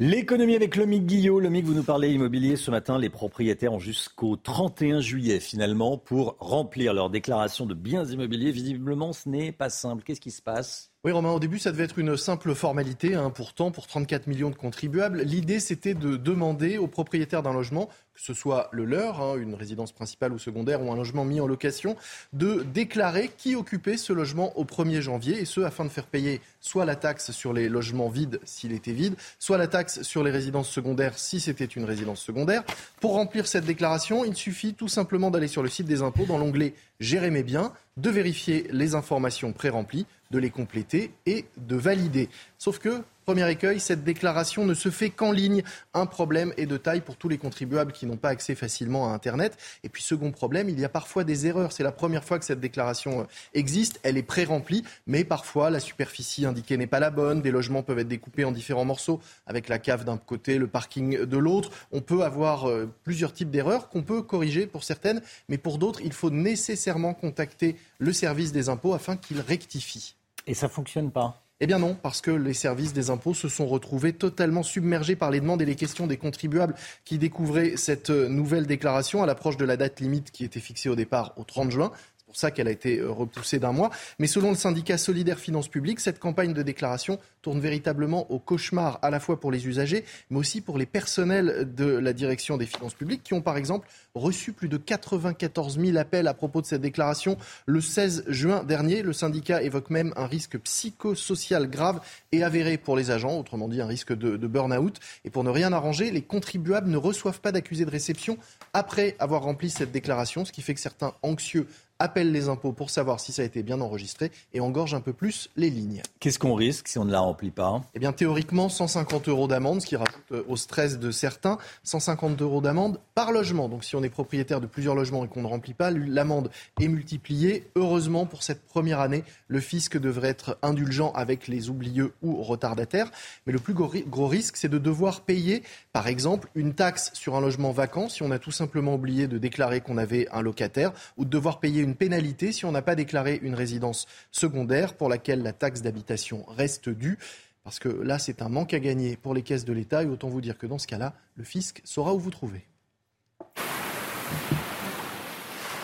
Speaker 1: L'économie avec Lomic Guillot. Lomic, vous nous parlez immobilier ce matin. Les propriétaires ont jusqu'au 31 juillet finalement pour remplir leur déclaration de biens immobiliers. Visiblement, ce n'est pas simple. Qu'est-ce qui se passe
Speaker 17: oui, Romain, au début, ça devait être une simple formalité. Hein, pourtant, pour 34 millions de contribuables, l'idée, c'était de demander aux propriétaires d'un logement, que ce soit le leur, hein, une résidence principale ou secondaire, ou un logement mis en location, de déclarer qui occupait ce logement au 1er janvier, et ce, afin de faire payer soit la taxe sur les logements vides s'il était vide, soit la taxe sur les résidences secondaires si c'était une résidence secondaire. Pour remplir cette déclaration, il suffit tout simplement d'aller sur le site des impôts dans l'onglet Gérer mes biens, de vérifier les informations pré-remplies de les compléter et de valider. Sauf que Premier écueil, cette déclaration ne se fait qu'en ligne. Un problème est de taille pour tous les contribuables qui n'ont pas accès facilement à Internet. Et puis second problème, il y a parfois des erreurs. C'est la première fois que cette déclaration euh, existe. Elle est pré-remplie, mais parfois la superficie indiquée n'est pas la bonne. Des logements peuvent être découpés en différents morceaux, avec la cave d'un côté, le parking de l'autre. On peut avoir euh, plusieurs types d'erreurs qu'on peut corriger pour certaines, mais pour d'autres, il faut nécessairement contacter le service des impôts afin qu'il rectifie.
Speaker 1: Et ça fonctionne pas.
Speaker 17: Eh bien non, parce que les services des impôts se sont retrouvés totalement submergés par les demandes et les questions des contribuables qui découvraient cette nouvelle déclaration à l'approche de la date limite qui était fixée au départ au 30 juin pour ça qu'elle a été euh, repoussée d'un mois. Mais selon le syndicat Solidaire Finances Publiques, cette campagne de déclaration tourne véritablement au cauchemar à la fois pour les usagers, mais aussi pour les personnels de la direction des finances publiques qui ont par exemple reçu plus de 94 000 appels à propos de cette déclaration. Le 16 juin dernier, le syndicat évoque même un risque psychosocial grave et avéré pour les agents, autrement dit un risque de, de burn-out. Et pour ne rien arranger, les contribuables ne reçoivent pas d'accusés de réception après avoir rempli cette déclaration, ce qui fait que certains anxieux appelle les impôts pour savoir si ça a été bien enregistré et engorge un peu plus les lignes.
Speaker 1: Qu'est-ce qu'on risque si on ne la remplit pas?
Speaker 17: Eh bien, théoriquement, 150 euros d'amende, ce qui rajoute euh, au stress de certains, 150 euros d'amende par logement. Donc, si on est propriétaire de plusieurs logements et qu'on ne remplit pas, l'amende est multipliée. Heureusement, pour cette première année, le fisc devrait être indulgent avec les oublieux ou retardataires. Mais le plus gros risque, c'est de devoir payer, par exemple, une taxe sur un logement vacant si on a tout simplement oublié de déclarer qu'on avait un locataire ou de devoir payer une pénalité si on n'a pas déclaré une résidence secondaire pour laquelle la taxe d'habitation reste due. Parce que là, c'est un manque à gagner pour les caisses de l'État. Et autant vous dire que dans ce cas-là, le fisc saura où vous trouver.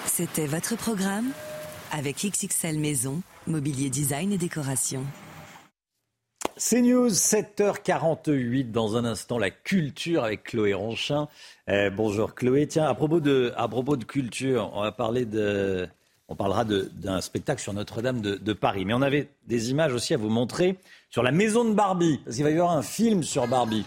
Speaker 18: C'était votre programme avec XXL Maison, Mobilier Design et Décoration.
Speaker 1: C'est News, 7h48. Dans un instant, la culture avec Chloé Ronchin. Eh, bonjour Chloé. Tiens, à propos, de, à propos de culture, on va parler de. On parlera d'un spectacle sur Notre-Dame de, de, Paris. Mais on avait des images aussi à vous montrer sur la maison de Barbie. Parce qu'il va y avoir un film sur Barbie.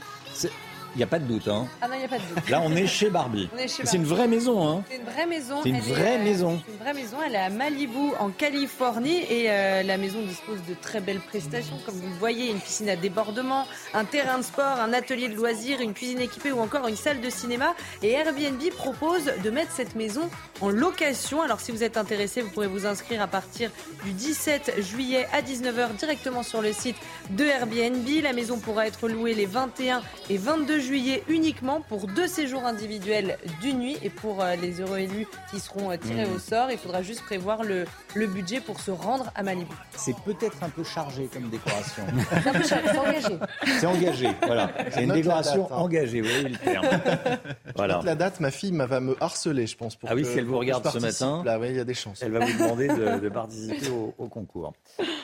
Speaker 1: Il n'y a pas de doute. Hein.
Speaker 2: Ah non, il n'y a pas de doute.
Speaker 1: Là, on est chez Barbie. C'est une vraie maison. Hein.
Speaker 2: C'est une vraie maison.
Speaker 1: C'est une vraie
Speaker 2: est,
Speaker 1: maison.
Speaker 2: C'est une vraie maison. Elle est à Malibu, en Californie. Et euh, la maison dispose de très belles prestations. Comme vous le voyez, une piscine à débordement, un terrain de sport, un atelier de loisirs, une cuisine équipée ou encore une salle de cinéma. Et Airbnb propose de mettre cette maison en location. Alors, si vous êtes intéressé, vous pourrez vous inscrire à partir du 17 juillet à 19h directement sur le site de Airbnb. La maison pourra être louée les 21 et 22 juillet uniquement pour deux séjours individuels d'une nuit. Et pour euh, les heureux élus qui seront euh, tirés
Speaker 1: Mmh.
Speaker 2: au sort, il faudra juste prévoir le, le budget pour se rendre à Malibu.
Speaker 1: C'est peut-être un peu chargé comme décoration. <laughs>
Speaker 2: C'est un peu cher, c'est engagé.
Speaker 1: C'est engagé, voilà. C'est une
Speaker 17: date, hein.
Speaker 1: engagée, vous voyez le terme. <laughs> <laughs> Voilà.
Speaker 17: La date, ma fille va me harceler, je pense. Pour
Speaker 1: Ah oui,
Speaker 17: que
Speaker 1: si elle vous regarde ce matin,
Speaker 17: Là, oui, il y a des chances.
Speaker 1: Elle va vous demander de, de participer au, au concours.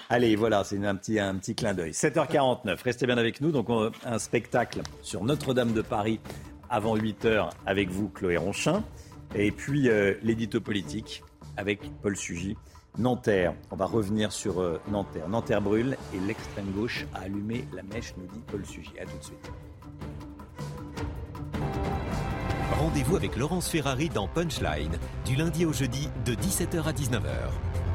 Speaker 1: Allez, voilà, c'est un petit, un petit clin d'œil. 7h49, restez bien avec nous. Donc, on- un spectacle sur Notre-Dame de Paris avant 8h avec vous, Chloé Ronchin. Et puis, euh, l'édito politique avec Paul Sugy. Nanterre, on va revenir sur euh, Nanterre. Nanterre brûle et l'extrême gauche a allumé la mèche, nous dit Paul Sugy. À tout de suite.
Speaker 56: Rendez-vous avec Laurence Ferrari dans Punchline, du lundi au jeudi de 17h à 19h.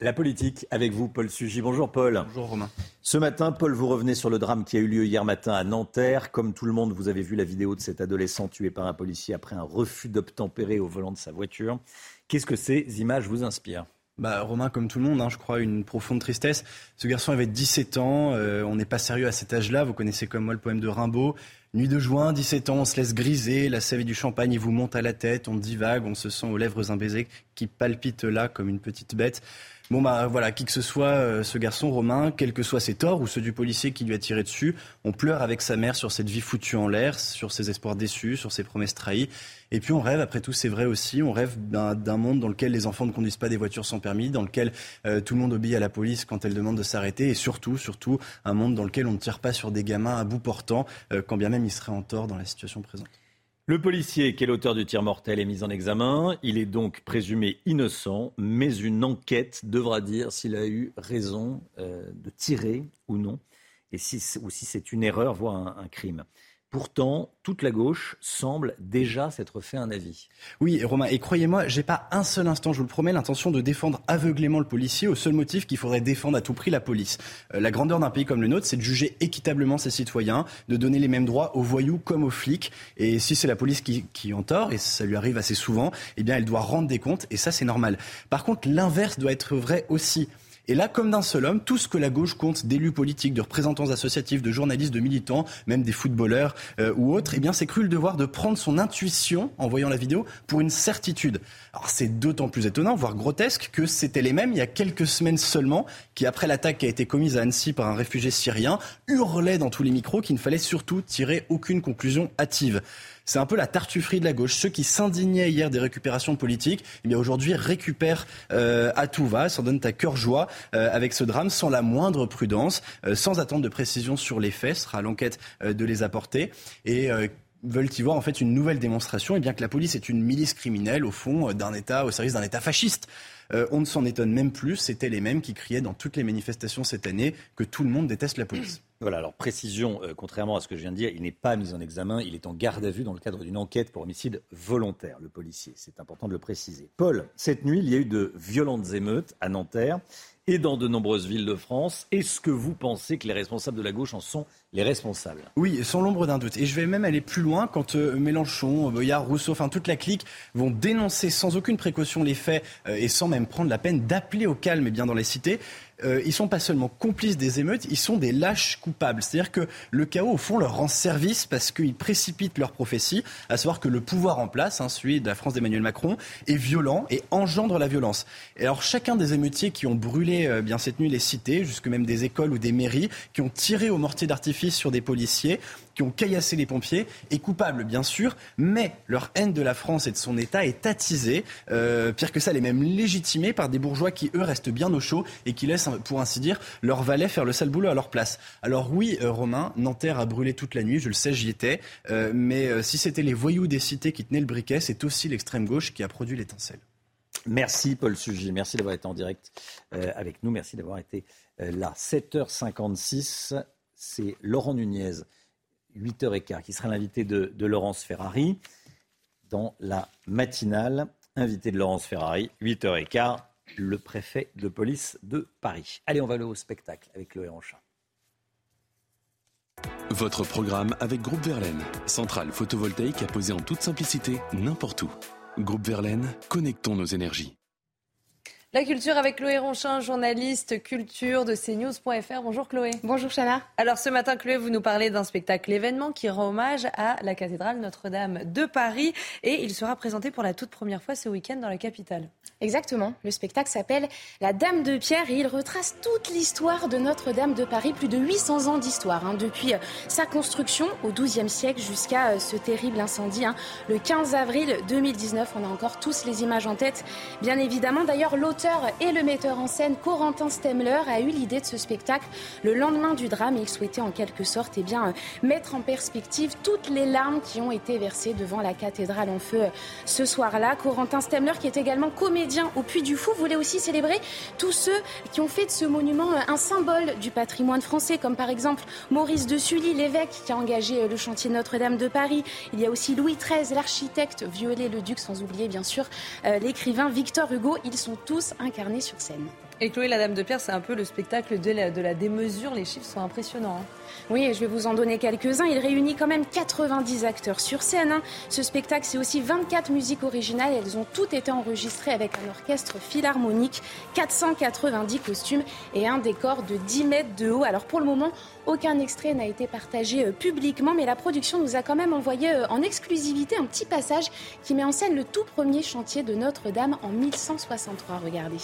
Speaker 1: La politique avec vous, Paul Sugy. Bonjour Paul.
Speaker 57: Bonjour Romain.
Speaker 1: Ce matin, Paul, vous revenez sur le drame qui a eu lieu hier matin à Nanterre. Comme tout le monde, vous avez vu la vidéo de cet adolescent tué par un policier après un refus d'obtempérer au volant de sa voiture. Qu'est-ce que ces images vous inspirent
Speaker 57: Bah, Romain, comme tout le monde, hein, je crois, une profonde tristesse. Ce garçon avait 17 ans, euh, on n'est pas sérieux à cet âge-là. Vous connaissez comme moi le poème de Rimbaud. Nuit de juin, 17 ans, on se laisse griser, la sève et du champagne il vous monte à la tête, on divague, on se sent aux lèvres un baiser qui palpite là comme une petite bête. Bon bah voilà, qui que ce soit euh, ce garçon Romain, quels que soient ses torts ou ceux du policier qui lui a tiré dessus, on pleure avec sa mère sur cette vie foutue en l'air, sur ses espoirs déçus, sur ses promesses trahies. Et puis on rêve, après tout c'est vrai aussi, on rêve d'un monde dans lequel les enfants ne conduisent pas des voitures sans permis, dans lequel euh, tout le monde obéit à la police quand elle demande de s'arrêter, et surtout, surtout, un monde dans lequel on ne tire pas sur des gamins à bout portant, euh, quand bien même ils seraient en tort dans la situation présente.
Speaker 1: Le policier qui est l'auteur du tir mortel est mis en examen. Il est donc présumé innocent, mais une enquête devra dire s'il a eu raison euh, de tirer ou non, et si, ou si c'est une erreur, voire un crime. Pourtant, toute la gauche semble déjà s'être fait un avis.
Speaker 57: Oui, Romain, et croyez-moi, j'ai pas un seul instant, je vous le promets, l'intention de défendre aveuglément le policier au seul motif qu'il faudrait défendre à tout prix la police. Euh, la grandeur d'un pays comme le nôtre, c'est de juger équitablement ses citoyens, de donner les mêmes droits aux voyous comme aux flics. Et si c'est la police qui, qui en tort, et ça lui arrive assez souvent, eh bien, elle doit rendre des comptes, et ça, c'est normal. Par contre, l'inverse doit être vrai aussi. Et là, comme d'un seul homme, tout ce que la gauche compte d'élus politiques, de représentants associatifs, de journalistes, de militants, même des footballeurs euh, ou autres, eh bien, c'est cru le devoir de prendre son intuition en voyant la vidéo pour une certitude. Alors, c'est d'autant plus étonnant, voire grotesque, que c'était les mêmes il y a quelques semaines seulement qui, après l'attaque qui a été commise à Annecy par un réfugié syrien, hurlaient dans tous les micros qu'il ne fallait surtout tirer aucune conclusion hâtive. C'est un peu la tartufferie de la gauche. Ceux qui s'indignaient hier des récupérations politiques, eh bien aujourd'hui récupèrent euh, à tout va, s'en donnent à cœur joie euh, avec ce drame, sans la moindre prudence, euh, sans attendre de précision sur les faits. Ce sera l'enquête euh, de les apporter. Et veulent y voir en fait une nouvelle démonstration, et bien que la police est une milice criminelle au fond d'un État, au service d'un État fasciste. On ne s'en étonne même plus, c'était les mêmes qui criaient dans toutes les manifestations cette année que tout le monde déteste la police.
Speaker 1: Voilà, alors précision, euh, contrairement à ce que je viens de dire, il n'est pas mis en examen, il est en garde à vue dans le cadre d'une enquête pour homicide volontaire, le policier. C'est important de le préciser. Paul, cette nuit, il y a eu de violentes émeutes à Nanterre et dans de nombreuses villes de France. Est-ce que vous pensez que les responsables de la gauche en sont les responsables?
Speaker 57: Oui, sans l'ombre d'un doute. Et je vais même aller plus loin quand euh, Mélenchon, Boyard, Rousseau, enfin toute la clique vont dénoncer sans aucune précaution les faits euh, et sans même prendre la peine d'appeler au calme et bien dans les cités. Euh, ils sont pas seulement complices des émeutes, ils sont des lâches coupables. C'est-à-dire que le chaos, au fond, leur rend service parce qu'ils précipitent leur prophétie, à savoir que le pouvoir en place, hein, celui de la France d'Emmanuel Macron, est violent et engendre la violence. Et alors chacun des émeutiers qui ont brûlé euh, bien cette nuit les cités, jusque même des écoles ou des mairies, qui ont tiré au mortier d'artifice sur des policiers, qui ont caillassé les pompiers, est coupable, bien sûr, mais leur haine de la France et de son État est attisée. Euh, pire que ça, elle est même légitimée par des bourgeois qui, eux, restent bien au chaud et qui laissent, pour ainsi dire, leur valet faire le sale boulot à leur place. Alors oui, euh, Romain, Nanterre a brûlé toute la nuit, je le sais, j'y étais, euh, mais si c'était les voyous des cités qui tenaient le briquet, c'est aussi l'extrême gauche qui a produit l'étincelle.
Speaker 1: Merci Paul Sugy, merci d'avoir été en direct avec nous, merci d'avoir été là. 7h56, c'est Laurent Nunez 8h15, qui sera l'invité de, Laurence Ferrari dans la matinale. Invité de Laurence Ferrari, 8h15, le préfet de police de Paris. Allez, on va aller au spectacle avec le Ranchin.
Speaker 58: Votre programme avec Groupe Verlaine, centrale photovoltaïque à poser en toute simplicité n'importe où. Groupe Verlaine, connectons nos énergies.
Speaker 2: La culture avec Chloé Ronchin, journaliste culture de cnews.fr. Bonjour Chloé.
Speaker 59: Bonjour Chana.
Speaker 2: Alors ce matin, Chloé, vous nous parlez d'un spectacle événement qui rend hommage à la cathédrale Notre-Dame de Paris et il sera présenté pour la toute première fois ce week-end dans la capitale.
Speaker 59: Exactement. Le spectacle s'appelle La Dame de Pierre et il retrace toute l'histoire de Notre-Dame de Paris, plus de 800 ans d'histoire, hein, depuis euh, sa construction au XIIe siècle jusqu'à euh, ce terrible incendie hein, le 15 avril 2019. On a encore tous les images en tête, bien évidemment. D'ailleurs, l'autre Et le metteur en scène Corentin Stemler a eu l'idée de ce spectacle le lendemain du drame il souhaitait en quelque sorte eh bien, mettre en perspective toutes les larmes qui ont été versées devant la cathédrale en feu ce soir-là. Corentin Stemler, qui est également comédien au Puy du Fou, voulait aussi célébrer tous ceux qui ont fait de ce monument un symbole du patrimoine français, comme par exemple Maurice de Sully, l'évêque qui a engagé le chantier Notre-Dame de Paris. Il y a aussi Louis XIII, l'architecte, Viollet-le-Duc, sans oublier bien sûr euh, l'écrivain Victor Hugo. Ils sont tous incarné sur scène.
Speaker 2: Et Chloé, la Dame de Pierre, c'est un peu le spectacle de la, démesure. Les chiffres sont impressionnants. Hein.
Speaker 59: Oui, je vais vous en donner quelques-uns. Il réunit quand même 90 acteurs sur scène. Hein. Ce spectacle, c'est aussi 24 musiques originales. Elles ont toutes été enregistrées avec un orchestre philharmonique, 490 costumes et un décor de 10 mètres de haut. Alors pour le moment, aucun extrait n'a été partagé euh, publiquement, mais la production nous a quand même envoyé euh, en exclusivité un petit passage qui met en scène le tout premier chantier de Notre-Dame en 1163. Regardez.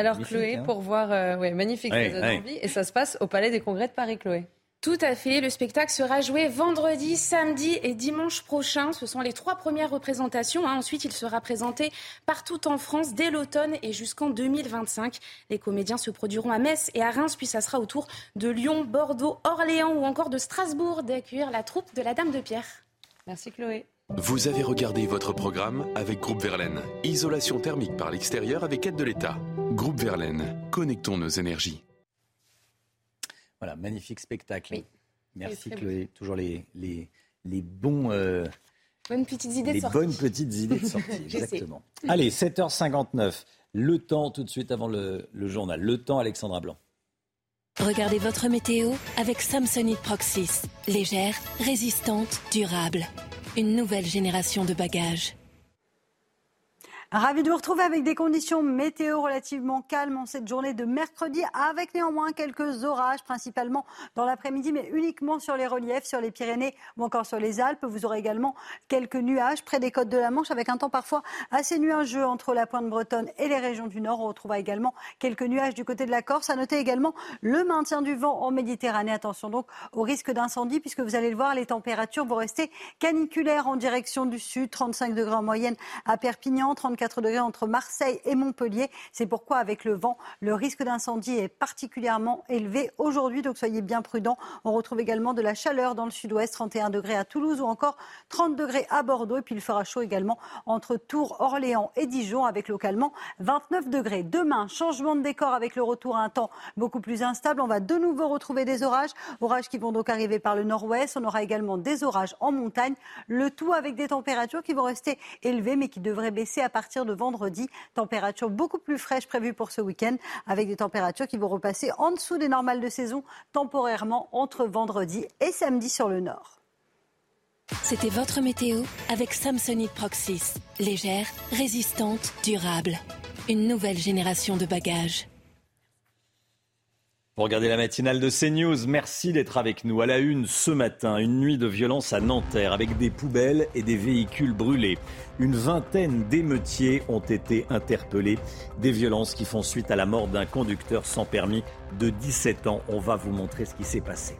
Speaker 2: Alors Chloé, hein. pour voir, euh, ouais, magnifique, envie. Et ça se passe au Palais des Congrès de Paris, Chloé.
Speaker 59: Tout à fait. Le spectacle sera joué vendredi, samedi et dimanche prochain. Ce sont les trois premières représentations. Hein. Ensuite, il sera présenté partout en France dès l'automne et jusqu'en 2025. Les comédiens se produiront à Metz et à Reims, puis ça sera au tour de Lyon, Bordeaux, Orléans ou encore de Strasbourg d'accueillir la troupe de la Dame de Pierre.
Speaker 2: Merci Chloé.
Speaker 58: Vous avez regardé votre programme avec Groupe Verlaine. Isolation thermique par l'extérieur avec aide de l'État. Groupe Verlaine, connectons nos énergies.
Speaker 1: Voilà, magnifique spectacle. Merci Chloé. Toujours les, les, les bons. Euh,
Speaker 59: bonnes petites idées
Speaker 1: les
Speaker 59: de
Speaker 1: bonnes petites idées de sortie. <laughs> exactement. Allez, 7h59. Le temps tout de suite avant le, le journal. Le temps, Alexandra Blanc.
Speaker 60: Regardez votre météo avec Samsonite Proxys. Légère, résistante, durable. Une nouvelle génération de bagages.
Speaker 13: Ravi de vous retrouver avec des conditions météo relativement calmes en cette journée de mercredi, avec néanmoins quelques orages, principalement dans l'après-midi, mais uniquement sur les reliefs, sur les Pyrénées ou encore sur les Alpes. Vous aurez également quelques nuages près des côtes de la Manche, avec un temps parfois assez nuageux entre la pointe bretonne et les régions du Nord. On retrouvera également quelques nuages du côté de la Corse. À noter également le maintien du vent en Méditerranée. Attention donc au risque d'incendie, puisque vous allez le voir, les températures vont rester caniculaires en direction du sud, 35 degrés en moyenne à Perpignan, 34 4 degrés entre Marseille et Montpellier. C'est pourquoi, avec le vent, le risque d'incendie est particulièrement élevé aujourd'hui. Donc soyez bien prudents. On retrouve également de la chaleur dans le sud-ouest, 31 degrés à Toulouse ou encore 30 degrés à Bordeaux. Et puis il fera chaud également entre Tours, Orléans et Dijon, avec localement 29 degrés. Demain, changement de décor avec le retour à un temps beaucoup plus instable. On va de nouveau retrouver des orages. Orages qui vont donc arriver par le nord-ouest. On aura également des orages en montagne. Le tout avec des températures qui vont rester élevées mais qui devraient baisser à partir de vendredi. Température beaucoup plus fraîche prévue pour ce week-end, avec des températures qui vont repasser en dessous des normales de saison temporairement entre vendredi et samedi sur le nord.
Speaker 42: C'était votre météo avec Samsonite Proxys. Légère, résistante, durable. Une nouvelle génération de bagages.
Speaker 1: Pour regarder la matinale de CNews, merci d'être avec nous. À la une ce matin, une nuit de violence à Nanterre avec des poubelles et des véhicules brûlés. Une vingtaine d'émeutiers ont été interpellés. Des violences qui font suite à la mort d'un conducteur sans permis de 17 ans. On va vous montrer ce qui s'est passé.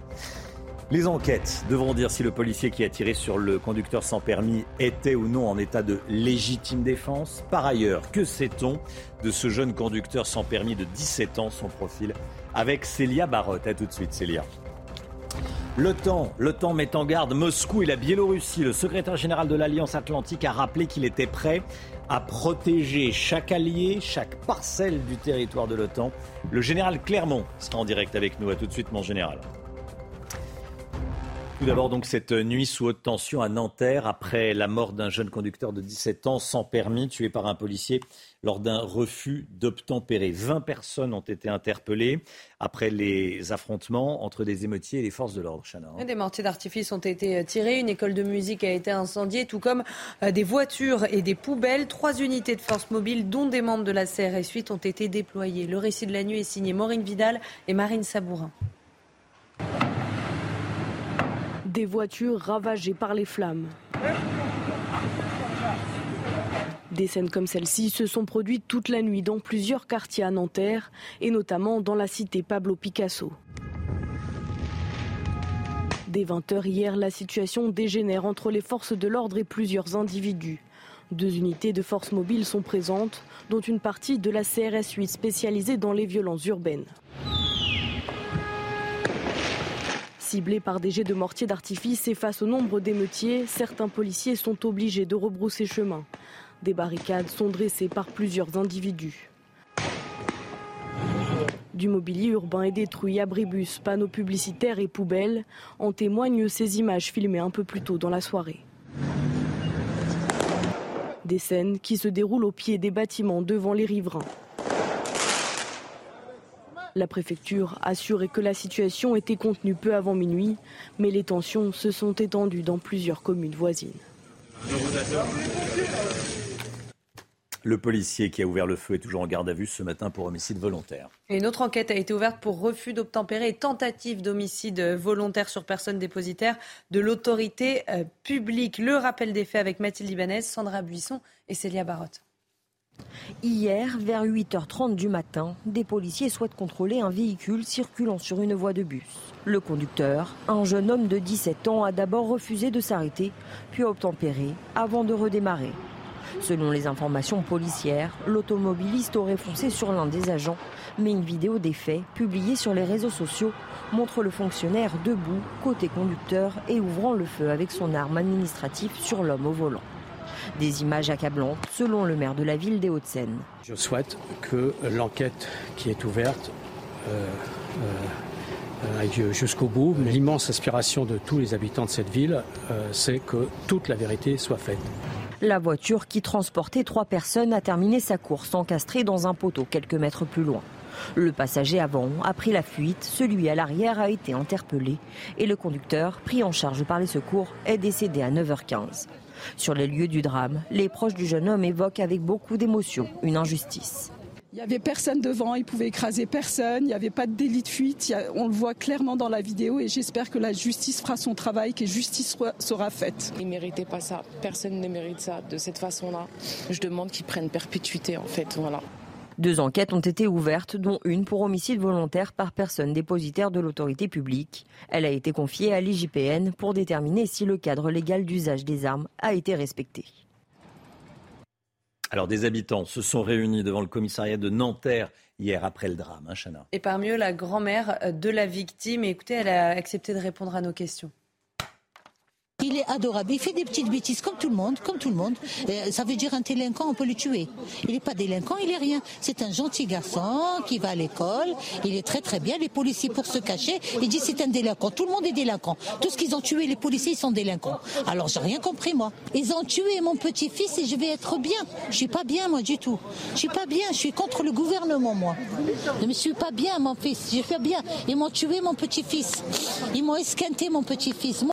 Speaker 1: Les enquêtes devront dire si le policier qui a tiré sur le conducteur sans permis était ou non en état de légitime défense. Par ailleurs, que sait-on de ce jeune conducteur sans permis de 17 ans, son profil avec Célia Barotte. A tout de suite, Célia. Le temps met en garde Moscou et la Biélorussie. Le secrétaire général de l'Alliance Atlantique a rappelé qu'il était prêt à protéger chaque allié, chaque parcelle du territoire de l'OTAN. Le général Clermont sera en direct avec nous. À tout de suite, mon général. Tout d'abord, donc, cette nuit sous haute tension à Nanterre, après la mort d'un jeune conducteur de 17 ans sans permis, tué par un policier lors d'un refus d'obtempérer. 20 personnes ont été interpellées après les affrontements entre des émeutiers et les forces de l'ordre.
Speaker 2: Des mortiers d'artifice ont été tirés, une école de musique a été incendiée, tout comme euh, des voitures et des poubelles. Trois unités de force mobile, dont des membres de la CRS 8, ont été déployées. Le récit de la nuit est signé Maureen Vidal et Marine Sabourin.
Speaker 3: Des voitures ravagées par les flammes. Des scènes comme celle-ci se sont produites toute la nuit dans plusieurs quartiers à Nanterre et notamment dans la cité Pablo Picasso. Dès 20h hier, la situation dégénère entre les forces de l'ordre et plusieurs individus. Deux unités de force mobile sont présentes, dont une partie de la CRS 8 spécialisée dans les violences urbaines. Ciblés par des jets de mortier d'artifice et face au nombre d'émeutiers, certains policiers sont obligés de rebrousser chemin. Des barricades sont dressées par plusieurs individus. Du mobilier urbain est détruit, abribus, panneaux publicitaires et poubelles. En témoignent ces images filmées un peu plus tôt dans la soirée. Des scènes qui se déroulent au pied des bâtiments devant les riverains. La préfecture assurait que la situation était contenue peu avant minuit, mais les tensions se sont étendues dans plusieurs communes voisines.
Speaker 1: Le policier qui a ouvert le feu est toujours en garde à vue ce matin pour homicide volontaire.
Speaker 2: une autre enquête a été ouverte pour refus d'obtempérer et tentative d'homicide volontaire sur personne dépositaire de l'autorité euh, publique. Le rappel des faits avec Mathilde Libanez, Sandra Buisson et Célia Barotte.
Speaker 4: Hier, vers 8h30 du matin, des policiers souhaitent contrôler un véhicule circulant sur une voie de bus. Le conducteur, un jeune homme de 17 ans, a d'abord refusé de s'arrêter, puis obtempéré avant de redémarrer. Selon les informations policières, l'automobiliste aurait foncé sur l'un des agents, mais une vidéo des faits, publiée sur les réseaux sociaux, montre le fonctionnaire debout, côté conducteur, et ouvrant le feu avec son arme administrative sur l'homme au volant. Des images accablantes, selon le maire de la ville des Hauts-de-Seine.
Speaker 61: Je souhaite que l'enquête qui est ouverte euh, euh, aille jusqu'au bout. L'immense aspiration de tous les habitants de cette ville, euh, c'est que toute la vérité soit faite.
Speaker 4: La voiture qui transportait trois personnes a terminé sa course encastrée dans un poteau quelques mètres plus loin. Le passager avant a pris la fuite, celui à l'arrière a été interpellé et le conducteur, pris en charge par les secours, est décédé à 9h15. Sur les lieux du drame, les proches du jeune homme évoquent avec beaucoup d'émotion une injustice.
Speaker 62: Il n'y avait personne devant, il pouvait écraser personne, il n'y avait pas de délit de fuite, on le voit clairement dans la vidéo et j'espère que la justice fera son travail, que justice sera faite.
Speaker 61: Il ne méritait pas ça, personne ne mérite ça de cette façon-là. Je demande qu'ils prennent perpétuité en fait, voilà.
Speaker 4: Deux enquêtes ont été ouvertes, dont une pour homicide volontaire par personne dépositaire de l'autorité publique. Elle a été confiée à l'IGPN pour déterminer si le cadre légal d'usage des armes a été respecté.
Speaker 1: Alors, des habitants se sont réunis devant le commissariat de Nanterre hier après le drame, hein, Chana?
Speaker 9: Et parmi eux, la grand-mère de la victime. écoutez, elle a accepté de répondre à nos questions.
Speaker 8: Il est adorable. Il fait des petites bêtises comme tout le monde, comme tout le monde. ça veut dire un délinquant, on peut le tuer. Il n'est pas délinquant, il est rien. C'est un gentil garçon qui va à l'école. Il est très très bien. Les policiers pour se cacher, ils disent c'est un délinquant. Tout le monde est délinquant. Tout ce qu'ils ont tué, les policiers, ils sont délinquants. Alors j'ai rien compris moi. Ils ont tué mon petit-fils et je vais être bien. Je suis pas bien moi du tout. Je suis pas bien. Je suis contre le gouvernement moi. Je ne suis pas bien mon fils. Je suis pas bien. Ils m'ont tué mon petit-fils. Ils m'ont esquinté mon petit-fils.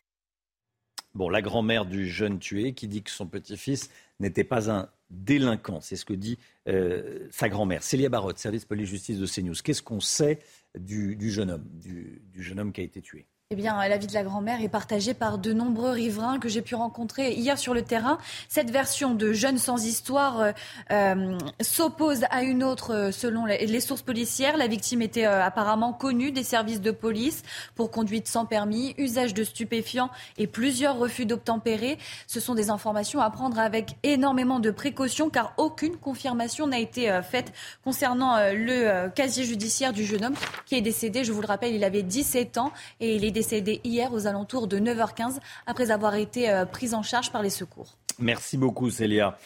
Speaker 1: Bon, la grand-mère du jeune tué qui dit que son petit-fils n'était pas un délinquant. C'est ce que dit euh, sa grand-mère. Célia Barotte, service police-justice de CNews. Qu'est-ce qu'on sait du, jeune homme, du jeune homme qui a été tué?
Speaker 9: Eh bien, l'avis de la grand-mère est partagé par de nombreux riverains que j'ai pu rencontrer hier sur le terrain. Cette version de Jeunes sans histoire euh, euh, s'oppose à une autre euh, selon les, sources policières. La victime était apparemment connue des services de police pour conduite sans permis, usage de stupéfiants et plusieurs refus d'obtempérer. Ce sont des informations à prendre avec énormément de précautions car aucune confirmation n'a été faite concernant le casier judiciaire du jeune homme qui est décédé. Je vous le rappelle, il avait 17 ans et il est décédé hier aux alentours de 9h15 après avoir été euh, pris en charge par les secours.
Speaker 1: Merci beaucoup Célia.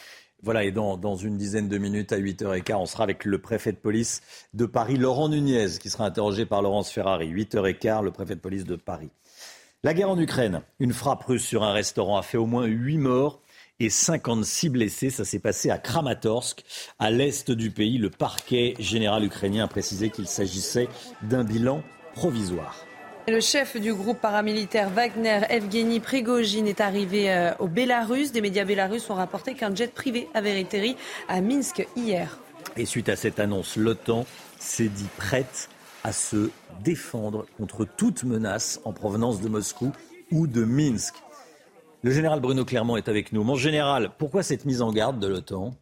Speaker 1: Voilà, et dans, dans, une dizaine de minutes, à 8h15, on sera avec le préfet de police de Paris, Laurent Nunez, qui sera interrogé par Laurence Ferrari. 8h15, le préfet de police de Paris. La guerre en Ukraine, une frappe russe sur un restaurant a fait au moins 8 morts et 56 blessés. Ça s'est passé à Kramatorsk, à l'est du pays. Le parquet général ukrainien a précisé qu'il s'agissait d'un bilan provisoire.
Speaker 9: Le chef du groupe paramilitaire Wagner, Evgeny Prigogine, est arrivé euh, au Bélarus. Des médias bélarusses ont rapporté qu'un jet privé avait atterri à Minsk hier.
Speaker 1: Et suite à cette annonce, l'OTAN s'est dit prête à se défendre contre toute menace en provenance de Moscou ou de Minsk. Le général Bruno Clermont est avec nous. Mon général, pourquoi cette mise en garde de l'OTAN?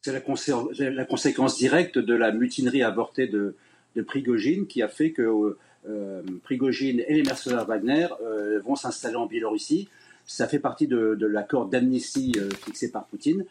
Speaker 11: C'est la, conséquence directe de la mutinerie avortée de, de Prigogine qui a fait que euh, Prigogine et les mercenaires Wagner euh, vont s'installer en Biélorussie. Ça fait partie de, l'accord d'amnistie euh, fixé par Poutine.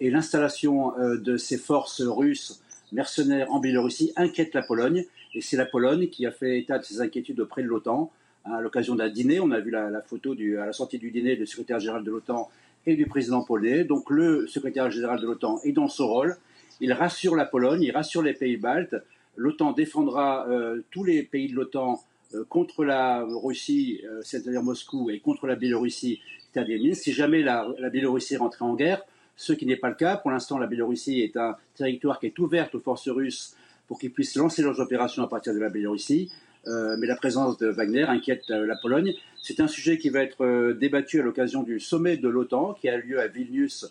Speaker 11: Et l'installation de ces forces russes mercenaires en Biélorussie inquiète la Pologne. Et c'est la Pologne qui a fait état de ses inquiétudes auprès de l'OTAN. À l'occasion d'un dîner, on a vu la, photo à la sortie du dîner du secrétaire général de l'OTAN et du président polonais. Donc le secrétaire général de l'OTAN est dans son rôle. Il rassure la Pologne, il rassure les pays baltes l'OTAN défendra euh, tous les pays de l'OTAN euh, contre la Russie, euh, c'est-à-dire Moscou, et contre la Biélorussie, c'est-à-dire Minsk. Si jamais la, la Biélorussie rentrait en guerre, ce qui n'est pas le cas. Pour l'instant, la Biélorussie est un territoire qui est ouvert aux forces russes pour qu'ils puissent lancer leurs opérations à partir de la Biélorussie. mais la présence de Wagner inquiète la Pologne. C'est un sujet qui va être débattu à l'occasion du sommet de l'OTAN qui a lieu à Vilnius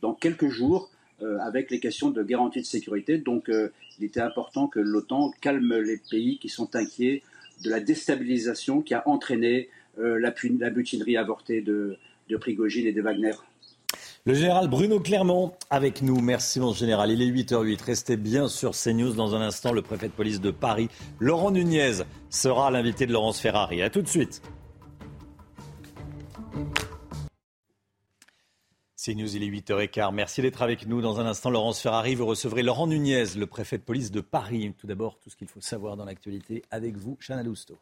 Speaker 11: dans quelques jours. Euh, avec les questions de garantie de sécurité. Donc euh, il était important que l'OTAN calme les pays qui sont inquiets de la déstabilisation qui a entraîné euh, la, mutinerie avortée de, de Prigogine et de Wagner.
Speaker 1: Le général Bruno Clermont avec nous. Merci mon général. Il est 8h08. Restez bien sur CNews. Dans un instant, le préfet de police de Paris, Laurent Nunez, sera l'invité de Laurence Ferrari. A tout de suite. C'est News, il est 8h15. Merci d'être avec nous. Dans un instant, Laurence Ferrari, vous recevrez Laurent Nunez, le préfet de police de Paris. Tout d'abord, tout ce qu'il faut savoir dans l'actualité avec vous, Chana Lousteau.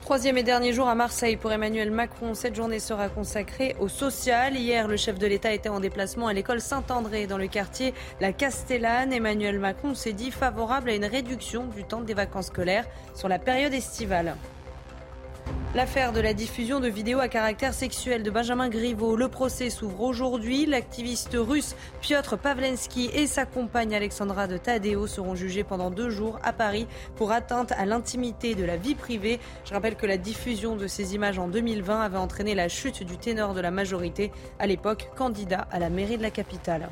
Speaker 9: Troisième et dernier jour à Marseille pour Emmanuel Macron. Cette journée sera consacrée au social. Hier, le chef de l'État était en déplacement à l'école Saint-André dans le quartier La Castellane. Emmanuel Macron s'est dit favorable à une réduction du temps des vacances scolaires sur la période estivale.
Speaker 2: L'affaire de la diffusion de vidéos à caractère sexuel de Benjamin Griveaux. Le procès s'ouvre aujourd'hui. L'activiste russe Piotr Pavlensky et sa compagne Alexandra de Tadeo seront jugés pendant deux jours à Paris pour atteinte à l'intimité de la vie privée. Je rappelle que la diffusion de ces images en 2020 avait entraîné la chute du ténor de la majorité, à l'époque candidat à la mairie de la capitale.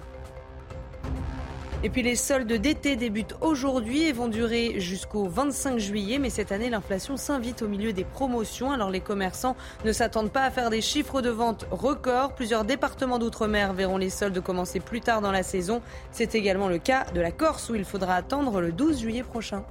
Speaker 2: Et puis les soldes d'été débutent aujourd'hui et vont durer jusqu'au 25 juillet. Mais cette année, l'inflation s'invite au milieu des promotions. Alors les commerçants ne s'attendent pas à faire des chiffres de vente records. Plusieurs départements d'outre-mer verront les soldes commencer plus tard dans la saison. C'est également le cas de la Corse où il faudra attendre le 12 juillet prochain.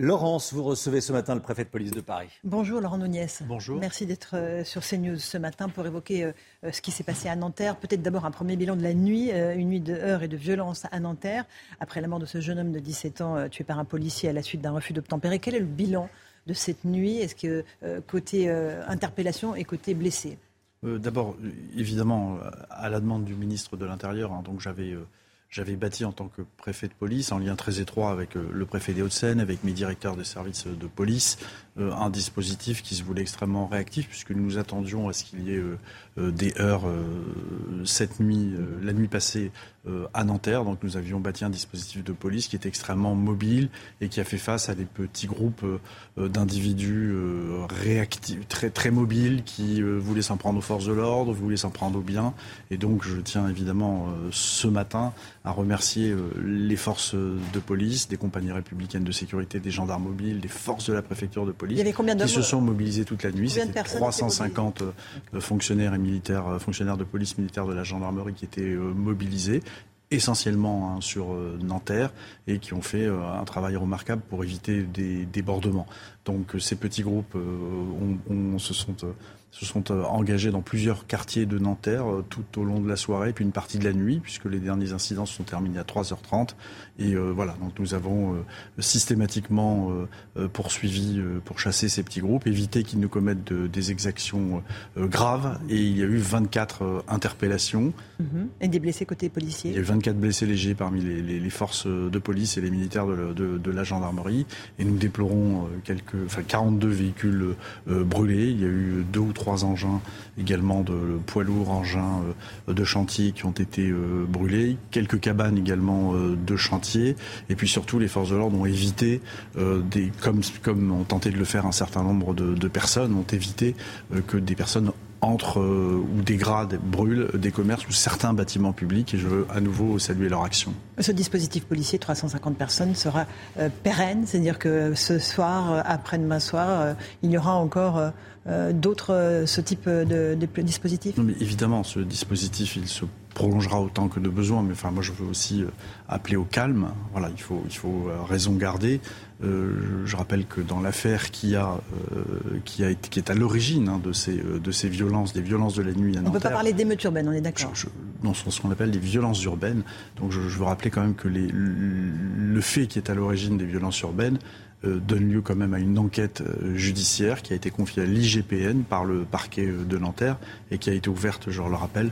Speaker 1: Laurence, vous recevez ce matin le préfet de police de Paris.
Speaker 63: Bonjour Laurent Nouniès.
Speaker 1: Bonjour.
Speaker 63: Merci d'être euh, sur CNews ce matin pour évoquer euh, euh, ce qui s'est passé à Nanterre. Peut-être d'abord un premier bilan de la nuit, une nuit de heurts et de violence à Nanterre, après la mort de ce jeune homme de 17 ans tué par un policier à la suite d'un refus d'obtempérer. Quel est le bilan de cette nuit? Est-ce que côté interpellation et côté blessé?
Speaker 64: D'abord, évidemment, à la demande du ministre de l'Intérieur, hein, donc j'avais j'avais bâti en tant que préfet de police, en lien très étroit avec euh, le préfet des Hauts-de-Seine, avec mes directeurs des services de police, euh, un dispositif qui se voulait extrêmement réactif, puisque nous attendions à ce qu'il y ait euh, des heures cette nuit, la nuit passée à Nanterre. Donc nous avions bâti un dispositif de police qui était extrêmement mobile et qui a fait face à des petits groupes d'individus réactifs, très, très mobiles, qui voulaient s'en prendre aux forces de l'ordre, voulaient s'en prendre aux biens. Et donc je tiens évidemment ce matin à remercier euh, les forces de police, des compagnies républicaines de sécurité, des gendarmes mobiles, des forces de la préfecture de police, qui se sont mobilisés toute la nuit. C'était 350 euh, fonctionnaires et militaires, euh, fonctionnaires de police militaire de la gendarmerie qui étaient mobilisés essentiellement hein, sur Nanterre et qui ont fait un travail remarquable pour éviter des débordements. Donc ces petits groupes se sont se sont euh, engagés dans plusieurs quartiers de Nanterre euh, tout au long de la soirée, puis une partie de la nuit, puisque les derniers incidents se sont terminés à 3h30. Et euh, voilà, donc nous avons systématiquement poursuivi pour chasser ces petits groupes, éviter qu'ils ne commettent des exactions graves. Et il y a eu 24 interpellations.
Speaker 63: Mhm. Et des blessés côté policiers
Speaker 64: Il y a eu 24 blessés légers parmi les, forces de police et les militaires de, la gendarmerie. Et nous déplorons quelques, enfin, 42 véhicules brûlés. Il y a eu deux ou trois engins également de poids lourds, engins euh, de chantier qui ont été euh, brûlés, quelques cabanes également euh, de chantier, et puis surtout les forces de l'ordre ont évité, comme, ont tenté de le faire un certain nombre de, personnes, ont évité que des personnes entrent ou dégradent, brûlent des commerces ou certains bâtiments publics. Et je veux à nouveau saluer leur action.
Speaker 63: Ce dispositif policier, 350 personnes, sera pérenne, c'est-à-dire que ce soir, après-demain soir, il y aura encore euh, d'autres, euh, ce type de,
Speaker 64: mais Évidemment, ce dispositif, il se prolongera autant que de besoin. Mais enfin, moi, je veux aussi euh, appeler au calme. Voilà, il faut, il faut raison garder. je rappelle que dans l'affaire qui a, qui a qui est à l'origine hein, de ces, de ces violences, des violences de la nuit à Nanterre,
Speaker 63: On ne peut pas parler d'émeutes urbaines, on est d'accord.
Speaker 64: Non, ce qu'on appelle des violences urbaines. Donc, je, je veux rappeler quand même que les, le fait qui est à l'origine des violences urbaines euh, donne lieu quand même à une enquête euh, judiciaire qui a été confiée à l'IGPN par le parquet euh, de Nanterre et qui a été ouverte, je le rappelle,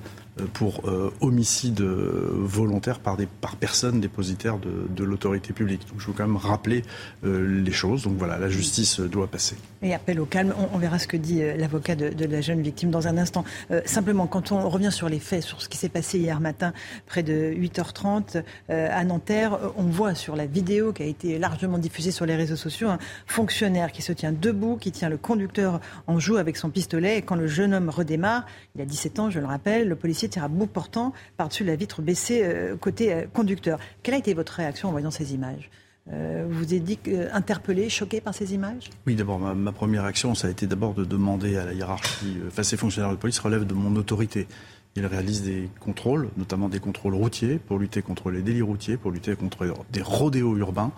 Speaker 64: pour homicide volontaire par, des, par personne dépositaire de, de l'autorité publique. Donc je veux quand même rappeler les choses. Donc voilà, la justice doit passer.
Speaker 63: Et appel au calme, on, verra ce que dit l'avocat de, de, la jeune victime dans un instant. simplement, quand on revient sur les faits, sur ce qui s'est passé hier matin, près de 8h30 à Nanterre, on voit sur la vidéo qui a été largement diffusée sur les réseaux sociaux, un fonctionnaire qui se tient debout, qui tient le conducteur en joue avec son pistolet. Et quand le jeune homme redémarre, il a 17 ans, je le rappelle, le policier tire à bout portant par-dessus la vitre baissée euh, côté euh, conducteur. Quelle a été votre réaction en voyant ces images? Euh, vous êtes dit interpellé, choqué par ces images?
Speaker 64: Oui, d'abord, ma, première réaction, ça a été d'abord de demander à la hiérarchie, enfin, ces fonctionnaires de police relèvent de mon autorité. Ils réalisent des contrôles, notamment des contrôles routiers, pour lutter contre les délits routiers, pour lutter contre des rodéos urbains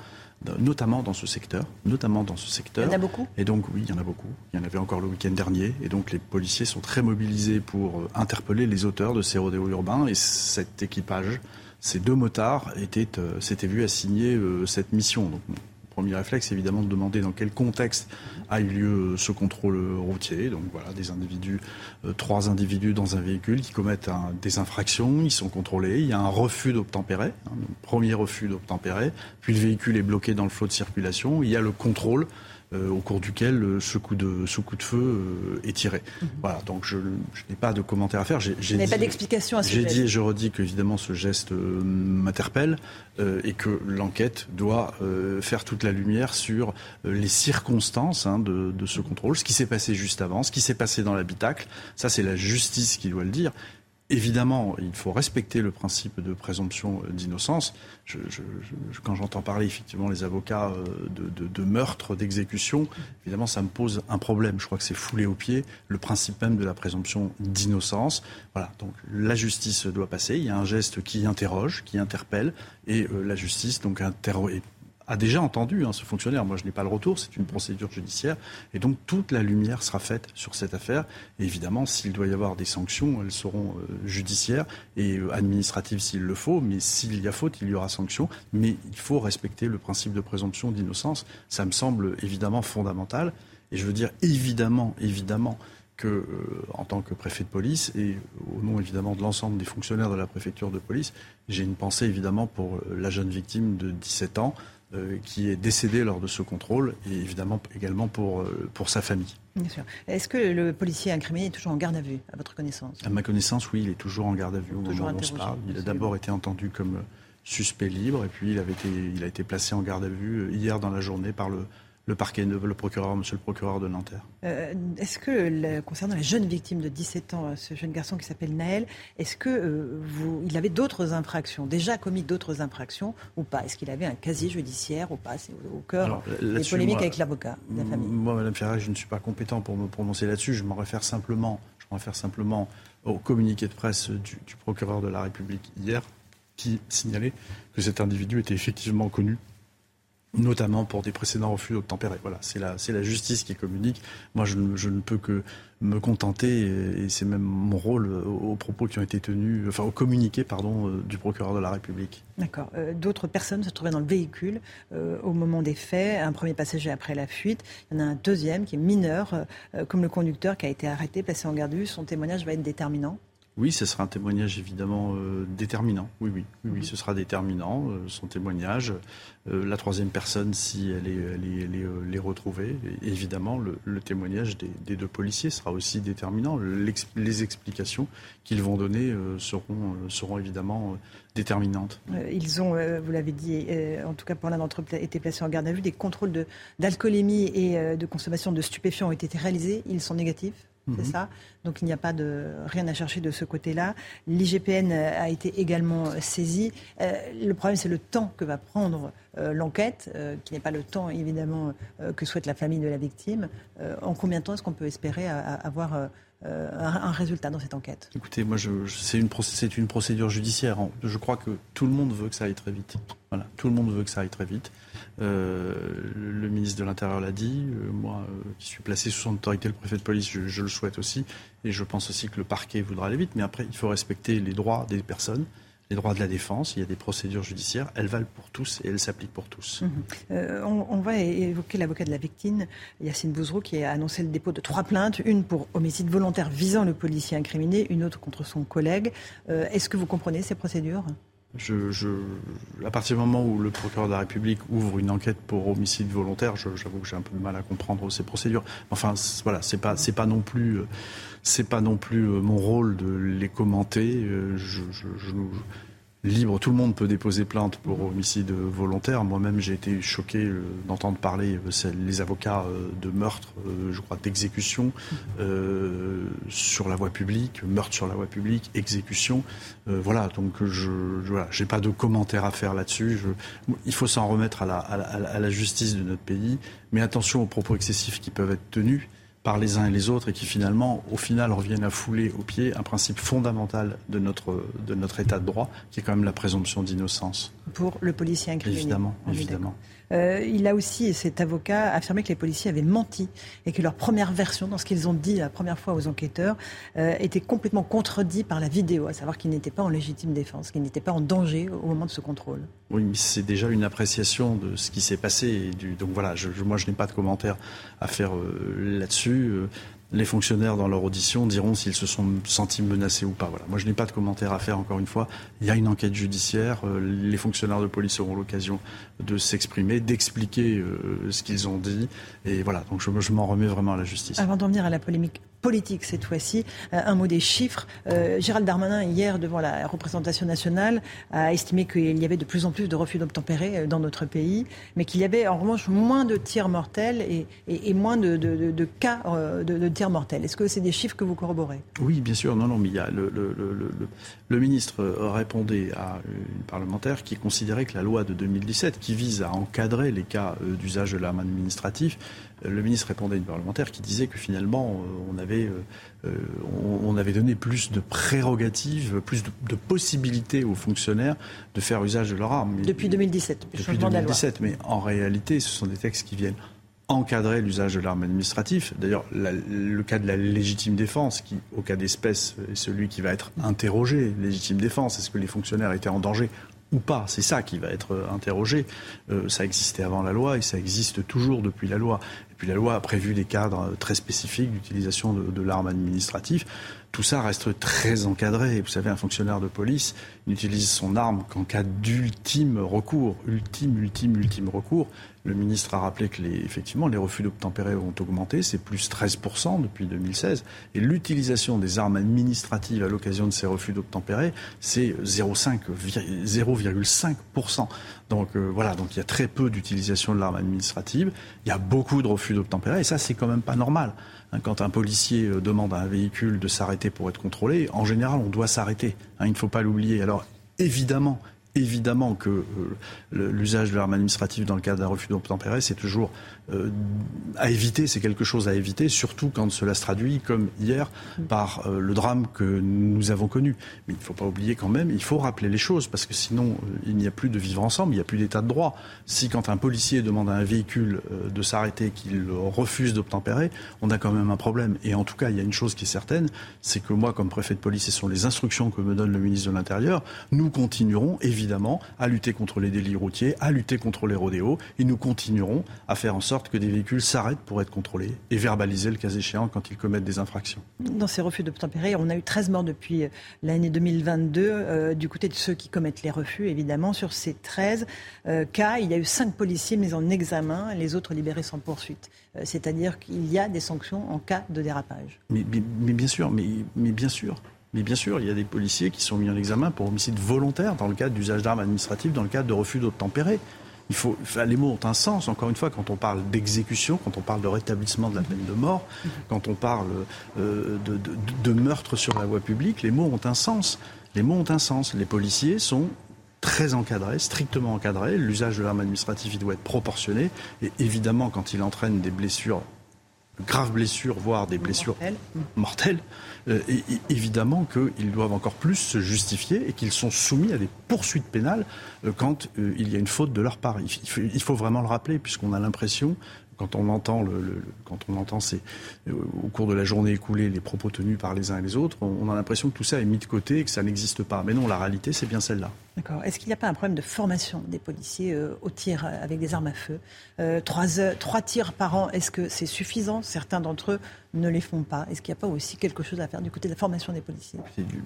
Speaker 64: notamment dans ce secteur, notamment dans ce secteur.
Speaker 63: Il y en a beaucoup?
Speaker 64: Et donc oui, il y en a beaucoup. Il y en avait encore le week-end dernier, et donc les policiers sont très mobilisés pour euh, interpeller les auteurs de ces rodéos urbains. Et cet équipage, ces deux motards, étaient, euh, s'étaient vus assigner euh, cette mission. Donc premier réflexe, évidemment, de demander dans quel contexte a eu lieu ce contrôle routier. Donc voilà, des individus, euh, trois individus dans un véhicule qui commettent des infractions, ils sont contrôlés, il y a un refus d'obtempérer, hein, premier refus d'obtempérer, puis le véhicule est bloqué dans le flot de circulation, il y a le contrôle au cours duquel ce coup de, ce coup de feu est tiré. Mhm. Voilà, donc je, n'ai pas de commentaire à faire. J'ai,
Speaker 63: pas d'explication à ce
Speaker 64: J'ai dit et je redis qu'évidemment ce geste m'interpelle et que l'enquête doit faire toute la lumière sur les circonstances hein, de, de, ce contrôle, ce qui s'est passé juste avant, ce qui s'est passé dans l'habitacle. Ça, c'est la justice qui doit le dire. Évidemment, il faut respecter le principe de présomption d'innocence. quand j'entends parler effectivement les avocats euh, de, meurtre, d'exécution, évidemment, ça me pose un problème. Je crois que c'est foulé au pied le principe même de la présomption d'innocence. Voilà, donc la justice doit passer. Il y a un geste qui interroge, qui interpelle, et euh, la justice donc interroge a déjà entendu hein, ce fonctionnaire. Moi, je n'ai pas le retour, c'est une procédure judiciaire. Et donc, toute la lumière sera faite sur cette affaire. Évidemment, s'il doit y avoir des sanctions, elles seront euh, judiciaires et euh, administratives s'il le faut. Mais s'il y a faute, il y aura sanction. Mais il faut respecter le principe de présomption d'innocence. Ça me semble évidemment fondamental. Et je veux dire évidemment, évidemment, que, euh, en tant que préfet de police et au nom évidemment de l'ensemble des fonctionnaires de la préfecture de police, j'ai une pensée évidemment pour la jeune victime de 17 ans euh, qui est décédé lors de ce contrôle et évidemment également pour, euh, pour sa famille.
Speaker 63: Bien sûr. Est-ce que le policier incriminé est toujours en garde à vue, à votre connaissance?
Speaker 64: À ma connaissance, oui, il est toujours en garde à vue au moment où on se parle. Il a d'abord été entendu comme suspect libre et puis il, avait été, il a été placé en garde à vue euh, hier dans la journée par le, le parquet, le procureur, monsieur le procureur de Nanterre.
Speaker 63: Euh, est-ce que, concernant la jeune victime de 17 ans, ce jeune garçon qui s'appelle Naël, est-ce que euh, vous, il avait d'autres infractions, déjà commis d'autres infractions ou pas? Est-ce qu'il avait un casier judiciaire ou pas? C'est au, cœur des polémiques avec l'avocat de la famille.
Speaker 64: Moi, Madame Ferrari, je ne suis pas compétent pour me prononcer là-dessus. Je m'en réfère simplement, je m'en réfère simplement au communiqué de presse du, du procureur de la République hier, qui signalait que cet individu était effectivement connu notamment pour des précédents refus d'obtempérer. Voilà, c'est la, justice qui communique. Moi, je ne, peux que me contenter, et c'est même mon rôle aux propos qui ont été tenus, enfin au communiqué, pardon, euh, du procureur de la République.
Speaker 63: D'accord. Euh, d'autres personnes se trouvaient dans le véhicule euh, au moment des faits. Un premier passager après la fuite. Il y en a un deuxième qui est mineur, comme le conducteur qui a été arrêté, placé en garde vue. Son témoignage va être déterminant.
Speaker 64: Oui, ce sera un témoignage évidemment euh, déterminant. Oui, oui, oui, oui, ce sera déterminant, euh, son témoignage. Euh, la troisième personne, si elle est, elle est, elle est, retrouvée. Et évidemment, le, témoignage des, deux policiers sera aussi déterminant. les explications qu'ils vont donner seront, seront évidemment déterminantes.
Speaker 63: Ils ont, vous l'avez dit, en tout cas pour l'un d'entre eux, été placés en garde à vue. Des contrôles d'alcoolémie et de consommation de stupéfiants ont été réalisés. Ils sont négatifs? C'est mhm. ça. Donc il n'y a pas de rien à chercher de ce côté-là. L'IGPN a été également saisi. Euh, le problème, c'est le temps que va prendre euh, l'enquête, euh, qui n'est pas le temps évidemment que souhaite la famille de la victime. en combien de temps est-ce qu'on peut espérer avoir un, résultat dans cette enquête?
Speaker 64: Écoutez, moi, c'est une, une, procédure judiciaire. Je crois que tout le monde veut que ça aille très vite. Voilà, tout le monde veut que ça aille très vite. Euh, le ministre de l'Intérieur l'a dit. Euh, moi, euh, qui suis placé sous son autorité, le préfet de police, je, le souhaite aussi. Et je pense aussi que le parquet voudra aller vite. Mais après, il faut respecter les droits des personnes les droits de la défense, il y a des procédures judiciaires, elles valent pour tous et elles s'appliquent pour tous.
Speaker 63: Mhm. on, va évoquer l'avocat de la victime, Yacine Bouzrou, qui a annoncé le dépôt de trois plaintes, une pour homicide volontaire visant le policier incriminé, une autre contre son collègue. Est-ce que vous comprenez ces procédures?
Speaker 64: Je, je, à partir du moment où le procureur de la République ouvre une enquête pour homicide volontaire, j'avoue que j'ai un peu de mal à comprendre ces procédures. Enfin, voilà, c'est pas, pas non plus, plus euh, mon rôle de les commenter. Euh, je libre, tout le monde peut déposer plainte pour homicide volontaire. Moi-même, j'ai été choqué euh, d'entendre parler euh, les avocats euh, de meurtre, je crois, d'exécution sur la voie publique, meurtre sur la voie publique, exécution. voilà, donc je n'ai pas de commentaires à faire là-dessus. Il faut s'en remettre à la justice de notre pays, mais attention aux propos excessifs qui peuvent être tenus par les uns et les autres et qui finalement, au final, reviennent à fouler au pied un principe fondamental de notre, de notre état de droit, qui est quand même la présomption d'innocence.
Speaker 63: Pour le policier incriminé.
Speaker 64: Évidemment, évidemment.
Speaker 63: Euh, il a aussi, cet avocat, affirmé que les policiers avaient menti et que leur première version, dans ce qu'ils ont dit la première fois aux enquêteurs, euh, était complètement contredit par la vidéo, à savoir qu'ils n'étaient pas en légitime défense, qu'ils n'étaient pas en danger au moment de ce contrôle.
Speaker 64: Oui, mais c'est déjà une appréciation de ce qui s'est passé. Et donc voilà, je, moi je n'ai pas de commentaires à faire euh, là-dessus. Les fonctionnaires, dans leur audition, diront s'ils se sont sentis menacés ou pas. Voilà. Moi, je n'ai pas de commentaire à faire, encore une fois. Il y a une enquête judiciaire. Euh, les fonctionnaires de police auront l'occasion de s'exprimer, d'expliquer euh, ce qu'ils ont dit. Et voilà, donc je, je m'en remets vraiment à la justice.
Speaker 63: Avant d'en venir à la polémique politique cette fois-ci. Euh, un mot des chiffres. Euh, Gérald Darmanin, hier, devant la représentation nationale, a estimé qu'il y avait de plus en plus de refus d'obtempérer euh, dans notre pays, mais qu'il y avait en revanche moins de tirs mortels et, moins de, cas de, tirs mortels. Est-ce que c'est des chiffres que vous corroborez?
Speaker 64: Oui, bien sûr. Non, non, mais il le, ministre répondait à une parlementaire qui considérait que la loi de 2017, qui vise à encadrer les cas d'usage de l'arme administrative, le ministre répondait à une parlementaire qui disait que finalement, euh, on avait, euh, euh, on avait donné plus de prérogatives, plus de, possibilités aux fonctionnaires de faire usage de leur arme.
Speaker 63: Depuis 2017,
Speaker 64: depuis 2017, mais en réalité, ce sont des textes qui viennent encadrer l'usage de l'arme administrative. D'ailleurs, le cas de la légitime défense, qui, au cas d'espèce, est celui qui va être interrogé. Légitime défense, est-ce que les fonctionnaires étaient en danger ou pas? C'est ça qui va être interrogé. ça existait avant la loi et ça existe toujours depuis la loi puis la loi a prévu des cadres très spécifiques d'utilisation de, l'arme administrative. Tout ça reste très encadré. Vous savez, un fonctionnaire de police n'utilise son arme qu'en cas d'ultime recours. Ultime, ultime, ultime recours. Le ministre a rappelé que les, effectivement, les refus d'obtempérer ont augmenté, c'est plus 13% depuis 2016. Et l'utilisation des armes administratives à l'occasion de ces refus d'obtempérer, c'est 0,5%. Donc euh, voilà, donc il y a très peu d'utilisation de l'arme administrative. Il y a beaucoup de refus d'obtempérer, et ça, c'est quand même pas normal. Hein, quand un policier euh, demande à un véhicule de s'arrêter pour être contrôlé, en général, on doit s'arrêter. Hein, il ne faut pas l'oublier. Alors, évidemment, évidemment que euh, l'usage de l'arme administrative dans le cadre d'un refus d'obtempérer, c'est toujours euh, à éviter, c'est quelque chose à éviter, surtout quand cela se traduit, comme hier, par euh, le drame que nous avons connu. Mais il ne faut pas oublier quand même, il faut rappeler les choses, parce que sinon, il n'y a plus de vivre ensemble, il n'y a plus d'état de droit. Si quand un policier demande à un véhicule de s'arrêter, qu'il refuse d'obtempérer, on a quand même un problème. Et en tout cas, il y a une chose qui est certaine, c'est que moi, comme préfet de police, ce sont les instructions que me donne le ministre de l'Intérieur, nous continuerons évidemment, à lutter contre les délits routiers, à lutter contre les rodéos. Et nous continuerons à faire en sorte que des véhicules s'arrêtent pour être contrôlés et verbalisés le cas échéant quand ils commettent des infractions.
Speaker 63: Dans ces refus d'obtempérer, on a eu 13 morts depuis euh, l'année 2022 euh, du côté de ceux qui commettent les refus, évidemment. Sur ces 13 euh, cas, il y a eu 5 policiers mis en examen, les autres libérés sans poursuite. C'est-à-dire qu'il y a des sanctions en cas de dérapage.
Speaker 64: Mais, mais bien sûr, mais, mais bien sûr. Mais bien sûr, il y a des policiers qui sont mis en examen pour homicide volontaire dans le cadre d'usage d'armes administratives, dans le cadre de refus d'obtempérer. Il faut, les mots ont un sens, encore une fois, quand on parle d'exécution, quand on parle de rétablissement de la peine de mort, quand on parle euh, de, de, meurtre sur la voie publique, les mots ont un sens. Les mots ont un sens. Les policiers sont très encadrés, strictement encadrés. L'usage de l'arme administrative, il doit être proportionné. Et évidemment, quand il entraîne des blessures graves blessures, voire des blessures mortelles, euh, évidemment qu'ils doivent encore plus se justifier et qu'ils sont soumis à des poursuites pénales euh, quand euh, il y a une faute de leur part. il faut vraiment le rappeler, puisqu'on a l'impression quand on entend, quand on entend au cours de la journée écoulée les propos tenus par les uns et les autres, on, a l'impression que tout ça est mis de côté et que ça n'existe pas. Mais non, la réalité, c'est bien celle-là.
Speaker 63: D'accord. Est-ce qu'il n'y a pas un problème de formation des policiers euh, au tir avec des armes à feu? Euh, trois, tirs par an, est-ce que c'est suffisant? Certains d'entre eux ne les font pas. Est-ce qu'il n'y a pas aussi quelque chose à faire du côté de la formation des policiers?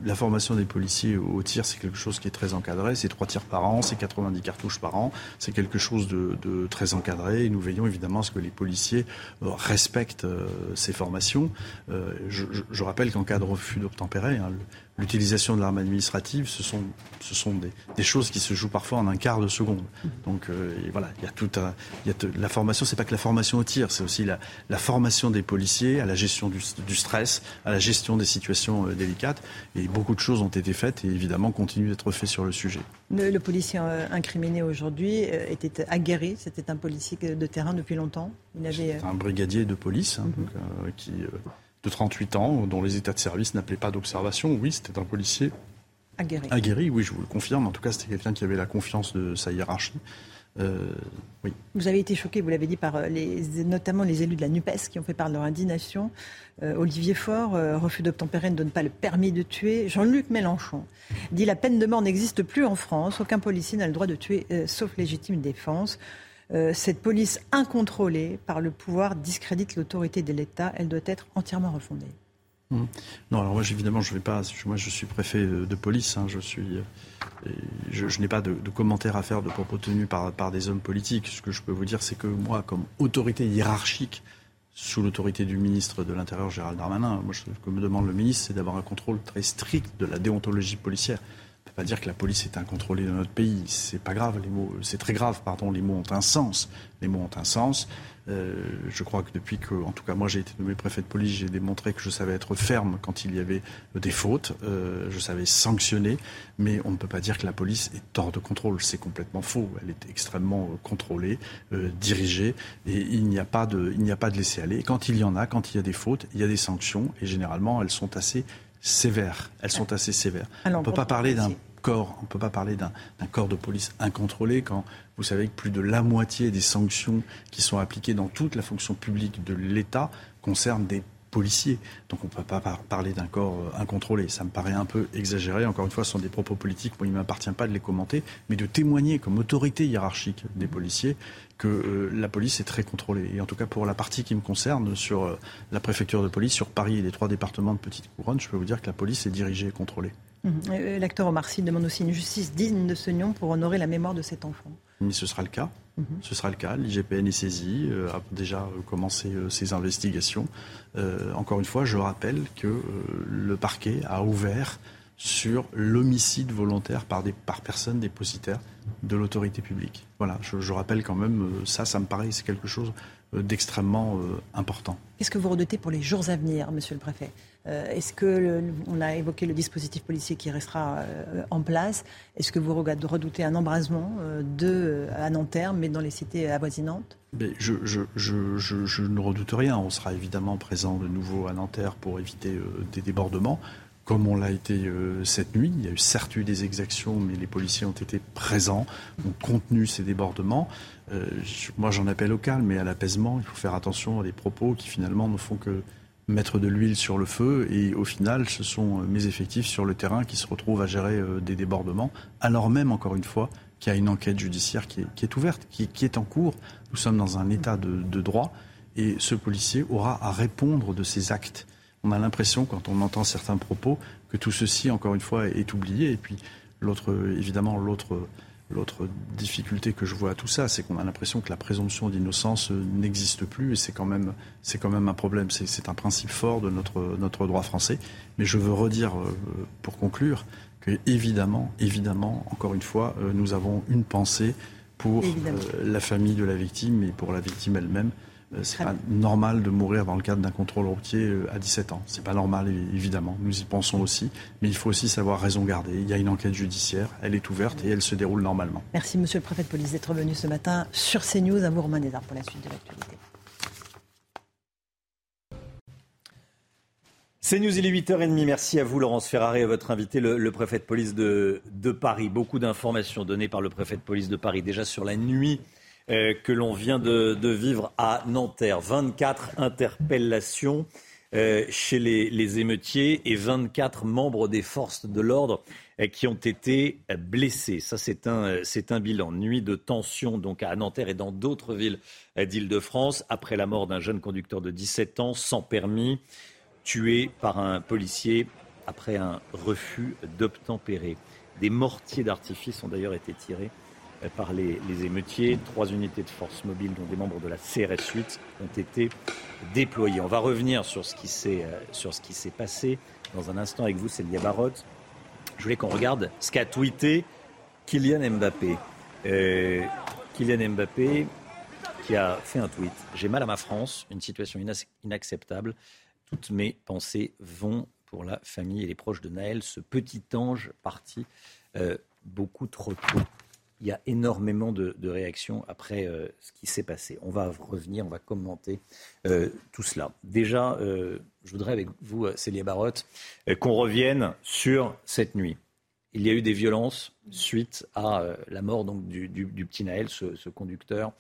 Speaker 64: La formation des policiers au tir, c'est quelque chose qui est très encadré. C'est trois tirs par an, c'est 90 cartouches par an. C'est quelque chose de, très encadré. Nous veillons évidemment à ce que les policiers euh, respectent euh, ces formations. Euh, je, rappelle qu'en cas de refus d'obtempérer, hein, l'utilisation de l'arme administrative, ce sont, ce sont des, choses qui se jouent parfois en un quart de seconde. Donc euh, voilà, il y a tout un, il y a la formation, c'est pas que la formation au tir, c'est aussi la, la, formation des policiers à la gestion du, du, stress, à la gestion des situations euh, délicates. Et beaucoup de choses ont été faites et évidemment continuent d'être faites sur le sujet.
Speaker 63: Le, policier euh, incriminé aujourd'hui était aguerri, c'était un policier de terrain depuis longtemps.
Speaker 64: Il avait un brigadier de police hein, mhm. qui de 38 ans, dont les états de service n'appelaient pas d'observation. Oui, c'était un policier
Speaker 63: aguerri.
Speaker 64: aguerri. Oui, je vous le confirme. En tout cas, c'était quelqu'un qui avait la confiance de sa hiérarchie. Euh, oui.
Speaker 63: Vous avez été choqué, vous l'avez dit, par euh, les, notamment les élus de la NUPES qui ont fait part de leur indignation. Euh, Olivier Faure, refus d'obtempérer ne donne pas le permis de tuer. Jean-Luc Mélenchon dit la peine de mort n'existe plus en France. Aucun policier n'a le droit de tuer sauf légitime défense. Euh, cette police incontrôlée par le pouvoir discrédite l'autorité de l'État. Elle doit être entièrement refondée.
Speaker 64: Mmh. Non, alors moi, évidemment, je vais pas. Moi, je suis préfet de police. Hein, je suis. Euh, je, n'ai pas de, commentaires à faire de propos tenus par, par des hommes politiques. Ce que je peux vous dire, c'est que moi, comme autorité hiérarchique sous l'autorité du ministre de l'Intérieur, Gérald Darmanin, moi, ce que me demande le ministre, c'est d'avoir un contrôle très strict de la déontologie policière peut pas dire que la police est incontrôlée dans notre pays. C'est pas grave, les mots, c'est très grave, pardon. Les mots ont un sens. Les mots ont un sens. Euh, je crois que depuis que, en tout cas, moi j'ai été nommé préfet de police, j'ai démontré que je savais être ferme quand il y avait des fautes. Euh, je savais sanctionner, mais on ne peut pas dire que la police est hors de contrôle. C'est complètement faux. Elle est extrêmement euh, contrôlée, dirigée, et il n'y a pas de, il n'y a pas de laisser aller. quand il y en a, quand il y a des fautes, il y a des sanctions, et généralement elles sont assez sévères. Elles sont assez sévères. on ne peut pas parler d'un corps, on peut pas parler d'un corps de police incontrôlé quand vous savez que plus de la moitié des sanctions qui sont appliquées dans toute la fonction publique de l'État concernent des policiers. Donc on ne peut pas parler d'un corps euh, incontrôlé. Ça me paraît un peu exagéré. Encore une fois, ce sont des propos politiques. Moi, il ne m'appartient pas de les commenter, mais de témoigner comme autorité hiérarchique des policiers que euh, la police est très contrôlée. Et en tout cas, pour la partie qui me concerne, sur euh, la préfecture de police, sur Paris et les trois départements de Petite Couronne, je peux vous dire que la police est dirigée et contrôlée.
Speaker 63: Mmh. L'acteur Omar Sy demande aussi une justice digne de ce nom pour honorer la mémoire de cet enfant.
Speaker 64: Mais ce sera le cas. Mmh. Ce sera le cas. L'IGPN est saisi, a déjà commencé ses investigations. encore une fois, je rappelle que le parquet a ouvert sur l'homicide volontaire par, des, par personne dépositaire de l'autorité publique. Voilà, je, rappelle quand même, euh, ça, ça me paraît, c'est quelque chose euh, d'extrêmement euh, important.
Speaker 63: Qu'est-ce que vous redoutez pour les jours à venir, monsieur le préfet? Est-ce que, on a évoqué le dispositif policier qui restera en place, est-ce que vous redoutez un embrasement de, à Nanterre, mais dans les cités avoisinantes?
Speaker 64: Mais je, je, je, je, ne redoute rien. On sera évidemment présent de nouveau à Nanterre pour éviter des débordements comme on l'a été euh, cette nuit. Il y a eu certes eu des exactions, mais les policiers ont été présents, ont contenu ces débordements. Euh, moi, j'en appelle au calme et à l'apaisement. Il faut faire attention à des propos qui finalement ne font que mettre de l'huile sur le feu. Et au final, ce sont euh, mes effectifs sur le terrain qui se retrouvent à gérer des débordements, alors même, encore une fois, qu'il y a une enquête judiciaire qui est, ouverte, qui, est en cours. Nous sommes dans un état de, de droit et ce policier aura à répondre de ses actes on a l'impression, quand on entend certains propos, que tout ceci, encore une fois, est oublié. Et puis, l'autre, évidemment, l'autre, l'autre difficulté que je vois à tout ça, c'est qu'on a l'impression que la présomption d'innocence n'existe plus, et c'est quand même, c'est quand même un problème. C'est, un principe fort de notre, notre droit français. Mais je veux redire, euh, pour conclure, que évidemment, évidemment, encore une fois, euh, nous avons une pensée pour euh, la famille de la victime et pour la victime elle-même. Euh, c'est pas normal de mourir dans le cadre d'un contrôle routier euh, à 17 ans. C'est pas normal, évidemment. Nous y pensons aussi. Mais il faut aussi savoir raison garder. Il y a une enquête judiciaire. Elle est ouverte et elle se déroule normalement.
Speaker 63: Merci, monsieur le préfet de police, d'être venu ce matin sur CNews. À vous, Romain Desarts, pour la suite de l'actualité.
Speaker 1: CNews, il est 8h30. Merci à vous, Laurence Ferrari, à votre invité, le, préfet de police de, de Paris. Beaucoup d'informations données par le préfet de police de Paris déjà sur la nuit euh, que l'on vient de, vivre à Nanterre. 24 interpellations euh, chez les, émeutiers et 24 membres des forces de l'ordre euh, qui ont été blessés. Ça, c'est un, bilan. Nuit de tension donc à Nanterre et dans d'autres villes d'Île-de-France après la mort d'un jeune conducteur de 17 ans sans permis, tué par un policier après un refus d'obtempérer. Des mortiers d'artifice ont d'ailleurs été tirés par les, émeutiers. Trois unités de force mobile, dont des membres de la CRS 8, ont été déployées. On va revenir sur ce qui s'est, euh, sur ce qui s'est passé dans un instant avec vous, Célia Barotte. Je voulais qu'on regarde ce qu'a tweeté Kylian Mbappé. Euh, Kylian Mbappé qui a fait un tweet. J'ai mal à ma France, une situation inacceptable. Toutes mes pensées vont pour la famille et les proches de Naël, ce petit ange parti euh, beaucoup trop tôt il y a énormément de, réactions après euh, ce qui s'est passé. On va revenir, on va commenter euh, tout cela. Déjà, euh, je voudrais avec vous, Célia Barotte, qu'on revienne sur cette nuit. il y a eu des violences suite à la mort donc, du, petit Naël, ce conducteur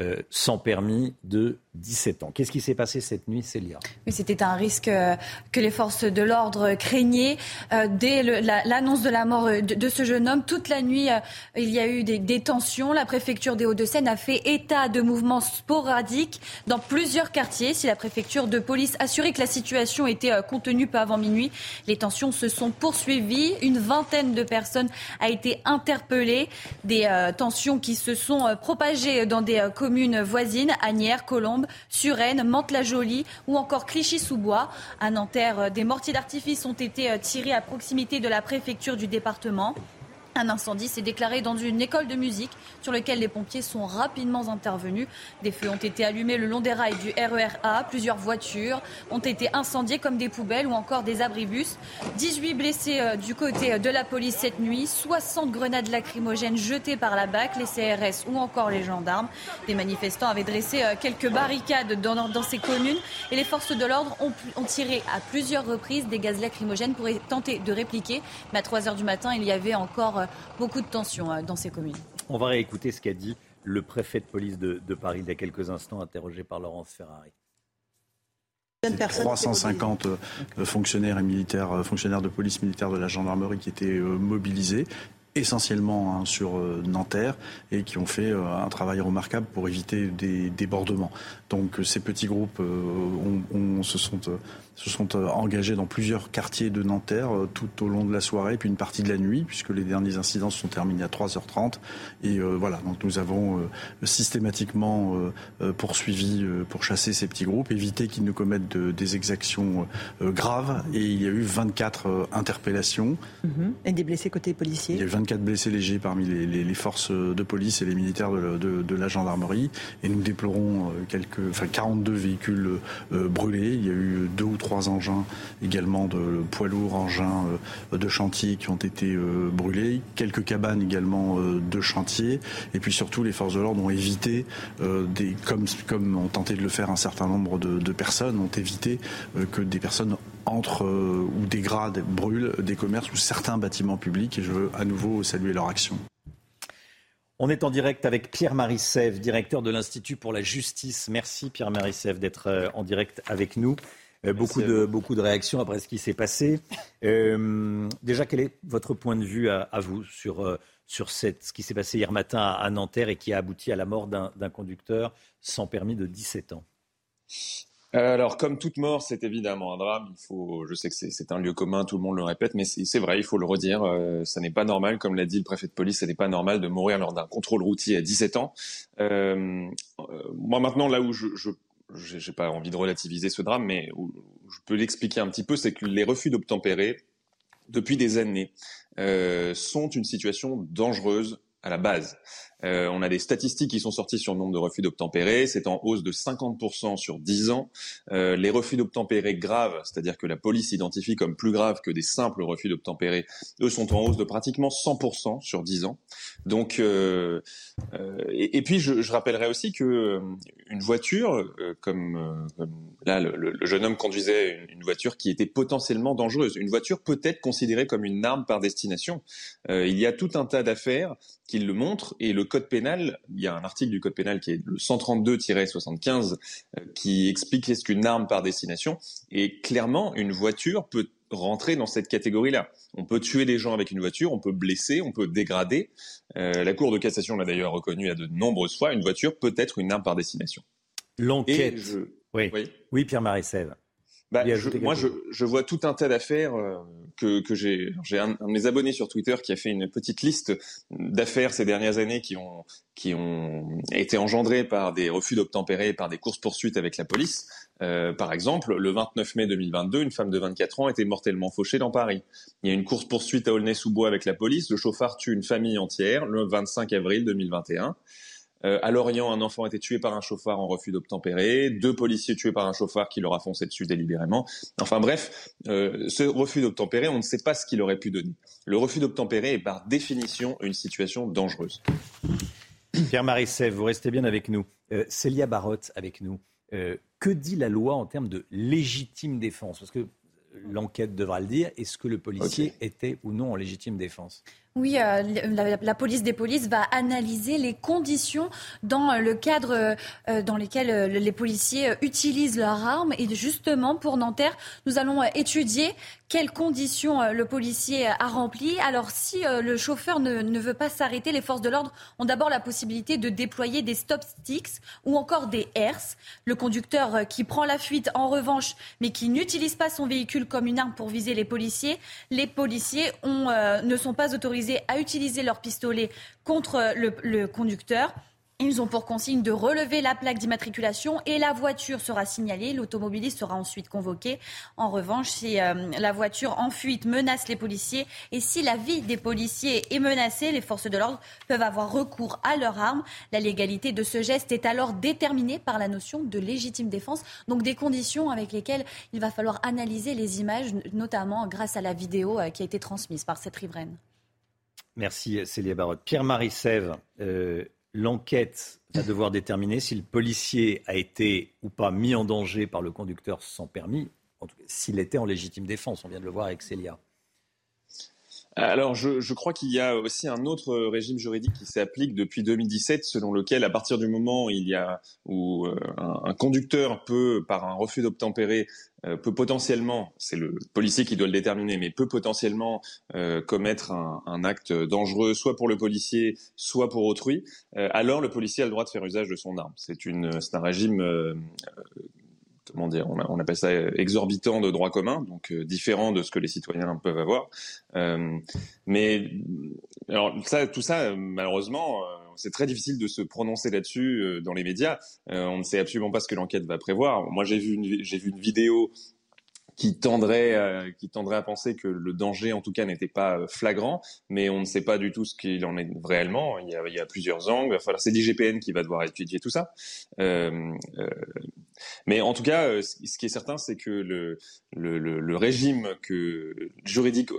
Speaker 1: euh, sans permis de 17 ans. Qu'est-ce qui s'est passé cette nuit, Célia?
Speaker 9: C'était un risque euh, que les forces de l'ordre craignaient. Euh, dès l'annonce de la mort de, ce jeune homme, toute la nuit, il y a eu des, des tensions. La préfecture des Hauts-de-Seine a fait état de mouvements sporadiques dans plusieurs quartiers. Si la préfecture de police assurait que la situation était contenue peu avant minuit, les tensions se sont poursuivies. Une vingtaine de personnes a été interpellées. Des tensions qui se sont propagées dans des communes voisines, Agnières, Colombes, Suresnes, Mantes-la-Jolie ou encore Clichy-sous-Bois. À Nanterre, des mortiers d'artifice ont été euh, tirés à proximité de la préfecture du département. Un incendie s'est déclaré dans une école de musique sur lequel les pompiers sont rapidement intervenus. Des feux ont été allumés le long des rails du RERA. Plusieurs voitures ont été incendiées comme des poubelles ou encore des abribus. 18 blessés euh, du côté de la police cette nuit. 60 grenades lacrymogènes jetées par la BAC, les CRS ou encore les gendarmes. Des manifestants avaient dressé euh, quelques barricades dans, ces communes et les forces de l'ordre ont, ont tiré à plusieurs reprises des gaz lacrymogènes pour tenter de répliquer. Mais à 3 heures du matin, il y avait encore euh, beaucoup de tensions euh, dans ces communes.
Speaker 1: On va réécouter ce qu'a dit le préfet de police de, Paris il y a quelques instants, interrogé par Laurence Ferrari.
Speaker 64: 350 euh, fonctionnaires et militaires, fonctionnaires de police militaire de la gendarmerie qui étaient mobilisés essentiellement hein, sur Nanterre et qui ont fait un travail remarquable pour éviter des débordements. Donc ces petits groupes se sont se sont euh, engagés dans plusieurs quartiers de Nanterre euh, tout au long de la soirée, puis une partie de la nuit, puisque les derniers incidents se sont terminés à 3h30. Et euh, voilà, donc nous avons systématiquement poursuivi pour chasser ces petits groupes, éviter qu'ils ne commettent des exactions graves. Et il y a eu 24 interpellations.
Speaker 63: Mhm. Et des blessés côté policiers
Speaker 64: Il y a eu 24 blessés légers parmi les, forces de police et les militaires de, la gendarmerie. Et nous déplorons quelques, enfin 42 véhicules brûlés. Il y a eu deux ou trois engins également de poids lourds, engins euh, de chantier qui ont été euh, brûlés, quelques cabanes également euh, de chantier, et puis surtout les forces de l'ordre ont évité, des, comme, comme ont tenté de le faire un certain nombre de, personnes, ont évité que des personnes entrent ou dégradent, brûlent des commerces ou certains bâtiments publics, et je veux à nouveau saluer leur action.
Speaker 1: On est en direct avec Pierre-Marie Sèvres, directeur de l'Institut pour la justice. Merci Pierre-Marie Sèvres d'être en direct avec nous. Euh, beaucoup, de, beaucoup de réactions après ce qui s'est passé. Euh, déjà, quel est votre point de vue à, vous sur, euh, sur cette, ce qui s'est passé hier matin à, Nanterre et qui a abouti à la mort d'un conducteur sans permis de 17 ans?
Speaker 65: Alors, comme toute mort, c'est évidemment un drame. Il faut, je sais que c'est un lieu commun, tout le monde le répète, mais c'est vrai, il faut le redire. Euh, ça n'est pas normal, comme l'a dit le préfet de police, ça n'est pas normal de mourir lors d'un contrôle routier à 17 ans. Euh, moi, maintenant, là où je, je, j'ai pas envie de relativiser ce drame, mais je peux l'expliquer un petit peu, c'est que les refus d'obtempérer, depuis des années, euh, sont une situation dangereuse à la base. Euh, on a des statistiques qui sont sorties sur le nombre de refus d'obtempérer. C'est en hausse de 50% sur 10 ans. Euh, les refus d'obtempérer graves, c'est-à-dire que la police identifie comme plus graves que des simples refus d'obtempérer, eux sont en hausse de pratiquement 100% sur 10 ans. Donc, euh, et, puis je, je, rappellerai aussi que une voiture, comme, là le, jeune homme conduisait une, une, voiture qui était potentiellement dangereuse. Une voiture peut être considérée comme une arme par destination. il y a tout un tas d'affaires qui le montrent et le code pénal, il y a un article du code pénal qui est le 132-75 euh, qui explique qu'est-ce qu'une arme par destination. Et clairement, une voiture peut rentrer dans cette catégorie-là. On peut tuer des gens avec une voiture, on peut blesser, on peut dégrader. Euh, la Cour de cassation l'a d'ailleurs reconnu à de nombreuses fois, une voiture peut être une arme par destination.
Speaker 1: L'enquête. Oui. oui. Pierre-Marie Sèvres.
Speaker 65: Bah, moi, je, je, vois tout un tas d'affaires euh, que, que j'ai. J'ai un, de mes abonnés sur Twitter qui a fait une petite liste d'affaires ces dernières années qui ont qui ont été engendrées par des refus d'obtempérer, par des courses poursuites avec la police. Euh, par exemple, le 29 mai 2022, une femme de 24 ans été mortellement fauchée dans Paris. Il y a une course poursuite à Aulnay-sous-Bois avec la police. Le chauffard tue une famille entière le 25 avril 2021. Euh, à Lorient, un enfant a été tué par un chauffard en refus d'obtempérer, deux policiers tués par un chauffard qui leur a foncé dessus délibérément. Enfin bref, euh, ce refus d'obtempérer, on ne sait pas ce qu'il aurait pu donner. Le refus d'obtempérer est par définition une situation dangereuse.
Speaker 1: Pierre-Marie Sèvres, vous restez bien avec nous. Euh, Célia Barotte avec nous. que dit la loi en termes de légitime défense? Parce que l'enquête devra le dire. Est-ce que le policier était ou non en légitime défense?
Speaker 9: Oui, euh, la, police des polices va analyser les conditions dans le cadre euh, dans lesquels euh, les policiers utilisent leurs armes. Et justement, pour Nanterre, nous allons étudier quelles conditions le policier a remplies. Alors, si le chauffeur ne, ne veut pas s'arrêter, les forces de l'ordre ont d'abord la possibilité de déployer des stop sticks ou encore des herses. Le conducteur qui prend la fuite, en revanche, mais qui n'utilise pas son véhicule comme une arme pour viser les policiers, les policiers ont, ne sont pas autorisés à utiliser leur pistolet contre le, conducteur. Ils ont pour consigne de relever la plaque d'immatriculation et la voiture sera signalée. L'automobiliste sera ensuite convoqué. En revanche, si euh, la voiture en fuite menace les policiers et si la vie des policiers est menacée, les forces de l'ordre peuvent avoir recours à leurs armes. La légalité de ce geste est alors déterminée par la notion de légitime défense, donc des conditions avec lesquelles il va falloir analyser les images, notamment grâce à la vidéo euh, qui a été transmise par cette riveraine.
Speaker 1: Merci Célia Barotte. Pierre-Marie Sèvres, euh, l'enquête va devoir déterminer si le policier a été ou pas mis en danger par le conducteur sans permis, s'il était en légitime défense. On vient de le voir avec Célia.
Speaker 65: Alors, je, crois qu'il y a aussi un autre régime juridique qui s'applique depuis 2017, selon lequel, à partir du moment où il y a où euh, un, conducteur peut, par un refus d'obtempérer, euh, peut potentiellement, c'est le policier qui doit le déterminer, mais peut potentiellement euh, commettre un, acte dangereux, soit pour le policier, soit pour autrui, alors le policier a le droit de faire usage de son arme. C'est un régime on, appelle ça exorbitant de droit commun, donc euh, différent de ce que les citoyens peuvent avoir. Euh, mais alors ça, tout ça, malheureusement, euh, c'est très difficile de se prononcer là-dessus dans les médias. on ne sait absolument pas ce que l'enquête va prévoir. Moi, j'ai vu j'ai vu une vidéo qui tendrait, euh, qui tendrait à penser que le danger, en tout cas, n'était pas euh, flagrant, mais on ne sait pas du tout ce qu'il en est réellement. Il y a, il y a plusieurs angles. Enfin, c'est l'IGPN qui va devoir étudier tout ça. Euh, euh, mais en tout cas, ce qui est certain, c'est que le, le, le, régime que, juridique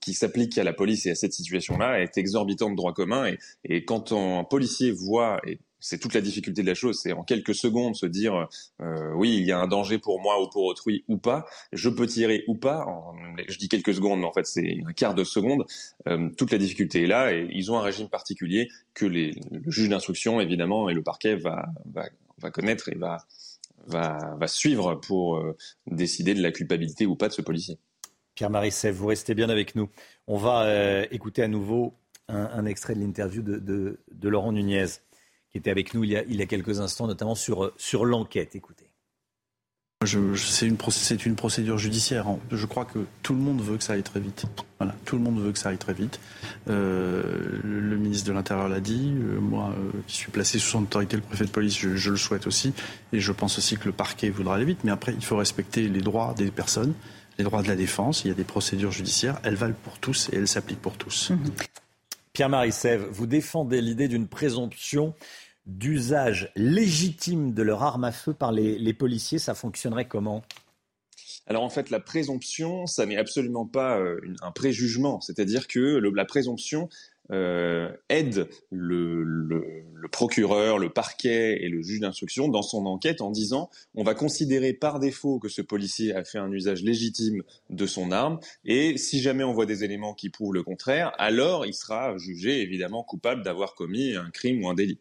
Speaker 65: qui s'applique à la police et à cette situation-là est exorbitant de droit commun. Et, et quand un policier voit et c'est toute la difficulté de la chose, c'est en quelques secondes se dire euh, oui, il y a un danger pour moi ou pour autrui ou pas, je peux tirer ou pas. je dis quelques secondes, mais en fait c'est un quart de seconde. Euh, toute la difficulté est là et ils ont un régime particulier que le juge d'instruction évidemment et le parquet va, connaître et va, suivre pour euh, décider de la culpabilité ou pas de ce policier.
Speaker 1: Pierre-Marie vous restez bien avec nous. On va écouter à nouveau un, extrait de l'interview de, de Laurent Nunez qui était avec nous il y a, il y a quelques instants, notamment sur, sur l'enquête. Écoutez.
Speaker 64: c'est une, une, procédure judiciaire. Hein. Je crois que tout le monde veut que ça aille très vite. Voilà, tout le monde veut que ça aille très vite. Euh, le, ministre de l'Intérieur l'a dit. Euh, moi, euh, qui suis placé sous son autorité, le préfet de police, je, je, le souhaite aussi. Et je pense aussi que le parquet voudra aller vite. Mais après, il faut respecter les droits des personnes, les droits de la défense. Il y a des procédures judiciaires. Elles valent pour tous et elles s'appliquent pour tous. Mmh.
Speaker 1: Pierre-Marie Sèvres, vous défendez l'idée d'une présomption d'usage légitime de leur arme à feu par les, policiers. Ça fonctionnerait comment?
Speaker 65: Alors en fait, la présomption, ça n'est absolument pas euh, un préjugement. C'est-à-dire que la présomption, euh, aide le, le, le, procureur, le parquet et le juge d'instruction dans son enquête en disant on va considérer par défaut que ce policier a fait un usage légitime de son arme et si jamais on voit des éléments qui prouvent le contraire, alors il sera jugé évidemment coupable d'avoir commis un crime ou un délit.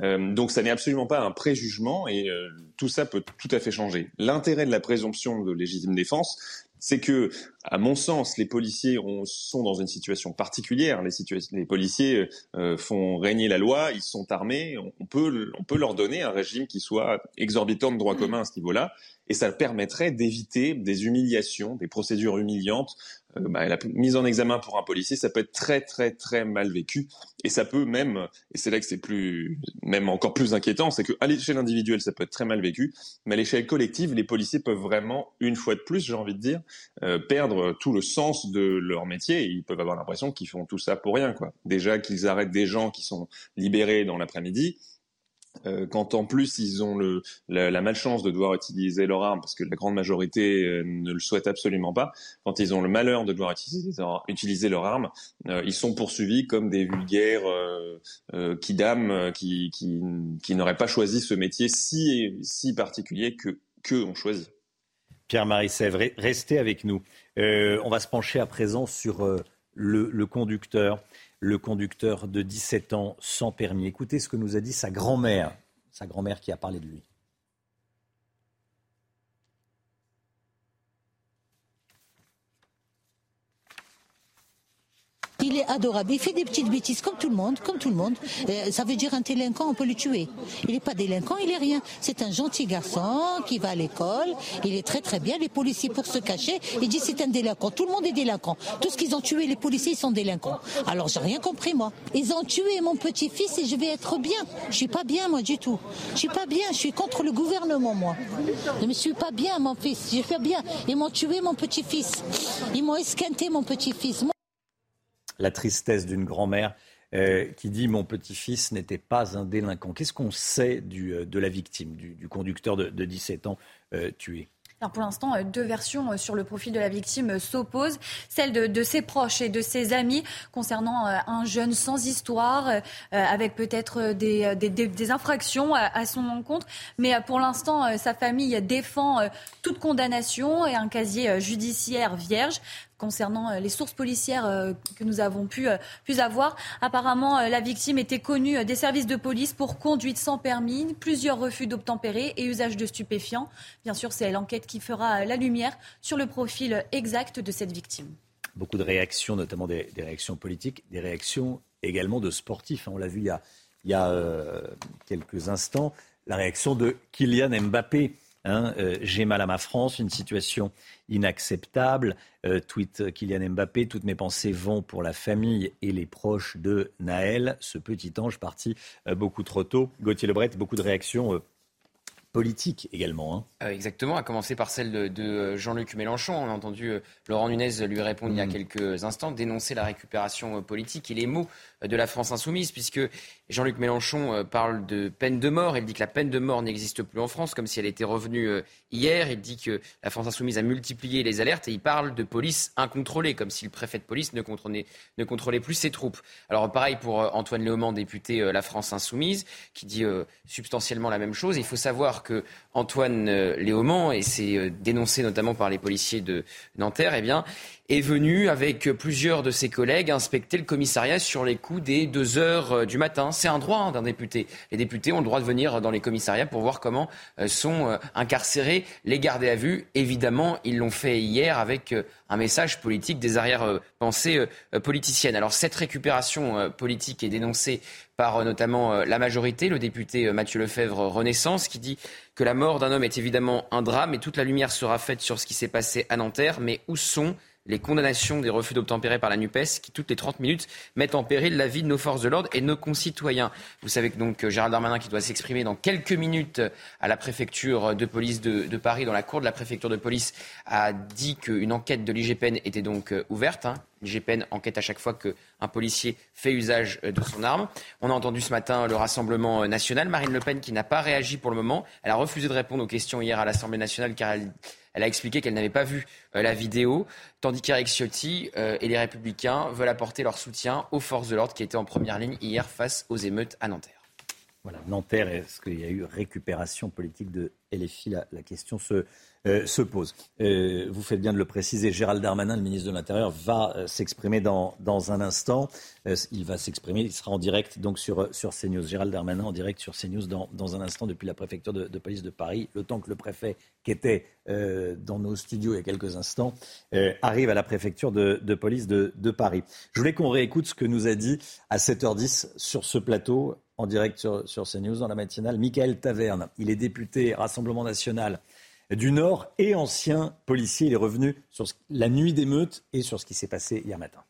Speaker 65: Euh, donc ça n'est absolument pas un préjugement et euh, tout ça peut tout à fait changer. L'intérêt de la présomption de légitime défense, c'est que, à mon sens, les policiers sont dans une situation particulière. Les, les policiers euh, font régner la loi, ils sont armés. On, peut, on peut leur donner un régime qui soit exorbitant de droit commun à ce niveau-là, et ça permettrait d'éviter des humiliations, des procédures humiliantes bah, la mise en examen pour un policier, ça peut être très très très mal vécu et ça peut même, et c'est là que c'est plus, même encore plus inquiétant, c'est qu'à l'échelle individuelle, ça peut être très mal vécu, mais à l'échelle collective, les policiers peuvent vraiment, une fois de plus, j'ai envie de dire, euh, perdre tout le sens de leur métier. Ils peuvent avoir l'impression qu'ils font tout ça pour rien, quoi. Déjà qu'ils arrêtent des gens qui sont libérés dans l'après-midi, euh, quand en plus ils ont la, malchance de devoir utiliser leur arme, parce que la grande majorité euh, ne le souhaite absolument pas, quand ils ont le malheur de devoir utiliser, leur arme, euh, ils sont poursuivis comme des vulgaires qui, qui, qui n'auraient pas choisi ce métier si, si particulier que qu'eux ont choisi.
Speaker 1: Pierre-Marie Sèvres, restez avec nous. On va se pencher à présent sur le, conducteur, le conducteur de 17 ans sans permis. Écoutez ce que nous a dit sa grand-mère, sa grand-mère qui a parlé de lui.
Speaker 8: Il est adorable. Il fait des petites bêtises comme tout le monde, comme tout le monde. Euh, ça veut dire un délinquant, on peut le tuer. Il n'est pas délinquant, il est rien. C'est un gentil garçon qui va à l'école. Il est très très bien. Les policiers pour se cacher, ils disent c'est un délinquant. Tout le monde est délinquant. Tout ce qu'ils ont tué, les policiers, ils sont délinquants. Alors j'ai rien compris moi. Ils ont tué mon petit-fils et je vais être bien. Je suis pas bien moi du tout. Je suis pas bien. Je suis contre le gouvernement moi. Je me suis pas bien mon fils. Je fais bien. Ils m'ont tué mon petit-fils. Ils m'ont esquinté mon petit-fils
Speaker 1: la tristesse d'une grand-mère euh, qui dit mon petit-fils n'était pas un délinquant. Qu'est-ce qu'on sait euh, de la victime, du, conducteur de, 17 ans euh, tué?
Speaker 9: Alors pour l'instant, deux versions sur le profil de la victime s'opposent. Celle de, ses proches et de ses amis concernant un jeune sans histoire, avec peut-être des, infractions à, son encontre. Mais pour l'instant, sa famille défend toute condamnation et un casier judiciaire vierge concernant euh, les sources policières euh, que nous avons pu, euh, avoir. Apparemment, la victime était connue des services de police pour conduite sans permis, plusieurs refus d'obtempérer et usage de stupéfiants. Bien sûr, c'est l'enquête qui fera la lumière sur le profil exact de cette victime.
Speaker 1: Beaucoup de réactions, notamment des, réactions politiques, des réactions également de sportifs. Hein. On l'a vu il y a quelques instants, la réaction de Kylian Mbappé Hein, euh, j'ai mal à ma France, une situation inacceptable. Euh, tweet Kylian Mbappé, toutes mes pensées vont pour la famille et les proches de Naël, ce petit ange parti euh, beaucoup trop tôt. Gauthier Lebret, beaucoup de réactions politique également. Hein.
Speaker 10: Exactement, à commencer par celle de, Jean-Luc Mélenchon. On a entendu Laurent Nunez lui répondre il y a mm. quelques instants, dénoncer la récupération politique et les mots de la France insoumise, puisque Jean-Luc Mélenchon parle de peine de mort. Il dit que la peine de mort n'existe plus en France, comme si elle était revenue hier. Il dit que la France insoumise a multiplié les alertes et il parle de police incontrôlée, comme si le préfet de police ne contrôlait, plus ses troupes. Alors pareil pour Antoine Léaumont, député La France insoumise, qui dit substantiellement la même chose. Il faut savoir que Antoine euh, Léaumont, et c'est euh, dénoncé notamment par les policiers de Nanterre, eh bien, est venu avec plusieurs de ses collègues inspecter le commissariat sur les coups des 2 heures euh, du matin. C'est un droit hein, d'un député. Les députés ont le droit de venir dans les commissariats pour voir comment sont incarcérés les gardés à vue. Évidemment, ils l'ont fait hier avec un message politique des arrière-pensées politiciennes. Alors cette récupération politique est dénoncée par euh, notamment euh, la majorité, le député euh, Mathieu Lefebvre Renaissance, qui dit que la mort d'un homme est évidemment un drame et toute la lumière sera faite sur ce qui s'est passé à Nanterre. Mais où sont les condamnations des refus d'obtempérer par la NUPES qui, toutes les 30 minutes, mettent en péril la vie de nos forces de l'ordre et nos concitoyens. Vous savez que donc Gérald Darmanin, qui doit s'exprimer dans quelques minutes à la préfecture de police de, Paris, dans la cour de la préfecture de police, a dit qu'une enquête de l'IGPN était donc euh, ouverte. Hein. L'IGPN enquête à chaque fois qu'un policier fait usage euh, de son arme. On a entendu ce matin le Rassemblement euh, national. Marine Le Pen qui n'a pas réagi pour le moment. Elle a refusé de répondre aux questions hier à l'Assemblée nationale car elle elle a expliqué qu'elle n'avait pas vu euh, la vidéo, tandis qu'Eric Ciotti euh, et les Républicains veulent apporter leur soutien aux forces de l'ordre qui étaient en première ligne hier face aux émeutes à Nanterre.
Speaker 1: Voilà, Nanterre, est-ce qu'il y a eu récupération politique de LFI la, la question se, euh, se pose. Euh, vous faites bien de le préciser. Gérald Darmanin, le ministre de l'Intérieur, va euh, s'exprimer dans, dans un instant. il va s'exprimer, il sera en direct donc sur, sur CNews. Gérald Darmanin en direct sur CNews dans, dans un instant depuis la préfecture de, police de Paris. Le temps que le préfet, qui était dans nos studios il y a quelques instants, arrive à la préfecture de, de police de, de Paris. Je voulais qu'on réécoute ce que nous a dit à 7h10 sur ce plateau en direct sur, sur CNews dans la matinale, Michael Taverne. Il est député Rassemblement national du Nord et ancien policier. Il est revenu sur la nuit d'émeute et sur ce qui s'est passé hier matin.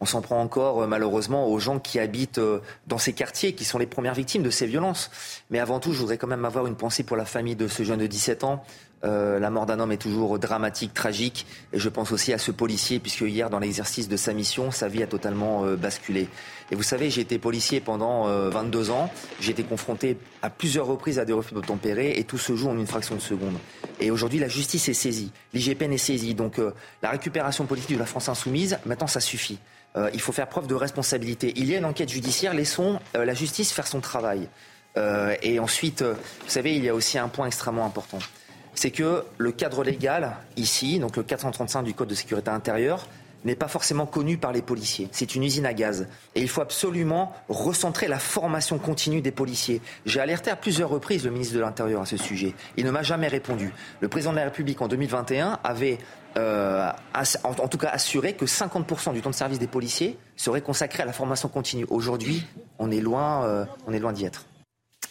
Speaker 43: On s'en prend encore euh, malheureusement aux gens qui habitent euh, dans ces quartiers, qui sont les premières victimes de ces violences. Mais avant tout, je voudrais quand même avoir une pensée pour la famille de ce jeune de 17 ans. Euh, la mort d'un homme est toujours dramatique, tragique. Et je pense aussi à ce policier, puisque hier, dans l'exercice de sa mission, sa vie a totalement basculé. Et vous savez, j'ai été policier pendant 22 ans. J'ai été confronté à plusieurs reprises à des refus tempérer, et tout se joue en une fraction de seconde. Et aujourd'hui, la justice est saisie. L'IGPN est saisie. Donc la récupération politique de la France insoumise, maintenant, ça suffit. Euh, il faut faire preuve de responsabilité. Il y a une enquête judiciaire, laissons euh, la justice faire son travail. Euh, et ensuite, vous savez, il y a aussi un point extrêmement important. C'est que le cadre légal, ici, donc le 435 du Code de sécurité intérieure, n'est pas forcément connu par les policiers. C'est une usine à gaz. Et il faut absolument recentrer la formation continue des policiers. J'ai alerté à plusieurs reprises le ministre de l'Intérieur à ce sujet. Il ne m'a jamais répondu. Le président de la République en 2021 avait euh, en, tout cas assuré que 50% du temps de service des policiers serait consacré à la formation continue. Aujourd'hui, on est loin, euh, on est loin d'y être.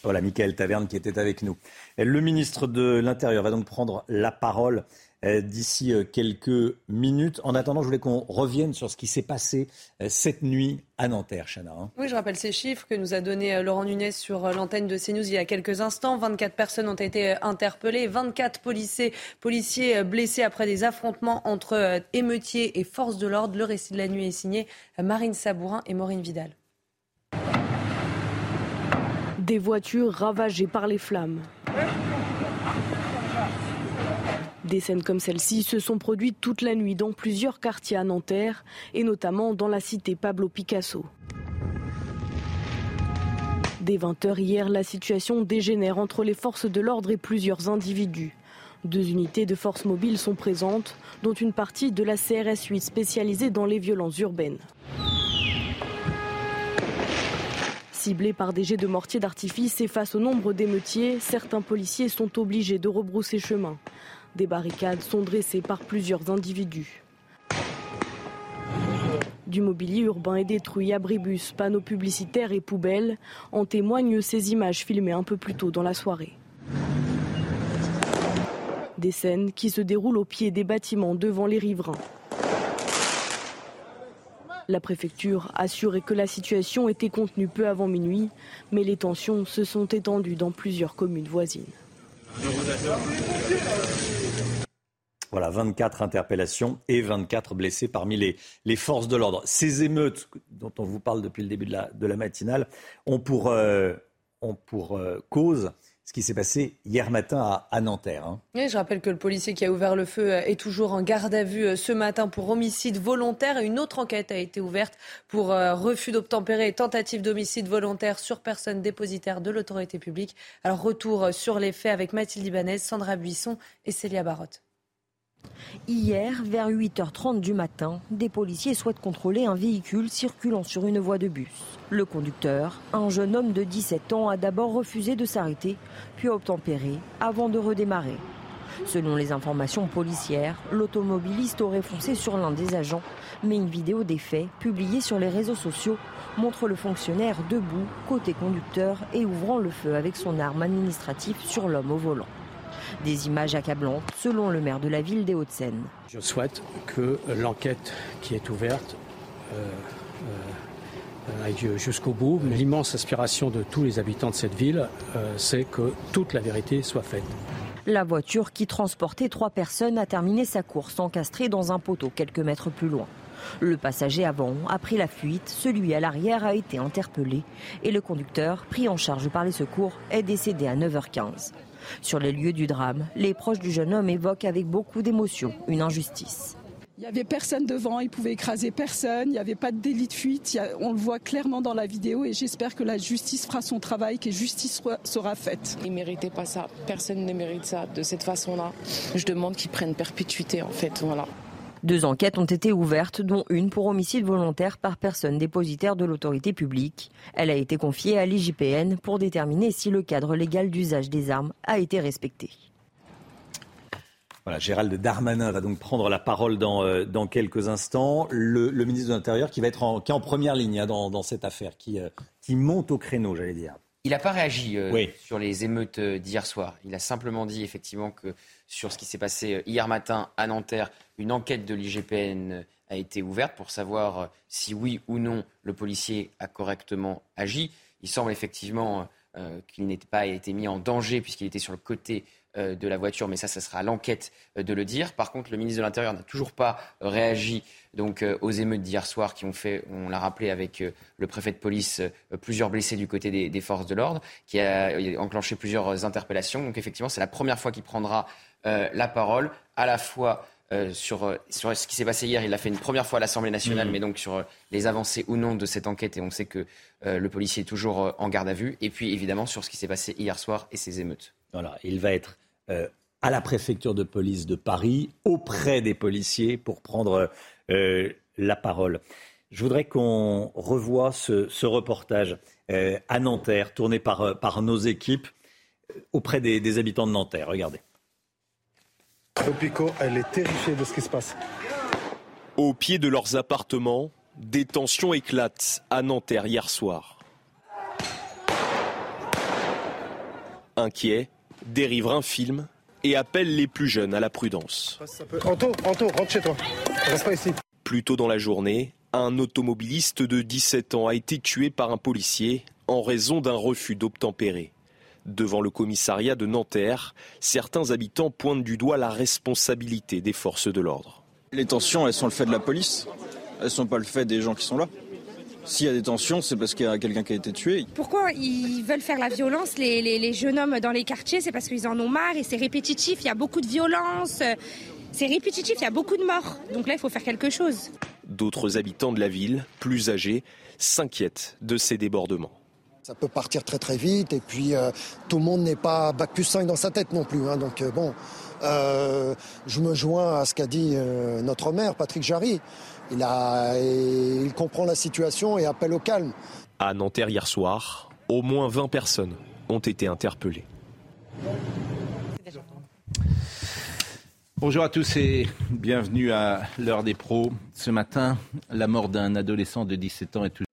Speaker 1: Voilà, Michael Taverne qui était avec nous. Le ministre de l'Intérieur va donc prendre la parole euh, d'ici euh, quelques minutes. En attendant, je voulais qu'on revienne sur ce qui s'est passé euh, cette nuit à Nanterre, Chana. Hein.
Speaker 2: Oui, je rappelle ces chiffres que nous a donné Laurent Nunez sur l'antenne de CNews il y a quelques instants. 24 personnes ont été interpellées, 24 policiers, policiers blessés après des affrontements entre émeutiers et forces de l'ordre. Le récit de la nuit est signé Marine Sabourin et Maureen Vidal.
Speaker 3: Des voitures ravagées par les flammes. Des scènes comme celle-ci se sont produites toute la nuit dans plusieurs quartiers à Nanterre et notamment dans la cité Pablo Picasso. Dès 20h hier, la situation dégénère entre les forces de l'ordre et plusieurs individus. Deux unités de force mobile sont présentes, dont une partie de la CRS 8 spécialisée dans les violences urbaines. Ciblés par des jets de mortier d'artifice et face au nombre d'émeutiers, certains policiers sont obligés de rebrousser chemin. Des barricades sont dressées par plusieurs individus. Du mobilier urbain est détruit, abribus, panneaux publicitaires et poubelles. En témoignent ces images filmées un peu plus tôt dans la soirée. Des scènes qui se déroulent au pied des bâtiments devant les riverains. La préfecture assurait que la situation était contenue peu avant minuit, mais les tensions se sont étendues dans plusieurs communes voisines.
Speaker 1: Voilà, 24 interpellations et 24 blessés parmi les, forces de l'ordre. Ces émeutes dont on vous parle depuis le début de la, matinale ont pour, euh, euh, cause ce qui s'est passé hier matin à, Nanterre. Hein.
Speaker 2: je rappelle que le policier qui a ouvert le feu est toujours en garde à vue euh, ce matin pour homicide volontaire. Une autre enquête a été ouverte pour refus d'obtempérer et tentative d'homicide volontaire sur personne dépositaire de l'autorité publique. Alors retour sur les faits avec Mathilde Ibanez, Sandra Buisson et Célia Barotte.
Speaker 4: Hier, vers 8h30 du matin, des policiers souhaitent contrôler un véhicule circulant sur une voie de bus. Le conducteur, un jeune homme de 17 ans, a d'abord refusé de s'arrêter, puis a obtempéré avant de redémarrer. Selon les informations policières, l'automobiliste aurait foncé sur l'un des agents, mais une vidéo des faits, publiée sur les réseaux sociaux, montre le fonctionnaire debout, côté conducteur, et ouvrant le feu avec son arme administrative sur l'homme au volant. Des images accablantes, selon le maire de la ville des Hauts-de-Seine.
Speaker 66: Je souhaite que l'enquête qui est ouverte euh, euh, aille jusqu'au bout. L'immense aspiration de tous les habitants de cette ville, euh, c'est que toute la vérité soit faite.
Speaker 4: La voiture qui transportait trois personnes a terminé sa course encastrée dans un poteau quelques mètres plus loin. Le passager avant a pris la fuite, celui à l'arrière a été interpellé et le conducteur, pris en charge par les secours, est décédé à 9h15. Sur les lieux du drame, les proches du jeune homme évoquent avec beaucoup d'émotion une injustice.
Speaker 23: Il n'y avait personne devant, il pouvait écraser personne, il n'y avait pas de délit de fuite, on le voit clairement dans la vidéo et j'espère que la justice fera son travail, que justice sera faite.
Speaker 67: Il ne méritait pas ça, personne ne mérite ça de cette façon-là. Je demande qu'ils prennent perpétuité en fait, voilà.
Speaker 4: Deux enquêtes ont été ouvertes, dont une pour homicide volontaire par personne dépositaire de l'autorité publique. Elle a été confiée à l'IGPN pour déterminer si le cadre légal d'usage des armes a été respecté.
Speaker 1: Voilà, Gérald Darmanin va donc prendre la parole dans, euh, dans quelques instants. Le, ministre de l'Intérieur qui va être en, qui est en première ligne hein, dans, dans, cette affaire, qui, euh, qui monte au créneau, j'allais dire.
Speaker 10: Il n'a pas réagi euh, sur les émeutes d'hier soir. Il a simplement dit effectivement que sur ce qui s'est passé hier matin à Nanterre, une enquête de l'IGPN a été ouverte pour savoir si oui ou non le policier a correctement agi. Il semble effectivement euh, qu'il n'ait pas été mis en danger puisqu'il était sur le côté euh, de la voiture, mais ça, ça sera à l'enquête euh, de le dire. Par contre, le ministre de l'Intérieur n'a toujours pas réagi donc aux émeutes d'hier soir qui ont fait, on l'a rappelé avec le préfet de police, plusieurs blessés du côté des forces de l'ordre, qui a enclenché plusieurs interpellations. Donc effectivement, c'est la première fois qu'il prendra la parole, à la fois euh, sur, euh, sur, ce qui s'est passé hier. Il l'a fait une première fois à l'Assemblée nationale, mm. mais donc sur euh, les avancées ou non de cette enquête. Et on sait que le policier est toujours en garde à vue. Et puis évidemment sur ce qui s'est passé hier soir et ces émeutes.
Speaker 1: Voilà, il va être à la préfecture de police de Paris, auprès des policiers, pour prendre euh, la parole. Je voudrais qu'on revoie ce, reportage euh, à Nanterre, tourné par, par nos équipes auprès des, des habitants de Nanterre. Regardez.
Speaker 68: Pico, elle est terrifiée de ce qui se passe.
Speaker 21: Au pied de leurs appartements, des tensions éclatent à Nanterre hier soir. Inquiets, des riverains filment et appellent les plus jeunes à la prudence.
Speaker 68: Anto, Anto, rentre chez toi. Reste pas ici.
Speaker 21: Plus tôt dans la journée, un automobiliste de 17 ans a été tué par un policier en raison d'un refus d'obtempérer. Devant le commissariat de Nanterre, certains habitants pointent du doigt la responsabilité des forces de l'ordre.
Speaker 69: Les tensions, elles sont le fait de la police, elles ne sont pas le fait des gens qui sont là. S'il y a des tensions, c'est parce qu'il y a quelqu'un qui a été tué.
Speaker 70: Pourquoi ils veulent faire la violence, les, jeunes hommes dans les quartiers? C'est parce qu'ils en ont marre et c'est répétitif, il y a beaucoup de violence, c'est répétitif, il y a beaucoup de morts. Donc là, il faut faire quelque chose.
Speaker 21: D'autres habitants de la ville, plus âgés, s'inquiètent de ces débordements.
Speaker 24: Ça peut partir très très vite et puis euh, tout le monde n'est pas bac plus 5 dans sa tête non plus. Hein. donc euh, bon, euh, je me joins à ce qu'a dit notre maire, Patrick Jarry. Il, a, il comprend la situation et appelle au calme.
Speaker 21: À Nanterre hier soir, au moins 20 personnes ont été interpellées.
Speaker 71: Bonjour à tous et bienvenue à l'heure des pros. Ce matin, la mort d'un adolescent de 17 ans est toujours